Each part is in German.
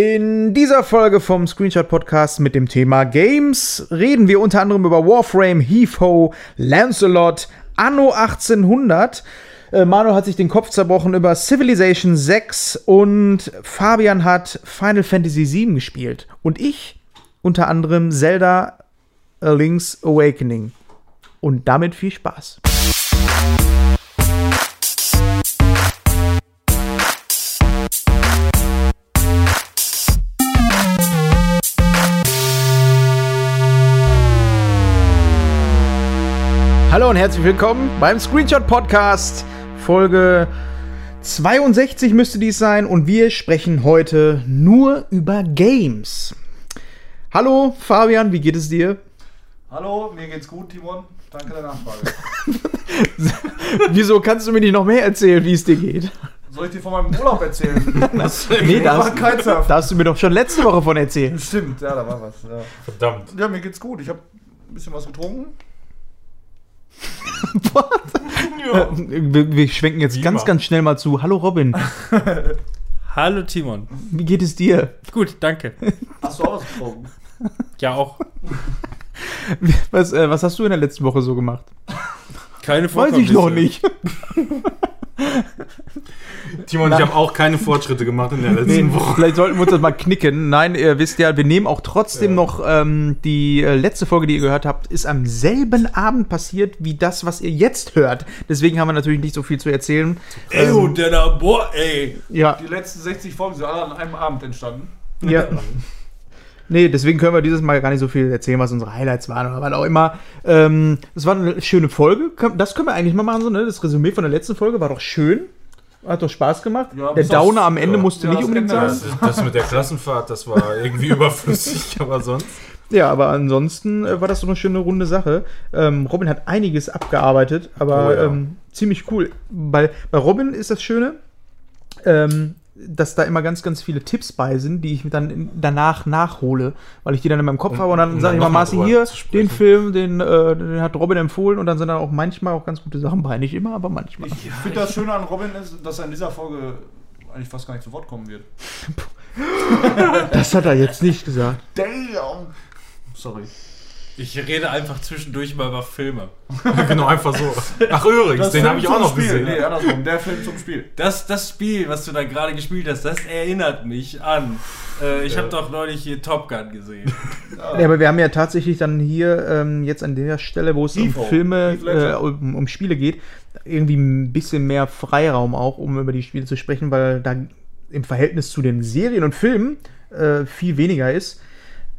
In dieser Folge vom Screenshot Podcast mit dem Thema Games reden wir unter anderem über Warframe, Heave-Ho, Lancelot, Anno 1800. Äh, Manu hat sich den Kopf zerbrochen über Civilization 6 und Fabian hat Final Fantasy 7 gespielt. Und ich unter anderem Zelda A Link's Awakening. Und damit viel Spaß. Hallo und herzlich willkommen beim Screenshot Podcast. Folge 62 müsste dies sein und wir sprechen heute nur über Games. Hallo Fabian, wie geht es dir? Hallo, mir geht's gut, Timon. Danke der Nachfrage. Wieso kannst du mir nicht noch mehr erzählen, wie es dir geht? Soll ich dir von meinem Urlaub erzählen? Nee, da war hast, da hast du mir doch schon letzte Woche von erzählt. Stimmt, ja, da war was. Ja, Verdammt. ja mir geht's gut. Ich habe ein bisschen was getrunken. Wir, wir schwenken jetzt ganz, Prima. ganz schnell mal zu. Hallo Robin, Hallo Timon. wie geht es dir? Gut, danke. Hast du auch was getrunken? Ja, auch. Was, äh, was hast du in der letzten Woche so gemacht? Keine Weiß ich noch nicht. Timo und ich haben auch keine Fortschritte gemacht in der letzten Nee, Woche. vielleicht sollten wir uns das mal knicken. Nein, ihr wisst ja, wir nehmen auch trotzdem noch ähm, die äh, letzte Folge, die ihr gehört habt, ist am selben Abend passiert wie das, was ihr jetzt hört. Deswegen haben wir natürlich nicht so viel zu erzählen. Ey, oh, der da, boah, ey. Ja, Die letzten 60 Folgen sind alle an einem Abend entstanden. ja. Nee, deswegen können wir dieses Mal gar nicht so viel erzählen, was unsere Highlights waren oder was auch immer. Ähm, es war eine schöne Folge. Das können wir eigentlich mal machen, so, ne? Das Resümee von der letzten Folge war doch schön. Hat doch Spaß gemacht. Ja, der Downer am Ende ja. musste Ja, nicht unbedingt sein. Das, das mit der Klassenfahrt, das war irgendwie überflüssig, aber sonst. Ja, aber ansonsten äh, war das so eine schöne runde Sache. Ähm, Robin hat einiges abgearbeitet, aber Oh ähm, ziemlich cool. Bei, bei Robin ist das Schöne, ähm, dass da immer ganz, ganz viele Tipps bei sind, die ich dann in, danach nachhole, weil ich die dann in meinem Kopf Um- habe und dann sage ich mal, Marci, hier, den Film, den, äh, den hat Robin empfohlen und dann sind da auch manchmal auch ganz gute Sachen bei. Nicht immer, aber manchmal. Ich finde das Schöne an Robin ist, dass er in dieser Folge eigentlich fast gar nicht zu Wort kommen wird. Das hat er jetzt nicht gesagt. Damn! Sorry. Ich rede einfach zwischendurch mal über Filme. Genau, einfach so. Ach, übrigens, den habe ich auch noch Spiel. gesehen. Nee, andersrum. Der Film zum Spiel. Das, das Spiel, was du da gerade gespielt hast, das erinnert mich an. Äh, ich Ja. habe doch neulich hier Top Gun gesehen. Ja, aber wir haben ja tatsächlich dann hier ähm, jetzt an der Stelle, wo es um Filme, äh, um, um Spiele geht, irgendwie ein bisschen mehr Freiraum auch, um über die Spiele zu sprechen, weil da im Verhältnis zu den Serien und Filmen äh, viel weniger ist.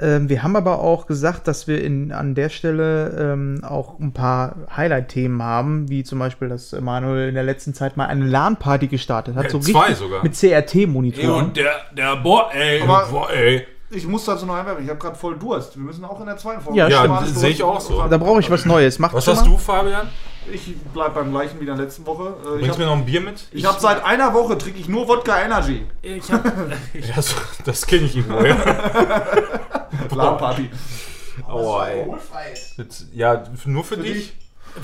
Ähm, wir haben aber auch gesagt, dass wir in, an der Stelle ähm, auch ein paar Highlight-Themen haben, wie zum Beispiel, dass Manuel in der letzten Zeit mal eine LAN-Party gestartet hat. So zwei richtig sogar. Mit CRT-Monitoren. und der, der, boah, ey. Aber- Boah, ey. Ich muss dazu noch einwerfen. Ich habe gerade voll Durst. Wir müssen auch in der zweiten Folge. Ja, Ja, sehe ich auch so. Da brauche ich was Neues. Macht Was hast mal? du, Fabian? Ich bleib beim gleichen wie in der letzten Woche. Äh, Ich Bringst du habe mir noch ein Bier mit? ich hab seit einer Woche trinke ich nur Wodka Energy. ich hab, Ja, so, das kenne ich irgendwo, ja. LAN-Party. Aua, ey. Jetzt, ja, nur für, dich.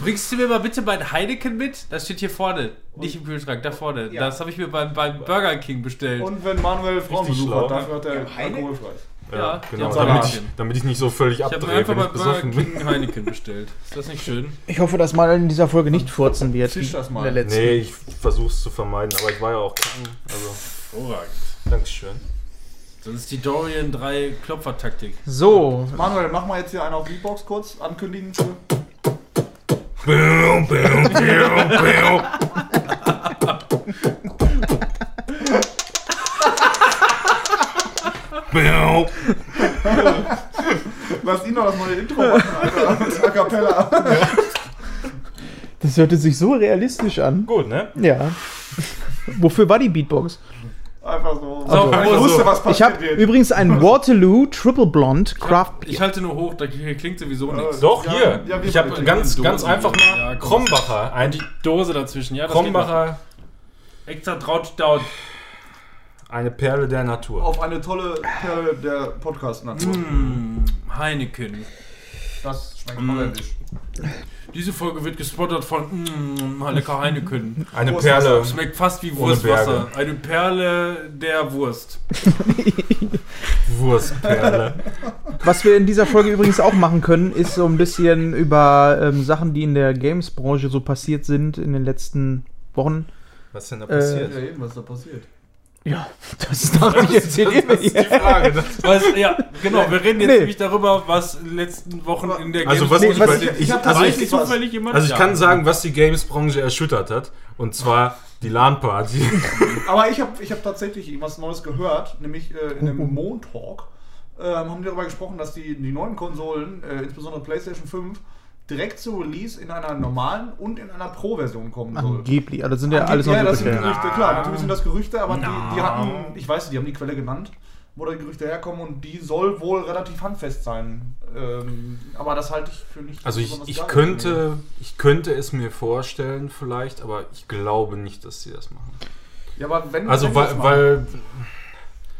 bringst du mir mal bitte mein Heineken mit? Das steht hier vorne. Nicht im Kühlschrank, da vorne. Ja. Das habe ich mir beim, beim Burger King bestellt. Und wenn Manuel Frauenbesuch schlau, hat, dafür hat er Heineken? alkoholfrei. Ja, Ja, genau. Damit ich, damit ich nicht so völlig ich abdrehe, einfach wenn ich Burger besoffen bin. King Heineken bestellt. Ist das nicht schön? Ich hoffe, dass mal in dieser Folge nicht furzen wird. Zisch wie das mal. In der letzten. Nee, ich versuch's zu vermeiden, aber ich war ja auch krank. Also, Hervorragend. Dankeschön. Das ist die Dorian 3 Klopfer-Taktik. So, Manuel, mach mal jetzt hier einen auf Beatbox kurz, ankündigen. Für Biu, biu, biu, biu. Lass ihn doch das neue Intro machen, Alter. A Cappella. das hörte sich so realistisch an. Gut, ne? Ja. Wofür war die Beatbox? Einfach so. So, ich einfach wusste, was Ich passiert habe wird. übrigens ein Waterloo Triple Blonde Craft Ich Beer. halte nur hoch, da klingt sowieso nichts. Doch, Ja, hier. ja, ich habe ganz, ganz einfach mal Ja. Krombacher. Ein Die Dose dazwischen, ja. Krombacher, Extra Trautstaud. eine Perle der Natur. Auf eine tolle Perle der Podcast-Natur. Mm, Heineken. Das schmeckt Mm. holländisch. Diese Folge wird gespottet von mm, mal lecker Heineken. Eine Wurst- Perle. Schmeckt fast wie Wurstwasser. Eine Perle der Wurst. Wurstperle. Was wir in dieser Folge übrigens auch machen können, ist so ein bisschen über ähm, Sachen, die in der Games-Branche so passiert sind in den letzten Wochen. Was denn da Äh, passiert? Ja, eben, was ist da passiert? Ja, das dachte ich erzähl ihr mir die jetzt. Frage. Das Was, ja, genau, wir reden jetzt Nee. nämlich darüber, was in den letzten Wochen in der Also Games- was, Nee, ich, was bei- ich- ich, also, ich, zufällig jemand? also ich kann sagen, was die Games-Branche erschüttert hat. Und zwar die LAN-Party. Aber ich habe ich hab tatsächlich was Neues gehört, nämlich äh, in einem Montalk ähm, haben die darüber gesprochen, dass die, die neuen Konsolen, äh, insbesondere PlayStation 5, direkt zu Release in einer normalen und in einer Pro-Version kommen soll. Angeblich, also das sind ja alles noch ja, das sind Gerüchte. Klar, natürlich sind das Gerüchte, aber die, die hatten, ich weiß nicht, die haben die Quelle genannt, wo die Gerüchte herkommen und die soll wohl relativ handfest sein. Ähm, aber das halte ich für nicht Also ich, ich könnte, ich könnte es mir vorstellen vielleicht, aber ich glaube nicht, dass sie das machen. Ja, aber wenn Also weil, weil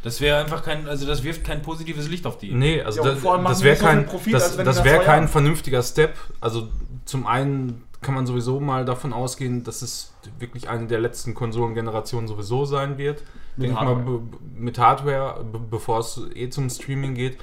Das wäre einfach kein, also das wirft kein positives Licht auf die. nee, also Ja, das, vor allem machen das wäre kein, Profit, das, das zwei kein Jahren- vernünftiger Step. Also zum einen kann man sowieso mal davon ausgehen, dass es wirklich eine der letzten Konsolengenerationen sowieso sein wird. Mit Denk Hardware. mal mit Hardware, be bevor es eh zum Streaming geht.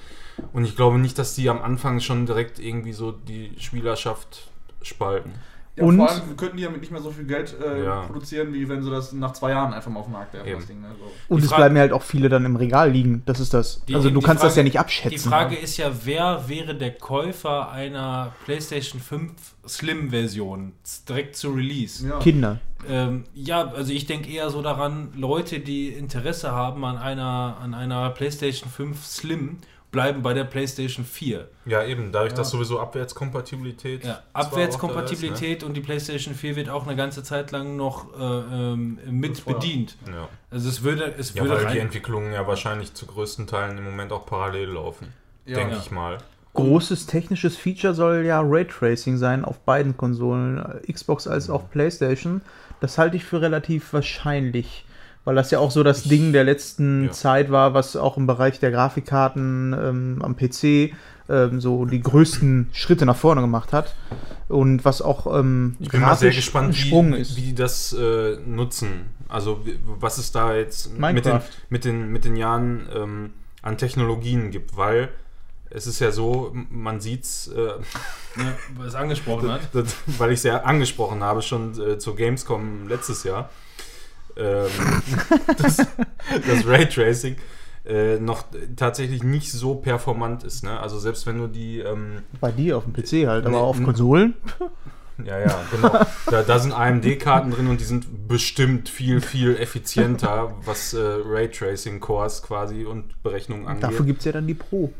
Und ich glaube nicht, dass die am Anfang schon direkt irgendwie so die Spielerschaft spalten. Ja, Und- vor allem könnten die damit nicht mehr so viel Geld äh, Ja. produzieren, wie wenn sie das nach zwei Jahren einfach mal auf den Markt werfen. Das Ding, ne? so. Und Die es bleiben ja halt auch viele dann im Regal liegen. Das ist das. Die- also du die kannst das Frage- ja nicht Die abschätzen. Frage ist ja, wer wäre der Käufer einer PlayStation 5 Slim-Version direkt zu Release? Ja. Kinder. Ähm, ja, also ich denke eher so daran, Leute, die Interesse haben an einer, an einer PlayStation 5 Slim, bleiben bei der PlayStation 4. Ja, eben, dadurch, Ja. dass sowieso Abwärtskompatibilität. Ja, Abwärtskompatibilität und die PlayStation 4 wird auch eine ganze Zeit lang noch äh, ähm, mit bedient. ne? Ja. Also es würde, es Ja, würde weil die rein, Entwicklungen ja wahrscheinlich zu größten Teilen im Moment auch parallel laufen. Ja. denke Ja. ich mal. Großes technisches Feature soll ja Raytracing sein auf beiden Konsolen, äh, Xbox als auch PlayStation. Das halte ich für relativ wahrscheinlich, weil das ja auch so das Ding der letzten ja. Zeit war, was auch im Bereich der Grafikkarten ähm, am PC ähm, so die größten Schritte nach vorne gemacht hat und was auch ähm, Ich bin mal sehr gespannt, Sprung wie, ist. wie die das äh, nutzen. Also was es da jetzt mit den, mit, den, mit den Jahren ähm, an Technologien gibt, weil es ist ja so, man sieht's, äh, ja, was es angesprochen hat. das, weil ich es ja angesprochen habe, schon äh, zur Gamescom letztes Jahr, ähm, das, das Raytracing äh, noch tatsächlich nicht so performant ist. Ne? Also selbst wenn du die ähm, Bei dir auf dem PC halt, aber Nee, auf Konsolen? Ja, ja, genau. Da, da sind AMD-Karten drin und die sind bestimmt viel, viel effizienter, was äh, Raytracing-Cores quasi und Berechnungen angeht. Dafür gibt es ja dann die Pro.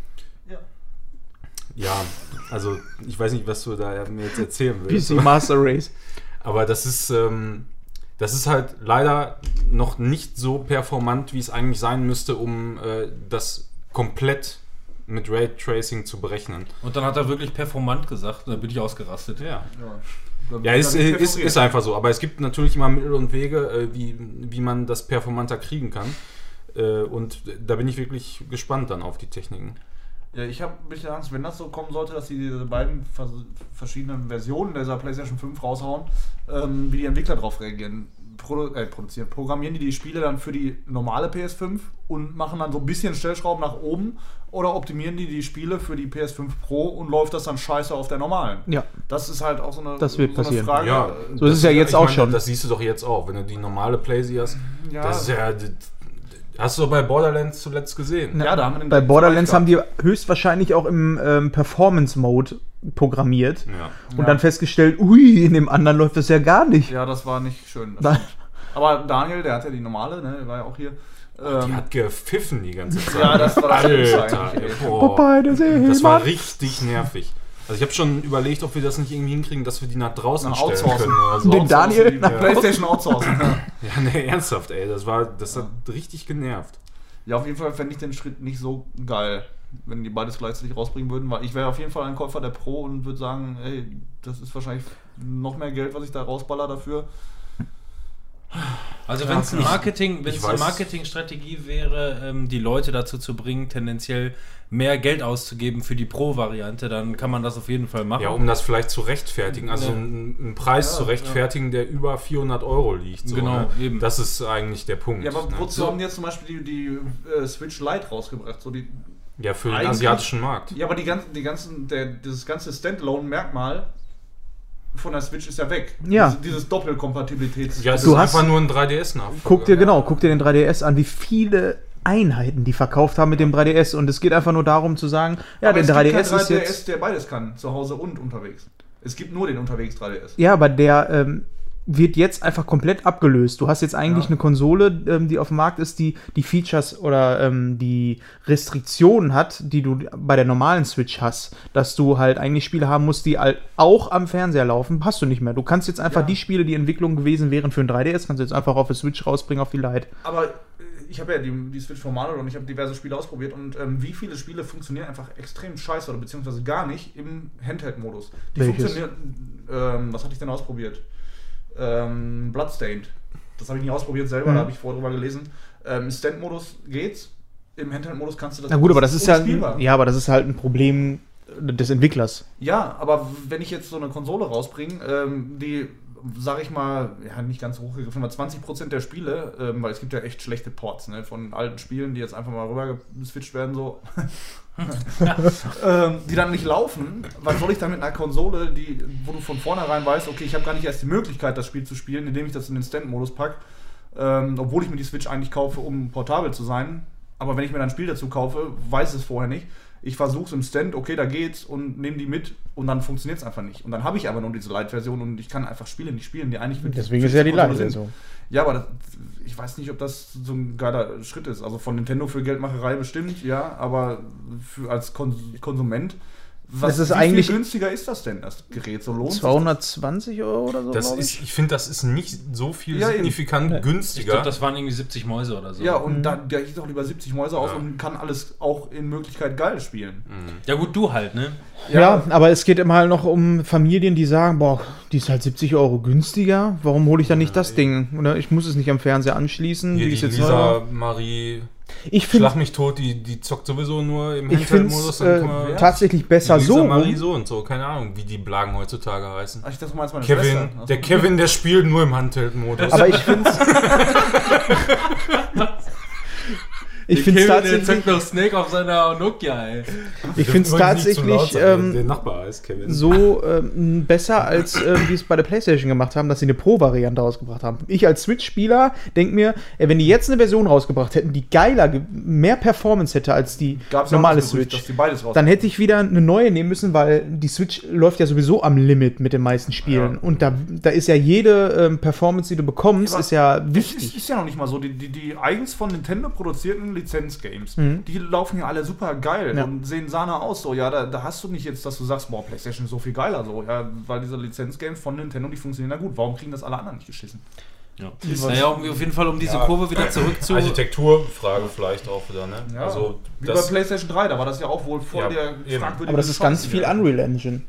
ja, also ich weiß nicht, was du da mir jetzt erzählen willst. PC Master Race. Aber das ist, ähm, das ist halt leider noch nicht so performant, wie es eigentlich sein müsste, um äh, das komplett mit Raytracing zu berechnen. Und dann hat er wirklich performant gesagt, da bin ich ausgerastet. Ja. Ja, Ja, ist, ist, ist einfach so. Aber es gibt natürlich immer Mittel und Wege, äh, wie, wie man das performanter kriegen kann. Äh, Und da bin ich wirklich gespannt dann auf die Techniken. Ja, ich habe ein bisschen Angst, wenn das so kommen sollte, dass sie diese beiden vers verschiedenen Versionen dieser PlayStation 5 raushauen, ähm, wie die Entwickler darauf reagieren. Produ äh, produzieren. Programmieren die die Spiele dann für die normale PS5 und machen dann so ein bisschen Stellschrauben nach oben oder optimieren die die Spiele für die PS5 Pro und läuft das dann scheiße auf der normalen? Ja. Das ist halt auch so eine, Das wird so eine passieren. Frage. Ja, So ist es ja jetzt auch meine, schon. Das siehst du doch jetzt auch. Wenn du die normale Playsee hast, ja, das ist ja. Hast du bei Borderlands zuletzt gesehen. ja, da haben wir den Bei Borderlands haben die höchstwahrscheinlich auch im ähm, Performance-Mode programmiert Ja. und Ja. dann festgestellt, ui, in dem anderen läuft das ja gar nicht. Ja, das war nicht schön. Das. Aber Daniel, der hat ja die normale, ne? Der war ja auch hier. Die Ähm, hat gepfiffen die ganze Zeit. Ja, das war das Alter, ey, boah. Der Seemann. Das war richtig nervig. Also ich habe schon überlegt, ob wir das nicht irgendwie hinkriegen, dass wir die nach draußen Nach stellen outsourcen. können oder so. Den Daniel die nach PlayStation outsourcen. ja. Ja, ne, ernsthaft, ey. Das war, das hat richtig genervt. ja, auf jeden Fall fände ich den Schritt nicht so geil, wenn die beides gleichzeitig rausbringen würden, weil ich wäre auf jeden Fall ein Käufer der Pro und würde sagen, ey, das ist wahrscheinlich noch mehr Geld, was ich da rausballer dafür. Also wenn es eine Marketing, eine Marketingstrategie wäre, ähm, die Leute dazu zu bringen, tendenziell mehr Geld auszugeben für die Pro-Variante, dann kann man das auf jeden Fall machen. Ja, um das vielleicht zu rechtfertigen, also Ja. einen, einen Preis zu rechtfertigen, der über 400 Euro liegt. So, Genau, ne? eben. Das ist eigentlich der Punkt. Ja, aber ne? wozu haben die jetzt zum Beispiel die, die äh, Switch Lite rausgebracht? So die, Ja, für den Eigentlich- asiatischen Markt. ja, aber die ganzen, die ganzen, der, dieses ganze Standalone-Merkmal von der Switch ist ja weg. Ja. Dieses, dieses Doppelkompatibilitäts. Ja, es Du ist hast- einfach nur ein 3DS-Nachfolger. Guck dir genau, guck dir den 3DS an, wie viele Einheiten die verkauft haben mit dem 3DS und es geht einfach nur darum zu sagen, ja, aber der es 3DS gibt keinen ist 3DS, jetzt der beides kann, zu Hause und unterwegs. Es gibt nur den unterwegs 3DS. Ja, aber der ähm, wird jetzt einfach komplett abgelöst. Du hast jetzt eigentlich Ja. eine Konsole, ähm, die auf dem Markt ist, die die Features oder ähm, die Restriktionen hat, die du bei der normalen Switch hast. Dass du halt eigentlich Spiele haben musst, die halt auch am Fernseher laufen, hast du nicht mehr. Du kannst jetzt einfach Ja. die Spiele, die Entwicklung gewesen wären für ein 3DS, kannst du jetzt einfach auf der Switch rausbringen, auf die Lite. Aber äh, ich habe ja die, die Switch Manuel und ich habe diverse Spiele ausprobiert und ähm, wie viele Spiele funktionieren einfach extrem scheiße oder beziehungsweise gar nicht im Handheld-Modus. Die Welches? funktionieren, ähm, was hatte ich denn ausprobiert? Ähm, Bloodstained. Das habe ich nicht ausprobiert selber, Mhm. da habe ich vorher drüber gelesen. Ähm, Im Stand-Modus geht's, im Handheld-Modus kannst du das Na gut, aber das ist ja, unspielbar. ja, aber das ist halt ein Problem des Entwicklers. Ja, aber wenn ich jetzt so eine Konsole rausbringe, ähm, die, sag ich mal, ja, nicht ganz hochgegriffen, aber 20% der Spiele, ähm, weil es gibt ja echt schlechte Ports ne, von alten Spielen, die jetzt einfach mal rüber geswitcht werden, so. ähm, die dann nicht laufen, was soll ich dann mit einer Konsole, die, wo du von vornherein weißt, okay, ich habe gar nicht erst die Möglichkeit, das Spiel zu spielen, indem ich das in den Stand-Modus packe, ähm, obwohl ich mir die Switch eigentlich kaufe, um portabel zu sein. Aber wenn ich mir dann ein Spiel dazu kaufe, weiß es vorher nicht. Ich versuche es im Stand, okay, da geht's und nehme die mit und dann funktioniert es einfach nicht. Und dann habe ich aber nur diese Lite-Version und ich kann einfach Spiele nicht spielen, die eigentlich die- Deswegen ist ja die. Lite-Version. Ja, aber das, ich weiß nicht, ob das so ein geiler Schritt ist. Also von Nintendo für Geldmacherei bestimmt, ja, aber für, als Kon Konsument, was, Es ist wie eigentlich- viel günstiger ist das denn, das Gerät? So lohnt sich das? 220 Euro oder so, Das ist, ich finde, das ist nicht so viel Ja, eben. signifikant Ich günstiger. glaube, das waren irgendwie 70 Mäuse oder so. Ja, und da, der geht doch lieber 70 Mäuse aus Ja. und kann alles auch in Möglichkeit geil spielen. Ja, gut, du halt, ne? Ja, aber es geht immer halt noch um Familien, die sagen, boah, die ist halt 70 Euro günstiger. Warum hole ich dann nicht das Ding? Oder ich muss es nicht am Fernseher anschließen. Hier die die ist jetzt Lisa. Marie Ich finde Schlag mich tot, die, die zockt sowieso nur im ich finde Handheld-Modus. äh, man- tatsächlich besser Lisa so. Marie so und so, keine Ahnung, wie die Blagen heutzutage heißen. Ach, ich dachte meine Kevin, Schwester. Der Kevin, der spielt nur im Handheld-Modus. Aber ich finde es. ich finde es Der tatsächlich, zockt noch Snake auf seiner Nokia, ey. ich zu laut tatsächlich ähm, der Nachbar heißt Kevin. so ähm, besser, als ähm, die es bei der PlayStation gemacht haben, dass sie eine Pro-Variante rausgebracht haben. Ich als Switch-Spieler denke mir, ey, wenn die jetzt eine Version rausgebracht hätten, die geiler, ge- mehr Performance hätte als die Gab's ja normale Gerücht, Switch. dass die beides raus dann hätte ich wieder eine neue nehmen müssen, weil die Switch läuft ja sowieso am Limit mit den meisten Spielen. Ja. Und da, da ist ja jede ähm, Performance, die du bekommst, Aber ist ja Es ist, wichtig. ist ja noch nicht mal so. Die, die, die eigens von Nintendo produzierten Lizenzgames, Mhm. die laufen ja alle super geil Ja. und sehen Sahne aus. So, ja, da, da hast du nicht jetzt, dass du sagst, boah, PlayStation ist so viel geiler. So, ja, weil diese Lizenzgames von Nintendo, die funktionieren ja gut. Warum kriegen das alle anderen nicht geschissen? Ja. Naja, um, auf jeden Fall, um diese Ja. Kurve wieder zurück zu. Architekturfrage vielleicht auch wieder, ne? Ja. Also, Wie das, bei PlayStation 3, da war das ja auch wohl voll Ja, der eben. fragwürdige Aber das ist ganz viel. Unreal Engine.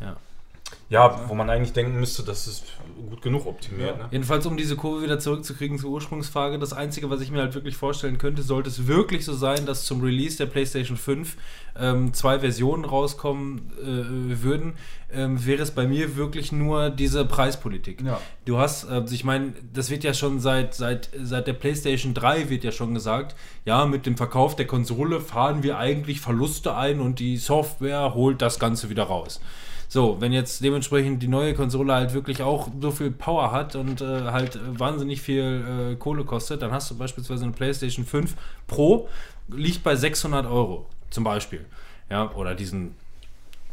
ja, wo man eigentlich denken müsste, das ist gut genug optimiert, ne? Jedenfalls, um diese Kurve wieder zurückzukriegen zur Ursprungsfrage, das Einzige, was ich mir halt wirklich vorstellen könnte, sollte es wirklich so sein, dass zum Release der PlayStation 5 ähm, zwei Versionen rauskommen äh, würden, ähm, wäre es bei mir wirklich nur diese Preispolitik. Ja. Du hast, äh, ich meine, das wird ja schon seit, seit, seit der PlayStation 3 wird ja schon gesagt, ja, mit dem Verkauf der Konsole fahren wir eigentlich Verluste ein und die Software holt das Ganze wieder raus. So, wenn jetzt dementsprechend die neue Konsole halt wirklich auch so viel Power hat und äh, halt wahnsinnig viel äh, Kohle kostet, dann hast du beispielsweise eine PlayStation 5 Pro, liegt bei 600 Euro zum Beispiel. Ja, oder diesen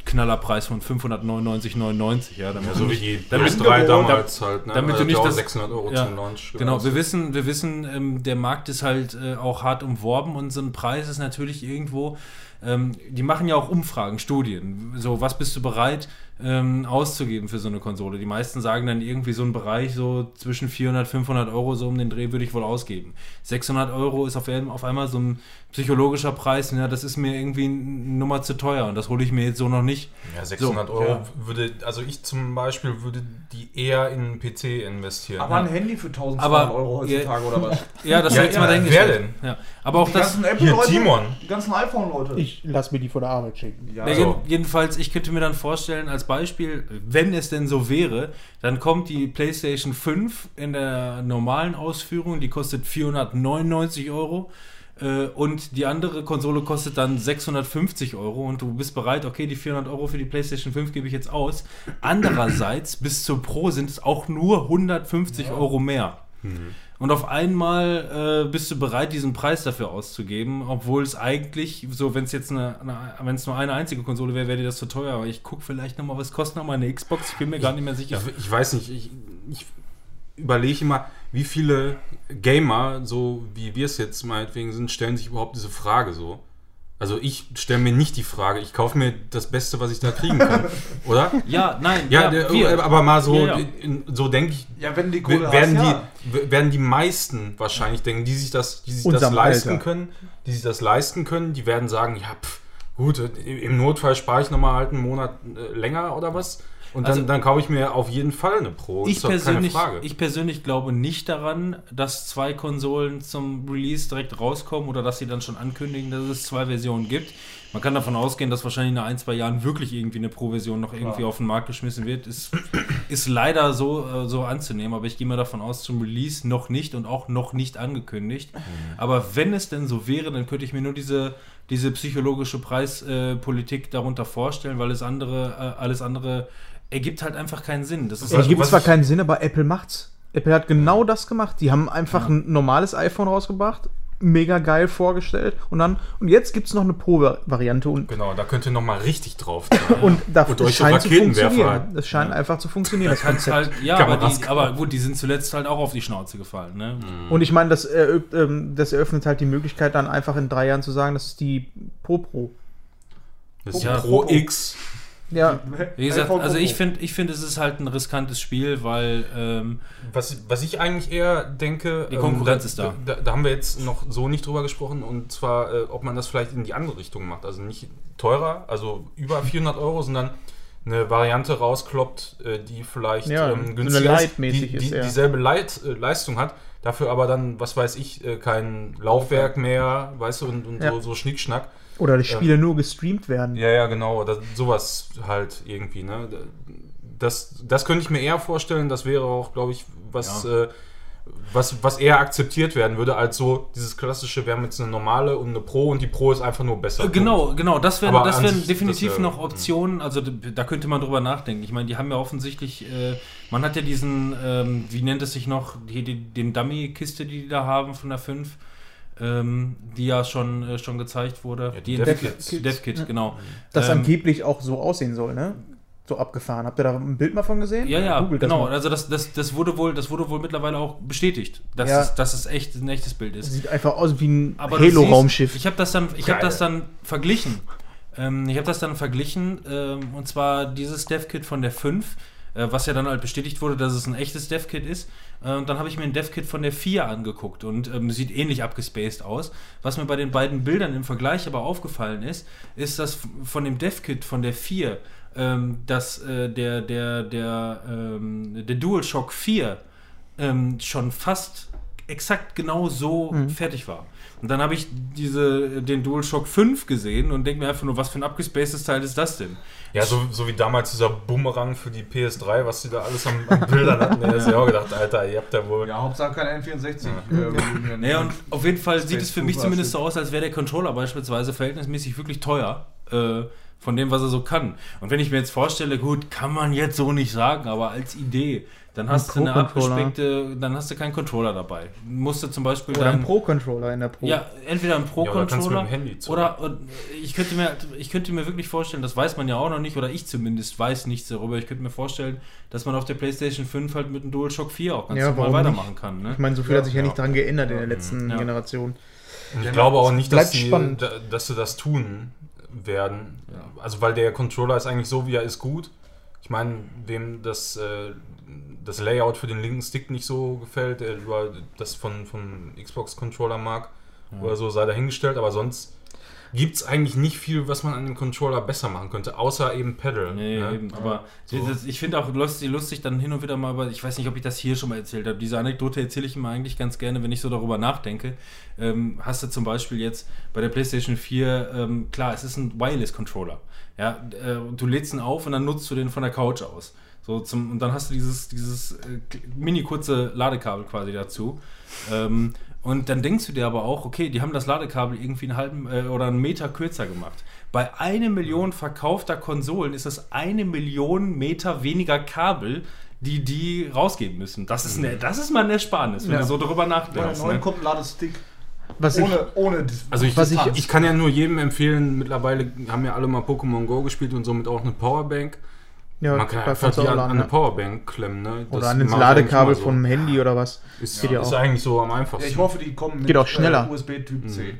Knallerpreis von 599,99. Ja, damit Ja, du so wie nicht- die damit- PS3 damals halt, ne? damit du Hat nicht das- 600 Euro ja, zum Launch. Genau, wir wissen, wir wissen, ähm, der Markt ist halt äh, auch hart umworben und so ein Preis ist natürlich irgendwo ähm, die machen ja auch Umfragen, Studien. So, was bist du bereit ähm, auszugeben für so eine Konsole? Die meisten sagen dann irgendwie so ein Bereich so zwischen 400, 500 Euro so um den Dreh würde ich wohl ausgeben. 600 Euro ist auf, auf einmal so ein psychologischer Preis. Ja, das ist mir irgendwie eine Nummer zu teuer und das hole ich mir jetzt so noch nicht. Ja, 600 So, Euro ja. würde, also ich zum Beispiel würde die eher in einen PC investieren. Aber ein Handy für 1200 Aber, Euro heutzutage oder was? Ja, das Ja, ja, jetzt ja, mal wer dahingestellt. denn? Ja. Aber auch Die das. ganzen Hier, Timon. die ganzen iPhone-Leute. Ich lass mir die von der Arbeit schicken. Ja, Ja, so. jeden- Jedenfalls, ich könnte mir dann vorstellen, als Beispiel, wenn es denn so wäre, dann kommt die PlayStation 5 in der normalen Ausführung, die kostet 499 Euro. äh, Und die andere Konsole kostet dann 650 Euro und du bist bereit, okay, die 400 Euro für die PlayStation 5 gebe ich jetzt aus. Andererseits, bis zur Pro sind es auch nur 150 Euro mehr. Und auf einmal äh, bist du bereit, diesen Preis dafür auszugeben, obwohl es eigentlich, so wenn es jetzt eine, eine wenn es nur eine einzige Konsole wäre, wäre dir das zu teuer. Aber ich gucke vielleicht nochmal, was kostet nochmal eine Xbox? Ich bin mir gar nicht mehr sicher. Ich, ich weiß nicht, ich, ich überlege immer, wie viele Gamer, so wie wir es jetzt meinetwegen sind, stellen sich überhaupt diese Frage so. Also ich stelle mir nicht die Frage, ich kaufe mir das Beste, was ich da kriegen kann, oder? Ja, nein, Ja, ja, der- wir. aber mal so, Ja, ja. so denke ich, Ja, wenn die Kohle werden, hast, die, werden die meisten wahrscheinlich denken, die sich das, die sich das leisten Alter. können, die sich das leisten können, die werden sagen, ja, pff, gut, im Notfall spare ich nochmal halt einen Monat äh, länger oder was. Und dann, Also- dann kaufe ich mir auf jeden Fall eine Pro. Ich Ist doch keine persönlich, Frage. ich persönlich glaube nicht daran, dass zwei Konsolen zum Release direkt rauskommen oder dass sie dann schon ankündigen, dass es zwei Versionen gibt. Man kann davon ausgehen, dass wahrscheinlich in ein, zwei Jahren wirklich irgendwie eine Pro-Version noch irgendwie Klar. auf den Markt geschmissen wird. Ist, ist leider so, äh, so anzunehmen, aber ich gehe mal davon aus, zum Release noch nicht und auch noch nicht angekündigt. Aber wenn es denn so wäre, dann könnte ich mir nur diese, diese psychologische Preispolitik äh, darunter vorstellen, weil es andere, äh, alles andere ergibt halt einfach keinen Sinn. Das ist Was- Es gibt was zwar keinen Sinn, aber Apple macht's. Apple hat genau das gemacht. Die haben einfach ein normales iPhone rausgebracht, mega geil vorgestellt und dann und jetzt gibt's noch eine Pro-Variante und, Genau, da könnt ihr nochmal richtig drauf und da Und es euch scheint zu funktionieren. halt. Es scheint einfach zu funktionieren. Das kannst Konzept. halt, ja, aber, die, aber gut, die sind zuletzt halt auch auf die Schnauze gefallen. Ne? Und ich meine, das, ähm, das eröffnet halt die Möglichkeit, dann einfach in drei Jahren zu sagen, das ist die Pro Pro. Das ist Ja. ja Pro X. Ja, Wie gesagt, also ich finde, ich find, es ist halt ein riskantes Spiel, weil ähm, Was, was ich eigentlich eher denke, Die Konkurrenz ähm, ist da. Da, da haben wir jetzt noch so nicht drüber gesprochen und zwar, äh, ob man das vielleicht in die andere Richtung macht. Also nicht teurer, also über 400 Euro, sondern eine Variante rauskloppt, äh, die vielleicht Ja, so ähm, günstiger ist, Light-mäßig die, ist, die, ja. dieselbe Leit, äh, Leistung hat, dafür aber dann, was weiß ich, äh, kein Laufwerk mehr, weißt du, und, und Ja. so, so Schnickschnack. oder die Spiele nur gestreamt werden. Ja, ja, genau. Das, sowas halt irgendwie, ne? Das, das könnte ich mir eher vorstellen, das wäre auch, glaube ich, was, äh, was, was eher akzeptiert werden würde, als so dieses klassische, wir haben jetzt eine normale und eine Pro und die Pro ist einfach nur besser. Äh, Genau, genau, das wären das sich, definitiv das wär- noch Optionen, also da könnte man drüber nachdenken. Ich meine, die haben ja offensichtlich, äh, man hat ja diesen, ähm, wie nennt es sich noch, die, die, den Dummy-Kiste, die die da haben von der 5, ähm, die ja schon, äh, schon gezeigt wurde. Ja, die Dev-Kit, Dev-Kits. Dev-Kit, genau. Das Ähm, angeblich auch so aussehen soll, ne? So abgefahren. Habt ihr da ein Bild mal von gesehen? Ja, ja, Googelt das genau. mal. Also das, das, das, wurde wohl, das wurde wohl mittlerweile auch bestätigt, dass, Ja. es, dass es echt ein echtes Bild Das ist. sieht einfach aus wie ein Halo-Raumschiff. Ich habe das dann, ich Geil. das dann verglichen. Ähm, ich habe das dann verglichen ähm, und zwar dieses Dev-Kit von der 5, äh, was ja dann halt bestätigt wurde, dass es ein echtes Dev-Kit ist. Äh, und dann habe ich mir ein Dev-Kit von der 4 angeguckt und ähm, sieht ähnlich abgespaced aus. Was mir bei den beiden Bildern im Vergleich aber aufgefallen ist, ist, dass von dem Dev-Kit von der 4 ähm, dass äh, der, der, der, ähm, der DualShock 4 ähm, schon fast exakt genau so fertig war. Und dann habe ich diese, den DualShock 5 gesehen und denke mir einfach nur, was für ein abgespacedes Teil ist das denn? Ja, so, so wie damals dieser Bumerang für die PS3, was die da alles am, am Bildern hatten. Da hast du ja auch gedacht, Alter, ihr habt ja wohl. Ja, Hauptsache kein N64. Äh, Naja, und auf jeden Fall sieht es für mich zumindest so aus, als wäre der Controller beispielsweise verhältnismäßig wirklich teuer. Äh, von dem, was er so kann. Und wenn ich mir jetzt vorstelle, gut, kann man jetzt so nicht sagen, aber als Idee, dann hast du eine abgespeckte, dann hast du keinen Controller dabei. Musst du zum Beispiel Oder ein dein- Pro-Controller in der Pro. Ja, entweder ein Ja, oder kannst du mit Pro-Controller dem Handy zocken. oder und ich könnte mir ich könnte mir wirklich vorstellen, das weiß man ja auch noch nicht oder ich zumindest weiß nichts darüber. Ich könnte mir vorstellen, dass man auf der PlayStation 5 halt mit dem DualShock 4 auch ganz Ja, normal weitermachen kann, ne? Ich meine, so viel hat sich ja, Ja. nicht dran geändert in der letzten Ja. Generation. Und ich glaube auch nicht, dass, die, dass sie das tun, werden. Also weil der Controller ist eigentlich so, wie er ist, gut. Ich meine, wem das, äh, das Layout für den linken Stick nicht so gefällt, der über das von, von Xbox-Controller mag oder so, sei dahingestellt. Aber sonst gibt es eigentlich nicht viel, was man an dem Controller besser machen könnte, außer eben Pedal. Nee, ne? eben. Aber das, ich finde auch lustig, lustig dann hin und wieder mal, aber ich weiß nicht, ob ich das hier schon mal erzählt habe. Diese Anekdote erzähle ich immer eigentlich ganz gerne, wenn ich so darüber nachdenke. Ähm, hast du zum Beispiel jetzt bei der PlayStation 4, ähm, klar, es ist ein Wireless-Controller. Ja, äh, du lädst ihn auf und dann nutzt du den von der Couch aus. So zum, und dann hast du dieses, dieses äh, mini kurze Ladekabel quasi dazu. Ähm, und dann denkst du dir aber auch, okay, die haben das Ladekabel irgendwie einen halben äh, oder einen Meter kürzer gemacht. Bei eine Million verkaufter Konsolen ist das eine Million Meter weniger Kabel, die die rausgeben müssen. Das ist, eine, das ist mal eine Ersparnis, wenn Ja. du so darüber Bei nachdenkst. der neuen Ne? kommt ein Ladestick. Was ich, Ohne, ohne die- Also ich, Was ich, ich- ich kann ja nur jedem empfehlen, mittlerweile haben ja alle mal Pokémon Go gespielt und somit auch eine Powerbank. Ja, Man kann einfach die an, laden, an eine ja. Powerbank klemmen. Ne? Das Oder an eigentlich Ladekabel so. vom Handy oder was. Ist, Geht ja ist eigentlich so am Ja, einfachsten. ich hoffe, die kommen mit Geht auch schneller. Äh, USB Typ C.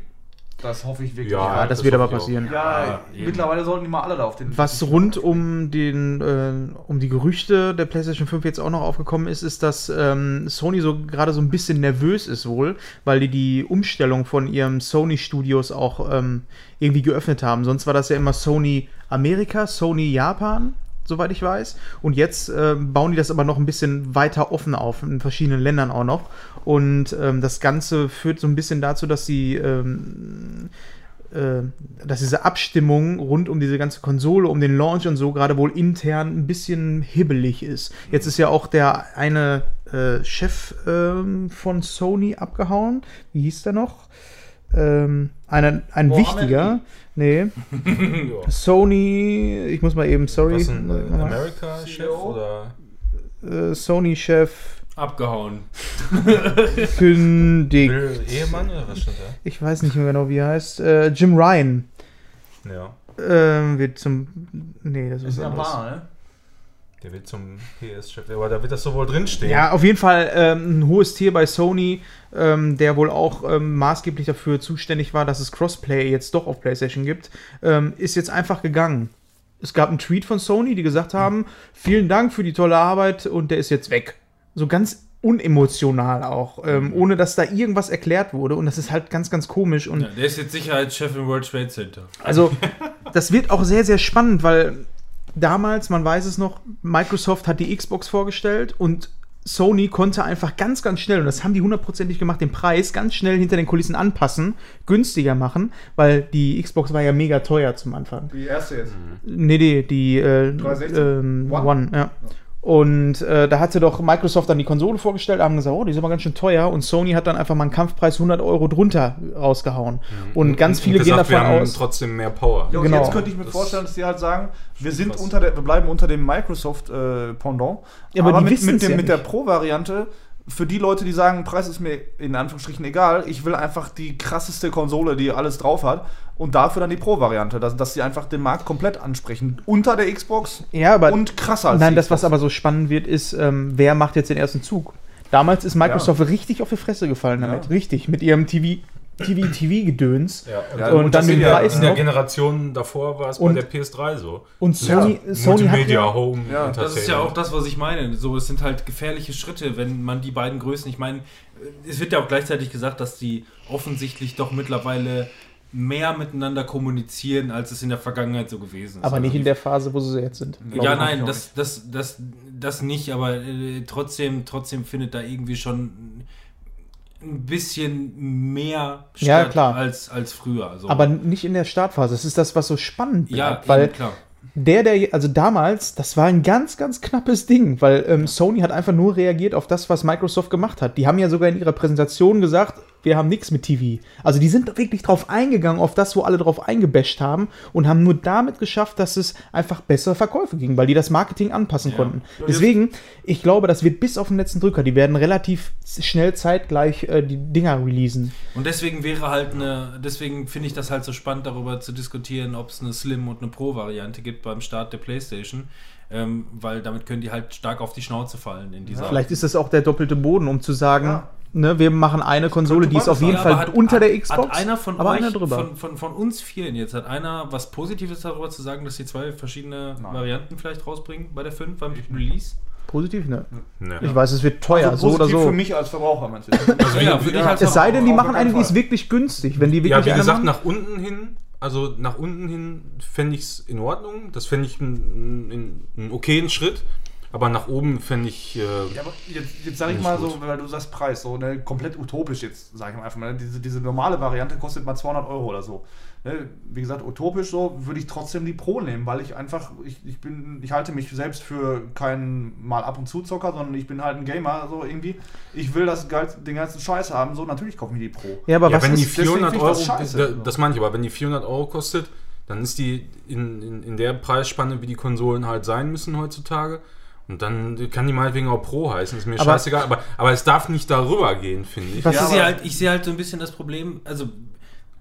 Das hoffe ich wirklich. Ja, Ja, das, das wird aber passieren. Ja, Ja, mittlerweile sollten die mal alle da auf den. Was rund um den äh, um die Gerüchte der PlayStation 5 jetzt auch noch aufgekommen ist, ist, dass ähm, Sony so gerade so ein bisschen nervös ist wohl, weil die die Umstellung von ihrem Sony Studios auch ähm, irgendwie geöffnet haben. Sonst war das ja immer Sony Amerika, Sony Japan, soweit ich weiß. Und jetzt ähm, bauen die das aber noch ein bisschen weiter offen auf, in verschiedenen Ländern auch noch. Und ähm, das Ganze führt so ein bisschen dazu, dass sie ähm, äh, dass diese Abstimmung rund um diese ganze Konsole, um den Launch und so gerade wohl intern ein bisschen hibbelig ist. Jetzt ist ja auch der eine äh, Chef ähm, von Sony abgehauen. Wie hieß der noch? Ähm, einer, ein Mohammed wichtiger. Nee. Sony, ich muss mal eben, sorry. Was ein äh. America-Chef CEO? oder Äh, Sony-Chef Abgehauen. kündigt. Ehemann oder was stand da? Ich weiß nicht mehr genau, wie er heißt. Äh, Jim Ryan Ja, ähm, wird zum. Nee, das ist ist ein anders. Japaner, ne? Der wird zum PS-Chef. Aber da wird das so wohl drinstehen. Ja, auf jeden Fall ähm, ein hohes Tier bei Sony, ähm, der wohl auch ähm, maßgeblich dafür zuständig war, dass es Crossplay jetzt doch auf PlayStation gibt, ähm, ist jetzt einfach gegangen. Es gab einen Tweet von Sony, die gesagt haben, vielen Dank für die tolle Arbeit und der ist jetzt weg. So ganz unemotional auch, ähm, ohne dass da irgendwas erklärt wurde und das ist halt ganz, ganz komisch und Ja, der ist jetzt Sicherheitschef im World Trade Center. also, das wird auch sehr, sehr spannend, weil damals, man weiß es noch, Microsoft hat die Xbox vorgestellt und Sony konnte einfach ganz, ganz schnell, und das haben die hundertprozentig gemacht, den Preis ganz schnell hinter den Kulissen anpassen, günstiger machen, weil die Xbox war ja mega teuer zum Anfang. Die erste jetzt. Nee, nee, die äh, 360? ähm, One? One. ja. Und äh, da hatte doch Microsoft dann die Konsole vorgestellt, haben gesagt, oh, die ist aber ganz schön teuer. Und Sony hat dann einfach mal einen Kampfpreis 100 Euro drunter rausgehauen. Und ganz viele und gehen gesagt, davon wir haben aus. trotzdem mehr Power. Ja, und Genau. jetzt könnte ich mir Das- vorstellen, dass die halt sagen, wir sind was. unter der, wir bleiben unter dem Microsoft äh, Pendant. Ja, aber die mit, mit, dem, ja mit der. Pro-Variante, für die Leute, die sagen, Preis ist mir in Anführungsstrichen egal, ich will einfach die krasseste Konsole, die alles drauf hat. Und dafür dann die Pro-Variante, dass, dass sie einfach den Markt komplett ansprechen. Unter der Xbox Ja, aber und krasser als Nein, das, was aber so spannend wird, ist, ähm, wer macht jetzt den ersten Zug? Damals ist Microsoft richtig auf die Fresse gefallen damit. Ja. Richtig. Mit ihrem TV, TV, TV-Gedöns. Ja, Ja, und gut, dann den ja- Preis in der. Generation davor war es bei Und- der PS3 so. Und Sony, Ja, Sony hat Multimedia, ja, Home, Ja, das Das ist ja auch das, was ich meine. So, es sind halt gefährliche Schritte, wenn man die beiden Größen. Ich meine, es wird ja auch gleichzeitig gesagt, dass die offensichtlich doch mittlerweile mehr miteinander kommunizieren, als es in der Vergangenheit so gewesen ist. aber Also nicht die- in der Phase, wo sie jetzt sind. Ja, nein, das, das, das, das nicht, aber äh, trotzdem, trotzdem findet da irgendwie schon ein bisschen mehr statt Ja, klar. Als, als früher. Also, Aber nicht in der Startphase. Das ist das, was so spannend ja, bleibt, weil eben, klar. der, der, also damals, das war ein ganz, ganz knappes Ding, weil ähm, Sony hat einfach nur reagiert auf das, was Microsoft gemacht hat. Die haben ja sogar in ihrer Präsentation gesagt, wir haben nichts mit TV. Also die sind wirklich drauf eingegangen, auf das, wo alle drauf eingebasht haben und haben nur damit geschafft, dass es einfach bessere Verkäufe ging, weil die das Marketing anpassen Ja. konnten. Deswegen, ich glaube, das wird bis auf den letzten Drücker, die werden relativ schnell zeitgleich äh, die Dinger releasen. Und deswegen wäre halt eine, deswegen finde ich das halt so spannend, darüber zu diskutieren, ob es eine Slim und eine Pro-Variante gibt beim Start der PlayStation. Ähm, weil damit können die halt stark auf die Schnauze fallen in dieser. Vielleicht ist das auch der doppelte Boden, um zu sagen, Ja. Ne, wir machen eine Konsole, die ist auf jeden Fall hat- unter der hat- Xbox, Hat einer von aber euch, einer drüber. Von, von, von uns vielen jetzt, hat einer was Positives darüber zu sagen, dass die zwei verschiedene Nein. Varianten vielleicht rausbringen bei der 5 beim Release? Positiv, ne? Ne. Ich weiß, es wird teuer, so oder positiv so. für mich als Verbraucher, meinst du? Also wie, Ja, für dich als Es sei denn, die machen eine, die ist wirklich günstig. Wenn die wirklich ja, wie gesagt, machen- nach unten hin, also nach unten hin fände ich es in Ordnung. Das fände ich einen, einen, einen okayen Schritt. Aber nach oben fände ich. Äh, Ja, aber jetzt, jetzt sag ich mal gut. so, weil du sagst Preis, so ne, komplett utopisch jetzt, sag ich mal einfach mal. Ne, diese, diese normale Variante kostet mal 200 Euro oder so. Ne, wie gesagt, utopisch so würde ich trotzdem die Pro nehmen, weil ich einfach, ich, ich bin, ich halte mich selbst für keinen mal ab und zu Zocker, sondern ich bin halt ein Gamer, so irgendwie. Ich will das den ganzen Scheiß haben, so natürlich kaufe ich mir die Pro. Ja, aber ja, was wenn die ist, deswegen 400 finde ich Euro, das scheiße. da, das meine ich, aber wenn die 400 Euro kostet, dann ist die in, in, in der Preisspanne, wie die Konsolen halt sein müssen heutzutage. Und dann kann die meinetwegen auch Pro heißen, ist mir Aber- scheißegal. Aber, aber es darf nicht darüber gehen, finde ich. Was ich, Ja, sehe aber- halt, ich sehe halt so ein bisschen das Problem, also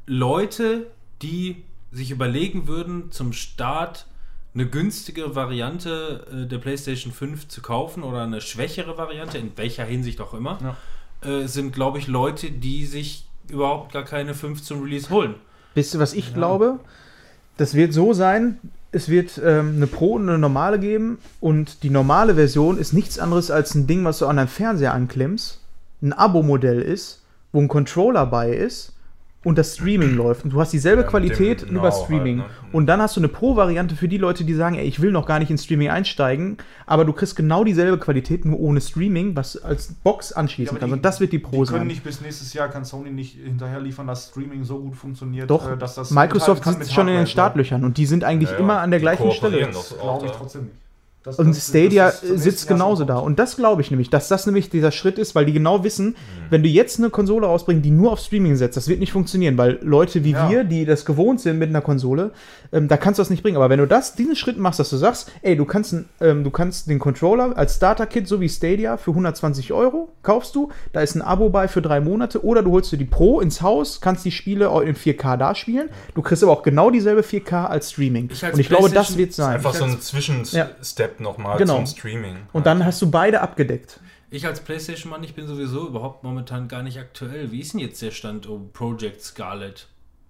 Leute, die sich überlegen würden, zum Start eine günstige Variante äh, der PlayStation 5 zu kaufen oder eine schwächere Variante, in welcher Hinsicht auch immer, äh, sind, glaube ich, Leute, die sich überhaupt gar keine 5 zum Release holen. wisst ihr, was ich glaube? Das wird so sein, es wird ähm, eine Pro und eine normale geben und die normale Version ist nichts anderes als ein Ding, was du an deinem Fernseher anklemmst, ein Abo-Modell ist, wo ein Controller bei ist und das Streaming läuft. Und du hast dieselbe Ja, Qualität dem über Know-how Streaming. halt, ne? Und dann hast du eine Pro-Variante für die Leute, die sagen, ey, ich will noch gar nicht ins Streaming einsteigen, aber du kriegst genau dieselbe Qualität, nur ohne Streaming, was als Box anschließen aber kannst. die- Und das wird die Pro Die können sein. nicht bis nächstes Jahr, kann Sony nicht hinterher liefern, dass Streaming so gut funktioniert, Doch, äh, dass das Microsoft sitzt schon in den. Startlöchern und die sind eigentlich Ja, ja. immer an der Die gleichen Stelle. auch Glaube ich trotzdem nicht. Das- Und das- Stadia das ist sitzt genauso da. Und das glaube ich nämlich, dass das nämlich dieser Schritt ist, weil die genau wissen, Mhm. wenn du jetzt eine Konsole rausbringst, die nur auf Streaming setzt, das wird nicht funktionieren, weil Leute wie Ja. wir, die das gewohnt sind mit einer Konsole, ähm, da kannst du das nicht bringen. Aber wenn du das, diesen Schritt machst, dass du sagst, ey, du kannst, ähm, du kannst den Controller als Starter-Kit, so wie Stadia, für 120 Euro kaufst du, da ist ein Abo bei für drei Monate, oder du holst dir die Pro ins Haus, kannst die Spiele auch in 4K da spielen. Du kriegst aber auch genau dieselbe 4K als Streaming. Ich als Und ich glaube, das wird sein. Einfach so ein Ja. Zwischenstep nochmal Genau. zum Streaming. Und dann hast du beide abgedeckt. Ich als PlayStation-Mann, ich bin sowieso überhaupt momentan gar nicht aktuell. Wie ist denn jetzt der Stand um Project Scarlet?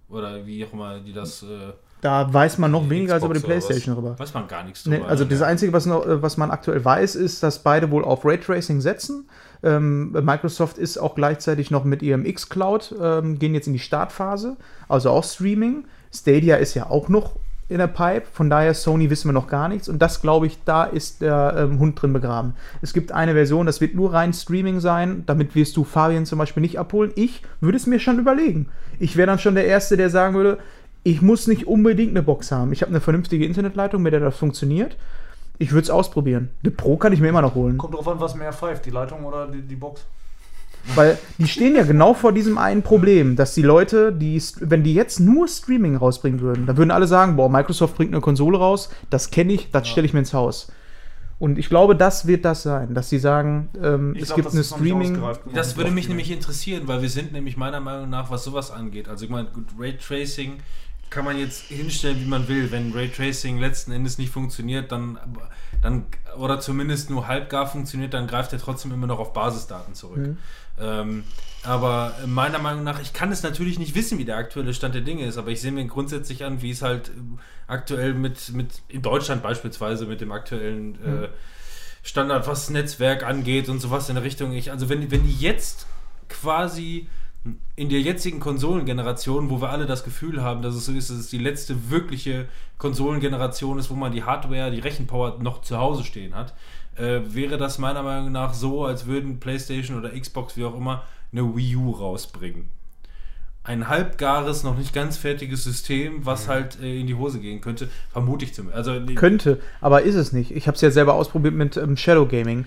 Oder wie auch immer die das, äh, Da weiß man noch weniger als über die Xbox? PlayStation rüber. weiß man gar nichts Nee, drüber. also ne? das Einzige, was, noch, äh, was man aktuell weiß, ist, dass beide wohl auf Raytracing setzen. Ähm, Microsoft ist auch gleichzeitig noch mit ihrem X-Cloud, ähm, gehen jetzt in die Startphase, also auch Streaming. Stadia ist ja auch noch in der Pipe, von daher Sony wissen wir noch gar nichts und das glaube ich, da ist der ähm, Hund drin begraben. Es gibt eine Version, das wird nur rein Streaming sein, damit wirst du Fabian zum Beispiel nicht abholen. Ich würde es mir schon überlegen. Ich wäre dann schon der Erste, der sagen würde, ich muss nicht unbedingt eine Box haben. Ich habe eine vernünftige Internetleitung, mit der das funktioniert. Ich würde es ausprobieren. Eine Pro kann ich mir immer noch holen. Kommt drauf an, was mehr pfeift, die Leitung oder die, die Box. Weil die stehen ja genau vor diesem einen Problem, dass die Leute, die, wenn die jetzt nur Streaming rausbringen würden, dann würden alle sagen, boah, Microsoft bringt eine Konsole raus, das kenne ich, das stelle ich mir ins Haus. Und ich glaube, das wird das sein, dass sie sagen, ähm, es glaub, gibt eine Streaming. Das würde mich nämlich interessieren, weil wir sind nämlich meiner Meinung nach, was sowas angeht. Also ich meine, gut, Raytracing kann man jetzt hinstellen, wie man will. Wenn Raytracing letzten Endes nicht funktioniert, dann, dann oder zumindest nur halbgar funktioniert, dann greift er trotzdem immer noch auf Basisdaten zurück. Mhm. Ähm, aber meiner Meinung nach, ich kann es natürlich nicht wissen, wie der aktuelle Stand der Dinge ist, aber ich sehe mir grundsätzlich an, wie es halt ähm, aktuell mit, mit in Deutschland beispielsweise mit dem aktuellen äh, Standard, was Netzwerk angeht und sowas in der Richtung. Ich, also wenn, wenn die jetzt quasi in der jetzigen Konsolengeneration, wo wir alle das Gefühl haben, dass es so ist, dass es die letzte wirkliche Konsolengeneration ist, wo man die Hardware, die Rechenpower noch zu Hause stehen hat, äh, wäre das meiner Meinung nach so, als würden PlayStation oder Xbox, wie auch immer, eine Wii U rausbringen. Ein halbgares, noch nicht ganz fertiges System, was halt äh, in die Hose gehen könnte, vermute ich zumindest. Also, die- Könnte, aber ist es nicht. Ich habe es ja selber ausprobiert mit ähm, Shadow Gaming.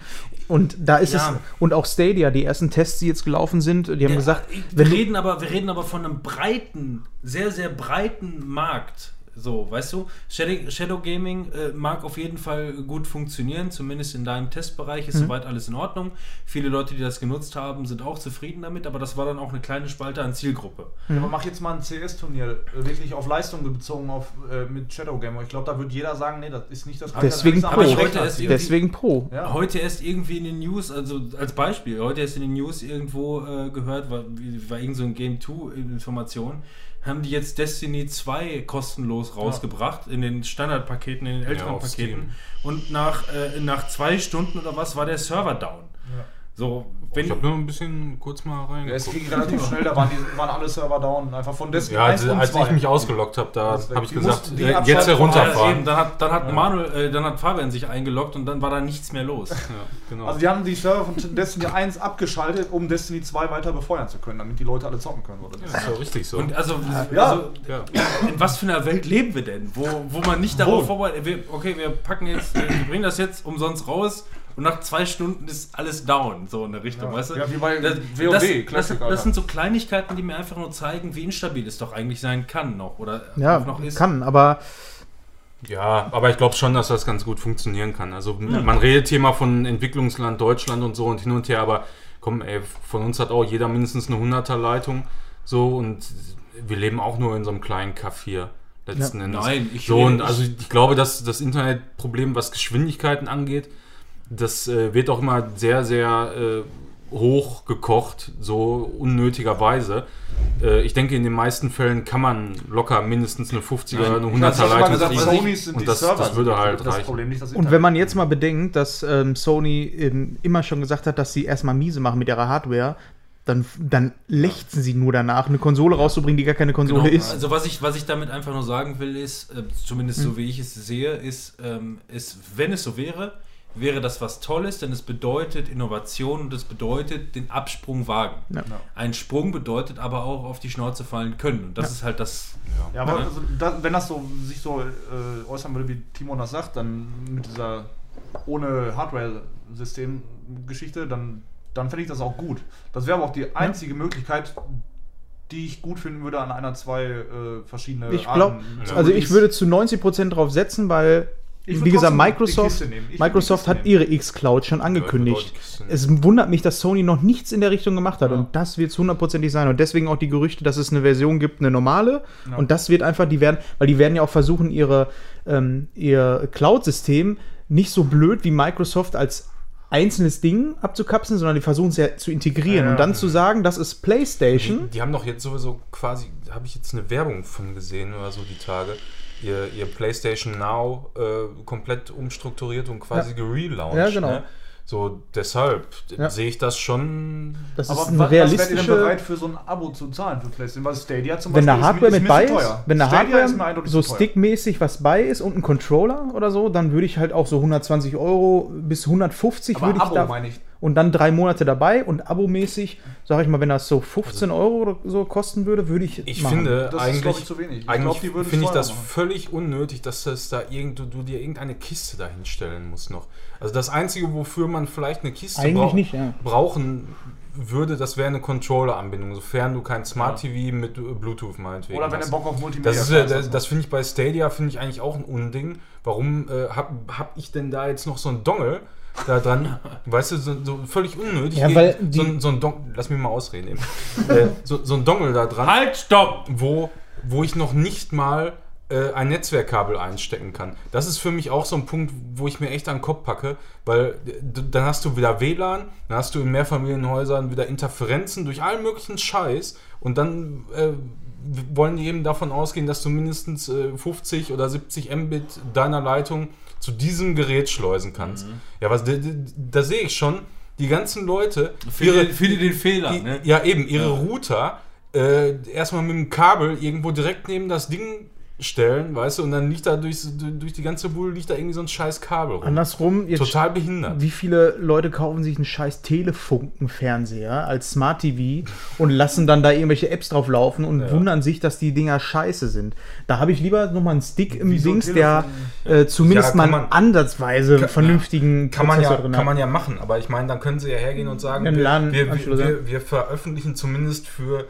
Und da ist Ja. es, und auch Stadia, die ersten Tests, die jetzt gelaufen sind, die haben Ja, gesagt, wir wenn du, reden, aber, wir reden aber von einem breiten, sehr, sehr breiten Markt. So, weißt du, Shadow, Shadow Gaming äh, mag auf jeden Fall gut funktionieren, zumindest in deinem Testbereich ist soweit alles in Ordnung. Viele Leute, die das genutzt haben, sind auch zufrieden damit, aber das war dann auch eine kleine Spalte an Zielgruppe. Aber mach jetzt mal ein CS-Turnier, äh, wirklich auf Leistung bezogen auf, äh, mit Shadow Gamer. Ich glaube, da wird jeder sagen, nee, das ist nicht das Deswegen das Pro. heute erst. Deswegen Pro. Ja. Heute erst irgendwie in den News, also als Beispiel, heute erst in den News irgendwo äh, gehört, war, war irgend so ein Game 2 Information, haben die jetzt Destiny 2 kostenlos rausgebracht in den Standardpaketen, in den älteren auf Paketen. Und nach, äh, nach zwei Stunden oder was war der Server down. So, wenn Ich habe nur ein bisschen kurz mal Ja, es ging relativ schnell, da waren, die, waren alle Server down, einfach von Destiny Ja, 1 als, als 2. ich mich ausgeloggt habe, da weg. habe ich Die gesagt, äh, jetzt Ja, herunterfahren. dann hat, dann hat Manuel, äh, dann hat Fabian sich eingeloggt und dann war da nichts mehr los. Ja, genau. Also die haben die Server von Destiny 1 abgeschaltet, um Destiny 2 weiter befeuern zu können, damit die Leute alle zocken können. Oder? das ist ja richtig so. Und also, Ja. also ja. in was für einer Welt leben wir denn? Wo, wo man nicht darauf vorbereitet wir, okay, wir packen jetzt, wir wir bringen das jetzt umsonst raus und nach zwei Stunden ist alles down, so in der Richtung, Ja. weißt du? Ja, wie bei das, WoW, das, das, Classic, das sind so Kleinigkeiten, die mir einfach nur zeigen, wie instabil es doch eigentlich sein kann noch oder Ja, noch ist. kann, aber Ja, aber ich glaube schon, dass das ganz gut funktionieren kann. Also man redet hier mal von Entwicklungsland Deutschland und so und hin und her, aber komm, ey, von uns hat auch jeder mindestens eine 100er Leitung so und wir leben auch nur in so einem kleinen Kaff hier. Letzten Ja. Endes. Nein, ich so und nicht- also ich glaube, dass das Internetproblem, was Geschwindigkeiten angeht, das äh, wird auch immer sehr, sehr äh, hoch gekocht, so unnötigerweise. Äh, ich denke, in den meisten Fällen kann man locker mindestens eine 50er oder eine 100er Ich hab mal Leitung gesagt, kriegen. Und das- das würde halt das reichen. Problem, nicht Und wenn man jetzt mal bedenkt, dass ähm, Sony ähm, immer schon gesagt hat, dass sie erstmal miese machen mit ihrer Hardware, dann, dann lechzen sie nur danach, eine Konsole rauszubringen, die gar keine Konsole Genau. ist. Also was ich, was ich damit einfach nur sagen will, ist, äh, zumindest Hm. so wie ich es sehe, ist, ähm, ist, wenn es so wäre, wäre das was Tolles, denn es bedeutet Innovation und es bedeutet den Absprung wagen. Ja. Ein Sprung bedeutet aber auch auf die Schnauze fallen können. Und das ist halt das. Ja, aber Ja. also, da, wenn das so sich so äh, äußern würde, wie Timon das sagt, dann mit dieser ohne Hardware-System-Geschichte, dann, dann fände ich das auch gut. Das wäre aber auch die einzige Möglichkeit, die ich gut finden würde an einer zwei äh, verschiedene Ich glaube, Arten. also ich würde zu 90% drauf setzen, weil, wie gesagt, Microsoft, Microsoft hat ihre X-Cloud schon angekündigt. Es wundert mich, dass Sony noch nichts in der Richtung gemacht hat Ja. und das wird es hundertprozentig sein und deswegen auch die Gerüchte, dass es eine Version gibt, eine normale Ja. und das wird einfach, die werden, weil die werden ja auch versuchen, ihre, ähm, ihr Cloud-System nicht so blöd wie Microsoft als einzelnes Ding abzukapseln, sondern die versuchen es ja zu integrieren Ja, ja. und dann zu sagen, das ist PlayStation. Die, die haben doch jetzt sowieso quasi, habe ich jetzt eine Werbung von gesehen oder so die Tage, ihr, ihr PlayStation Now äh, komplett umstrukturiert und quasi gerelauncht. Ja, genau. Ne? So, deshalb Ja. sehe ich das schon. Das Aber ist was, eine was wärt ihr denn realistische. bereit für so ein Abo zu zahlen für PlayStation? Weil Stadia zum Wenn da ist mir- Hardware ist mit mir bei ist, teuer. wenn ist mir Hardware eindeutig so stickmäßig was bei ist und ein Controller oder so, dann würde ich halt auch so 120 Euro bis 150 Aber würde ich Abo da meine ich. und dann drei Monate dabei und abomäßig, sag ich mal, wenn das so 15 Euro oder so kosten würde, würde ich Ich machen. finde Das ist, eigentlich, glaub ich, zu wenig. Ich eigentlich finde ich das machen. völlig unnötig, dass das da irgend, du, du dir irgendeine Kiste dahin stellen musst noch. Also das Einzige, wofür man vielleicht eine Kiste brauch- nicht, ja. brauchen würde, das wäre eine Controller-Anbindung, sofern du kein Smart TV mit Bluetooth meinetwegen Oder wenn hast. du Bock auf Multimedia Das, ist, das, also. das finde ich bei Stadia finde ich eigentlich auch ein Unding. Warum äh, habe hab ich denn da jetzt noch so einen Dongle da dran? Weißt du, so, so völlig unnötig. Ja, weil so, so ein Don Lass mich mal ausreden eben. äh, so, so ein Dongle da dran, Halt, stopp! wo, wo ich noch nicht mal äh, ein Netzwerkkabel einstecken kann. Das ist für mich auch so ein Punkt, wo ich mir echt an den Kopf packe, weil dann hast du wieder WLAN, dann hast du in Mehrfamilienhäusern wieder Interferenzen durch allen möglichen Scheiß und dann äh, wollen die eben davon ausgehen, dass du mindestens äh, 50 oder 70 Mbit deiner Leitung zu diesem Gerät schleusen kannst. Ja, was da, sehe ich schon, die ganzen Leute, Viele, viele den Fehler, die, ne? Ja, eben, ihre Router äh, erstmal mit dem Kabel irgendwo direkt neben das Ding stellen, weißt du, und dann liegt da durch, durch die ganze Bude liegt da irgendwie so ein scheiß Kabel rum. Andersrum, jetzt Total behindert. wie viele Leute kaufen sich einen scheiß Telefunken-Fernseher als Smart TV und lassen dann da irgendwelche Apps drauf laufen und wundern sich, dass die Dinger scheiße sind. Da habe ich lieber nochmal einen Stick im Wieso Dings, der äh, zumindest Ja, mal kann man- ansatzweise Kann- vernünftigen Kann man, ja, drin kann hat. man ja machen, aber ich meine, dann können sie ja hergehen und sagen, wir, wir, ja. wir, wir veröffentlichen zumindest für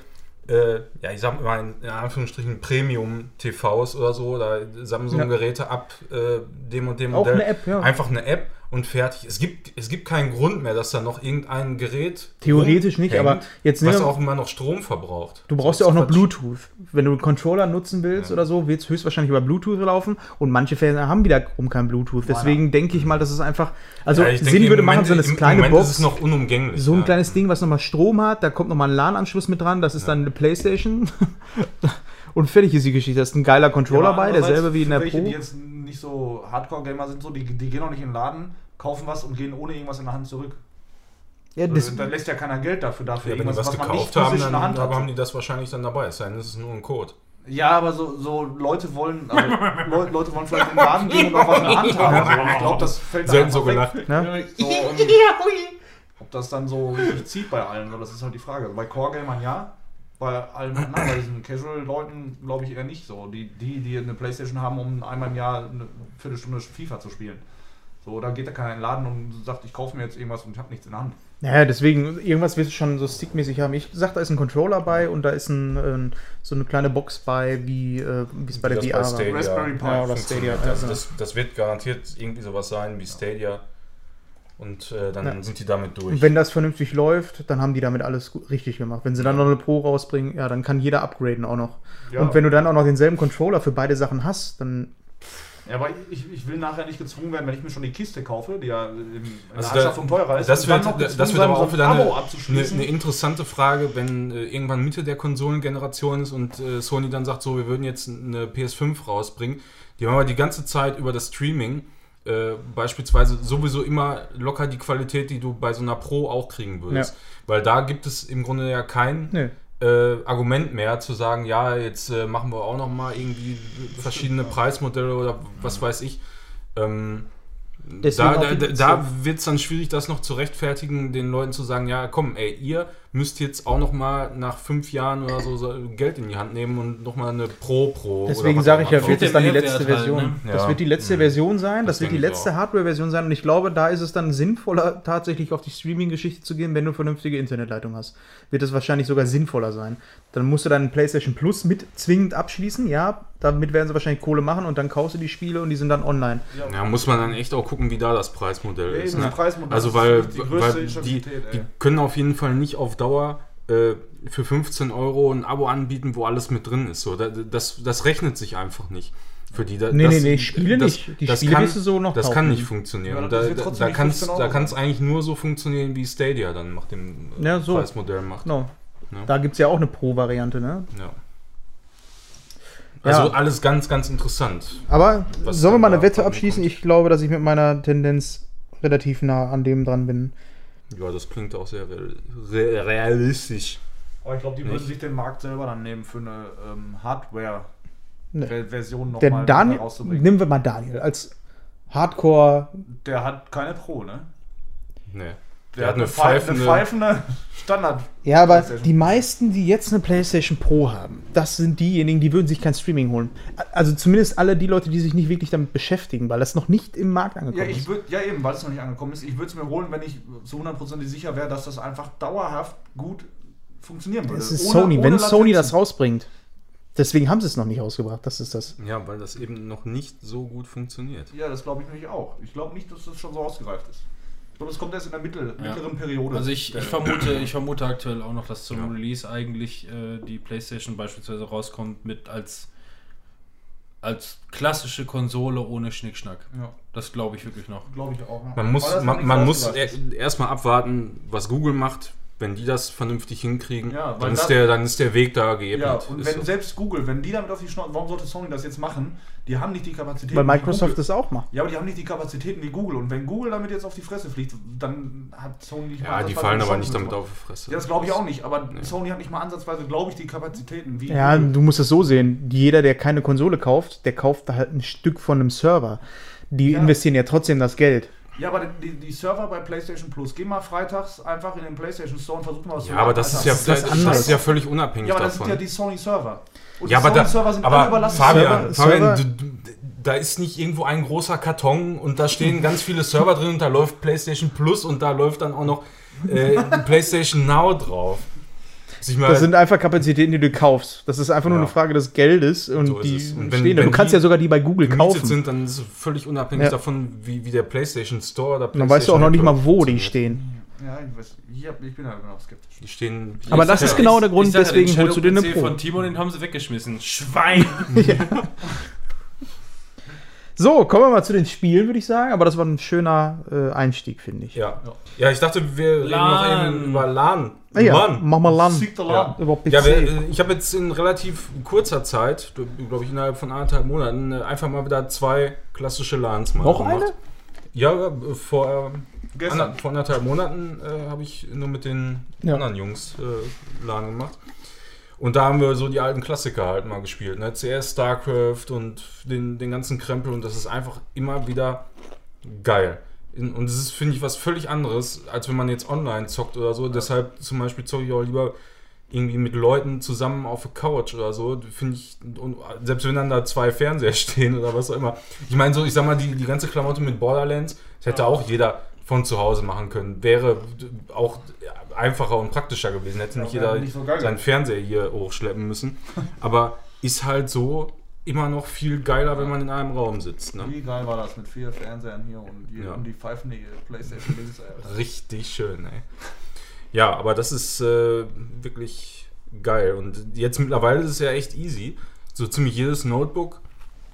äh, ja, ich sag mal in Anführungsstrichen Premium-TVs oder so, oder Samsung-Geräte ab äh, dem und dem Auch Modell. eine App, ja. Einfach eine App und fertig. Es gibt, es gibt keinen Grund mehr, dass da noch irgendein Gerät. Theoretisch nicht, aber jetzt Was nehmen wir- auch immer noch Strom verbraucht. Du brauchst So ja auch noch. Bluetooth. Wenn du einen Controller nutzen willst oder so, wird es höchstwahrscheinlich über Bluetooth laufen und manche Fernseher haben wiederum kein Bluetooth. Deswegen denke ich mal, dass es einfach, also Ja, denke, Sinn würde machen, so eine kleine Moment Box, ist es noch unumgänglich. so ein ja. kleines Ding, was nochmal Strom hat, da kommt nochmal ein LAN-Anschluss mit dran, das ist dann eine Playstation und fertig ist die Geschichte. Da ist ein geiler Controller bei, derselbe wie in der welche, Pro. Nicht so Hardcore-Gamer sind, so, die, die gehen auch nicht in den Laden, kaufen was und gehen ohne irgendwas in der Hand zurück. Ja, Also, das, da lässt ja keiner Geld dafür, dafür Ja, wenn die was man gekauft haben, physisch dann in der Hand hat. haben die das wahrscheinlich dann dabei. Es sei denn, es ist nur ein Code. Ja, aber so, so Leute wollen, also Leu- Leute wollen vielleicht in den Laden gehen und auch was in der Hand haben. Also, ich glaube, das fällt dann einfach so weg. gelacht. ne? So, und ob das dann so richtig zieht bei allen, so, das ist halt die Frage. Also bei Core-Gamern ja, bei allen anderen, bei diesen Casual-Leuten glaube ich eher nicht so. Die, die, die eine Playstation haben, um einmal im Jahr eine Viertelstunde FIFA zu spielen. So, da geht da keiner in den Laden und sagt, ich kaufe mir jetzt irgendwas und ich habe nichts in der Hand. Naja, deswegen, irgendwas wirst du schon so stickmäßig haben. Ich sag, da ist ein Controller bei und da ist ein, ähm, so eine kleine Box bei, wie äh, wie es bei der Das VR war. Stadia Raspberry Pi Ja, oder funktioniert. Stadia, Das, das, das wird garantiert irgendwie sowas sein wie Stadia. Und äh, dann Ja. sind die damit durch. Und wenn das vernünftig läuft, dann haben die damit alles gut, richtig gemacht. Wenn sie dann noch eine Pro rausbringen, ja, dann kann jeder upgraden auch noch. Ja. Und wenn du dann auch noch denselben Controller für beide Sachen hast, dann Ja, aber ich, ich will nachher nicht gezwungen werden, wenn ich mir schon die Kiste kaufe, die ja im, in Also der Anschaffung teurer ist, das wird, noch das wird aber auch wieder eine, eine, eine interessante Frage, wenn äh, irgendwann Mitte der Konsolengeneration ist und äh, Sony dann sagt, so, wir würden jetzt eine PS5 rausbringen. Die haben aber die ganze Zeit über das Streaming äh, beispielsweise sowieso immer locker die Qualität, die du bei so einer Pro auch kriegen würdest. Weil da gibt es im Grunde ja kein nö. äh, Argument mehr zu sagen, ja, jetzt äh, machen wir auch noch mal irgendwie verschiedene Preismodelle oder was weiß ich. Ähm, Deswegen da da, da, da wird es dann schwierig, das noch zu rechtfertigen, den Leuten zu sagen, ja, komm, ey, ihr müsst jetzt auch noch mal nach fünf Jahren oder so, Geld in die Hand nehmen und noch mal eine Pro Pro. Deswegen sage ich ja, wird es dann die letzte halt, Version. ne? Das Ja. wird die letzte Mhm. Version sein, das, Das wird die letzte. Hardware-Version sein und ich glaube, da ist es dann sinnvoller, tatsächlich auf die Streaming-Geschichte zu gehen, wenn du vernünftige Internetleitung hast. Wird es wahrscheinlich sogar sinnvoller sein. Dann musst du dann PlayStation Plus mit zwingend abschließen, ja, damit werden sie wahrscheinlich Kohle machen und dann kaufst du die Spiele und die sind dann online. Ja, muss man dann echt auch gucken, wie da das Preismodell Ja, ist. Ne? Preismodell also ist weil, die weil die, die können auf jeden Fall nicht auf Dauer äh, für 15 Euro ein Abo anbieten, wo alles mit drin ist. So, da- das, das rechnet sich einfach nicht. Für die, da, Nee, das, nee, nee, Spiele das, nicht. Die das Spiele kann, so noch Das kaufen. kann nicht funktionieren. Ja, da da, da kann es 15 Euro da kann's sein. eigentlich nur so funktionieren, wie Stadia dann nach dem äh, Ja, so. Preismodell macht. Genau. Ja. Da gibt es ja auch eine Pro-Variante, ne? Ja. Also Ja. alles ganz, ganz interessant. Aber Was sollen wir mal eine Wette abschließen? Ich glaube, dass ich mit meiner Tendenz relativ nah an dem dran bin. Ja, das klingt auch sehr real- re realistisch. Aber ich glaube, die würden Nicht? sich den Markt selber dann nehmen für eine ähm, Hardware-Version Ne. Nochmal Daniel, rauszubringen. nehmen wir mal Daniel als Hardcore. Der hat keine Pro, ne? Nee. Der, hat eine eine pfeifende- pfeifende Standard. Ja, aber PlayStation. die meisten, die jetzt eine PlayStation Pro haben, das sind diejenigen, die würden sich kein Streaming holen. Also zumindest alle die Leute, die sich nicht wirklich damit beschäftigen, weil das noch nicht im Markt angekommen Ja, ich ist. würde, ja eben, weil es noch nicht angekommen ist, ich würde es mir holen, wenn ich zu 100% sicher wäre, dass das einfach dauerhaft gut funktionieren würde. Das ist Ohne- Sony. ohne Wenn Sony das Latenzen. rausbringt, deswegen haben sie es noch nicht rausgebracht. Das ist das. Ja, weil das eben noch nicht so gut funktioniert. Ja, das glaube ich nämlich auch. Ich glaube nicht, dass das schon so ausgereift ist. Ich glaube, es kommt erst in der Mittel, mittleren Periode. Also ich, ich, vermute, ich vermute aktuell auch noch, dass zum Ja. Release eigentlich äh, die PlayStation beispielsweise rauskommt mit als, als klassische Konsole ohne Schnickschnack. Ja, Das glaube ich wirklich noch. glaube ich auch. ja. Man muss, das man, man muss erstmal abwarten, was Google macht. Wenn die das vernünftig hinkriegen, Ja, dann, ist das- der, dann ist der Weg da geebnet. Ja, und Ist wenn so. selbst Google, wenn die damit auf die Schnauze, warum sollte Sony das jetzt machen? Die haben nicht die Kapazitäten. Weil Microsoft das auch macht. Ja, aber die haben nicht die Kapazitäten wie Google. Und wenn Google damit jetzt auf die Fresse fliegt, dann hat Sony nicht ja, die fallen aber nicht damit auf die Fresse. Ja, das glaube ich auch nicht. Aber Sony hat nicht mal ansatzweise, glaube ich, die Kapazitäten wie Ja, Google. du musst es so sehen. Jeder, der keine Konsole kauft, der kauft halt ein Stück von einem Server. Die Ja. investieren ja trotzdem das Geld. Ja, aber die, die Server bei PlayStation Plus, geh mal freitags einfach in den PlayStation Store und versuch mal was ja, aber das ist ja, ist das, was das ist ja völlig unabhängig Ja, aber das davon. sind ja die Sony Server. Und Ja, die aber, da, Sony-Server sind alle aber überlassen. Fabian, Server- Fabian Server- du, du, da ist nicht irgendwo ein großer Karton und da stehen ganz viele Server drin und da läuft PlayStation Plus und da läuft dann auch noch äh, PlayStation Now drauf. Ich mal- Das sind einfach Kapazitäten, die du kaufst. Das ist einfach nur Ja. eine Frage des Geldes und So die. Und wenn- stehen da. wenn Du kannst die ja sogar die bei Google kaufen. sind, dann ist es völlig unabhängig Ja. davon, wie, wie der PlayStation Store oder Und dann weißt du auch noch nicht mal, wo die stehen. Ja, ich, weiß, ich, hab, ich bin halt immer noch skeptisch. Die stehen. Aber das ist genau der Grund, ja, deswegen den holst du dir eine Pro. von Timo, den haben sie weggeschmissen. Schwein! So, kommen wir mal zu den Spielen, würde ich sagen. Aber das war ein schöner äh, Einstieg, finde ich. Ja. ja, ich dachte, wir reden noch LAN. eben über LAN. Ah, ja, Mann. mach mal LAN. Der Ja. Über PC. Ja, wir, äh, ich habe jetzt in relativ kurzer Zeit, glaube ich innerhalb von anderthalb Monaten, äh, einfach mal wieder zwei klassische LANs mal Noch gemacht. eine? Ja, äh, vor, Gestern. ander, vor anderthalb Monaten äh, habe ich nur mit den Ja. anderen Jungs äh, LAN gemacht. Und da haben wir so die alten Klassiker halt mal gespielt. Ne? CS, StarCraft und den, den ganzen Krempel. Und das ist einfach immer wieder geil. Und es ist, finde ich, was völlig anderes, als wenn man jetzt online zockt oder so. Deshalb zum Beispiel zocke ich auch lieber irgendwie mit Leuten zusammen auf der Couch oder so. Finde ich, und selbst wenn dann da zwei Fernseher stehen oder was auch immer. Ich meine, so, ich sag mal, die, die ganze Klamotte mit Borderlands, das hätte auch jeder von zu Hause machen können. Wäre auch einfacher und praktischer gewesen. Hätte nicht jeder nicht so seinen Fernseher hier hochschleppen müssen. Aber ist halt so immer noch viel geiler, wenn man in einem Raum sitzt. Ne? Wie geil war das mit vier Fernsehern hier und, die, Ja. und die pfeifen die Playstation links. Richtig schön, ey. Ja, aber das ist äh, wirklich geil. Und jetzt mittlerweile ist es ja echt easy. So ziemlich jedes Notebook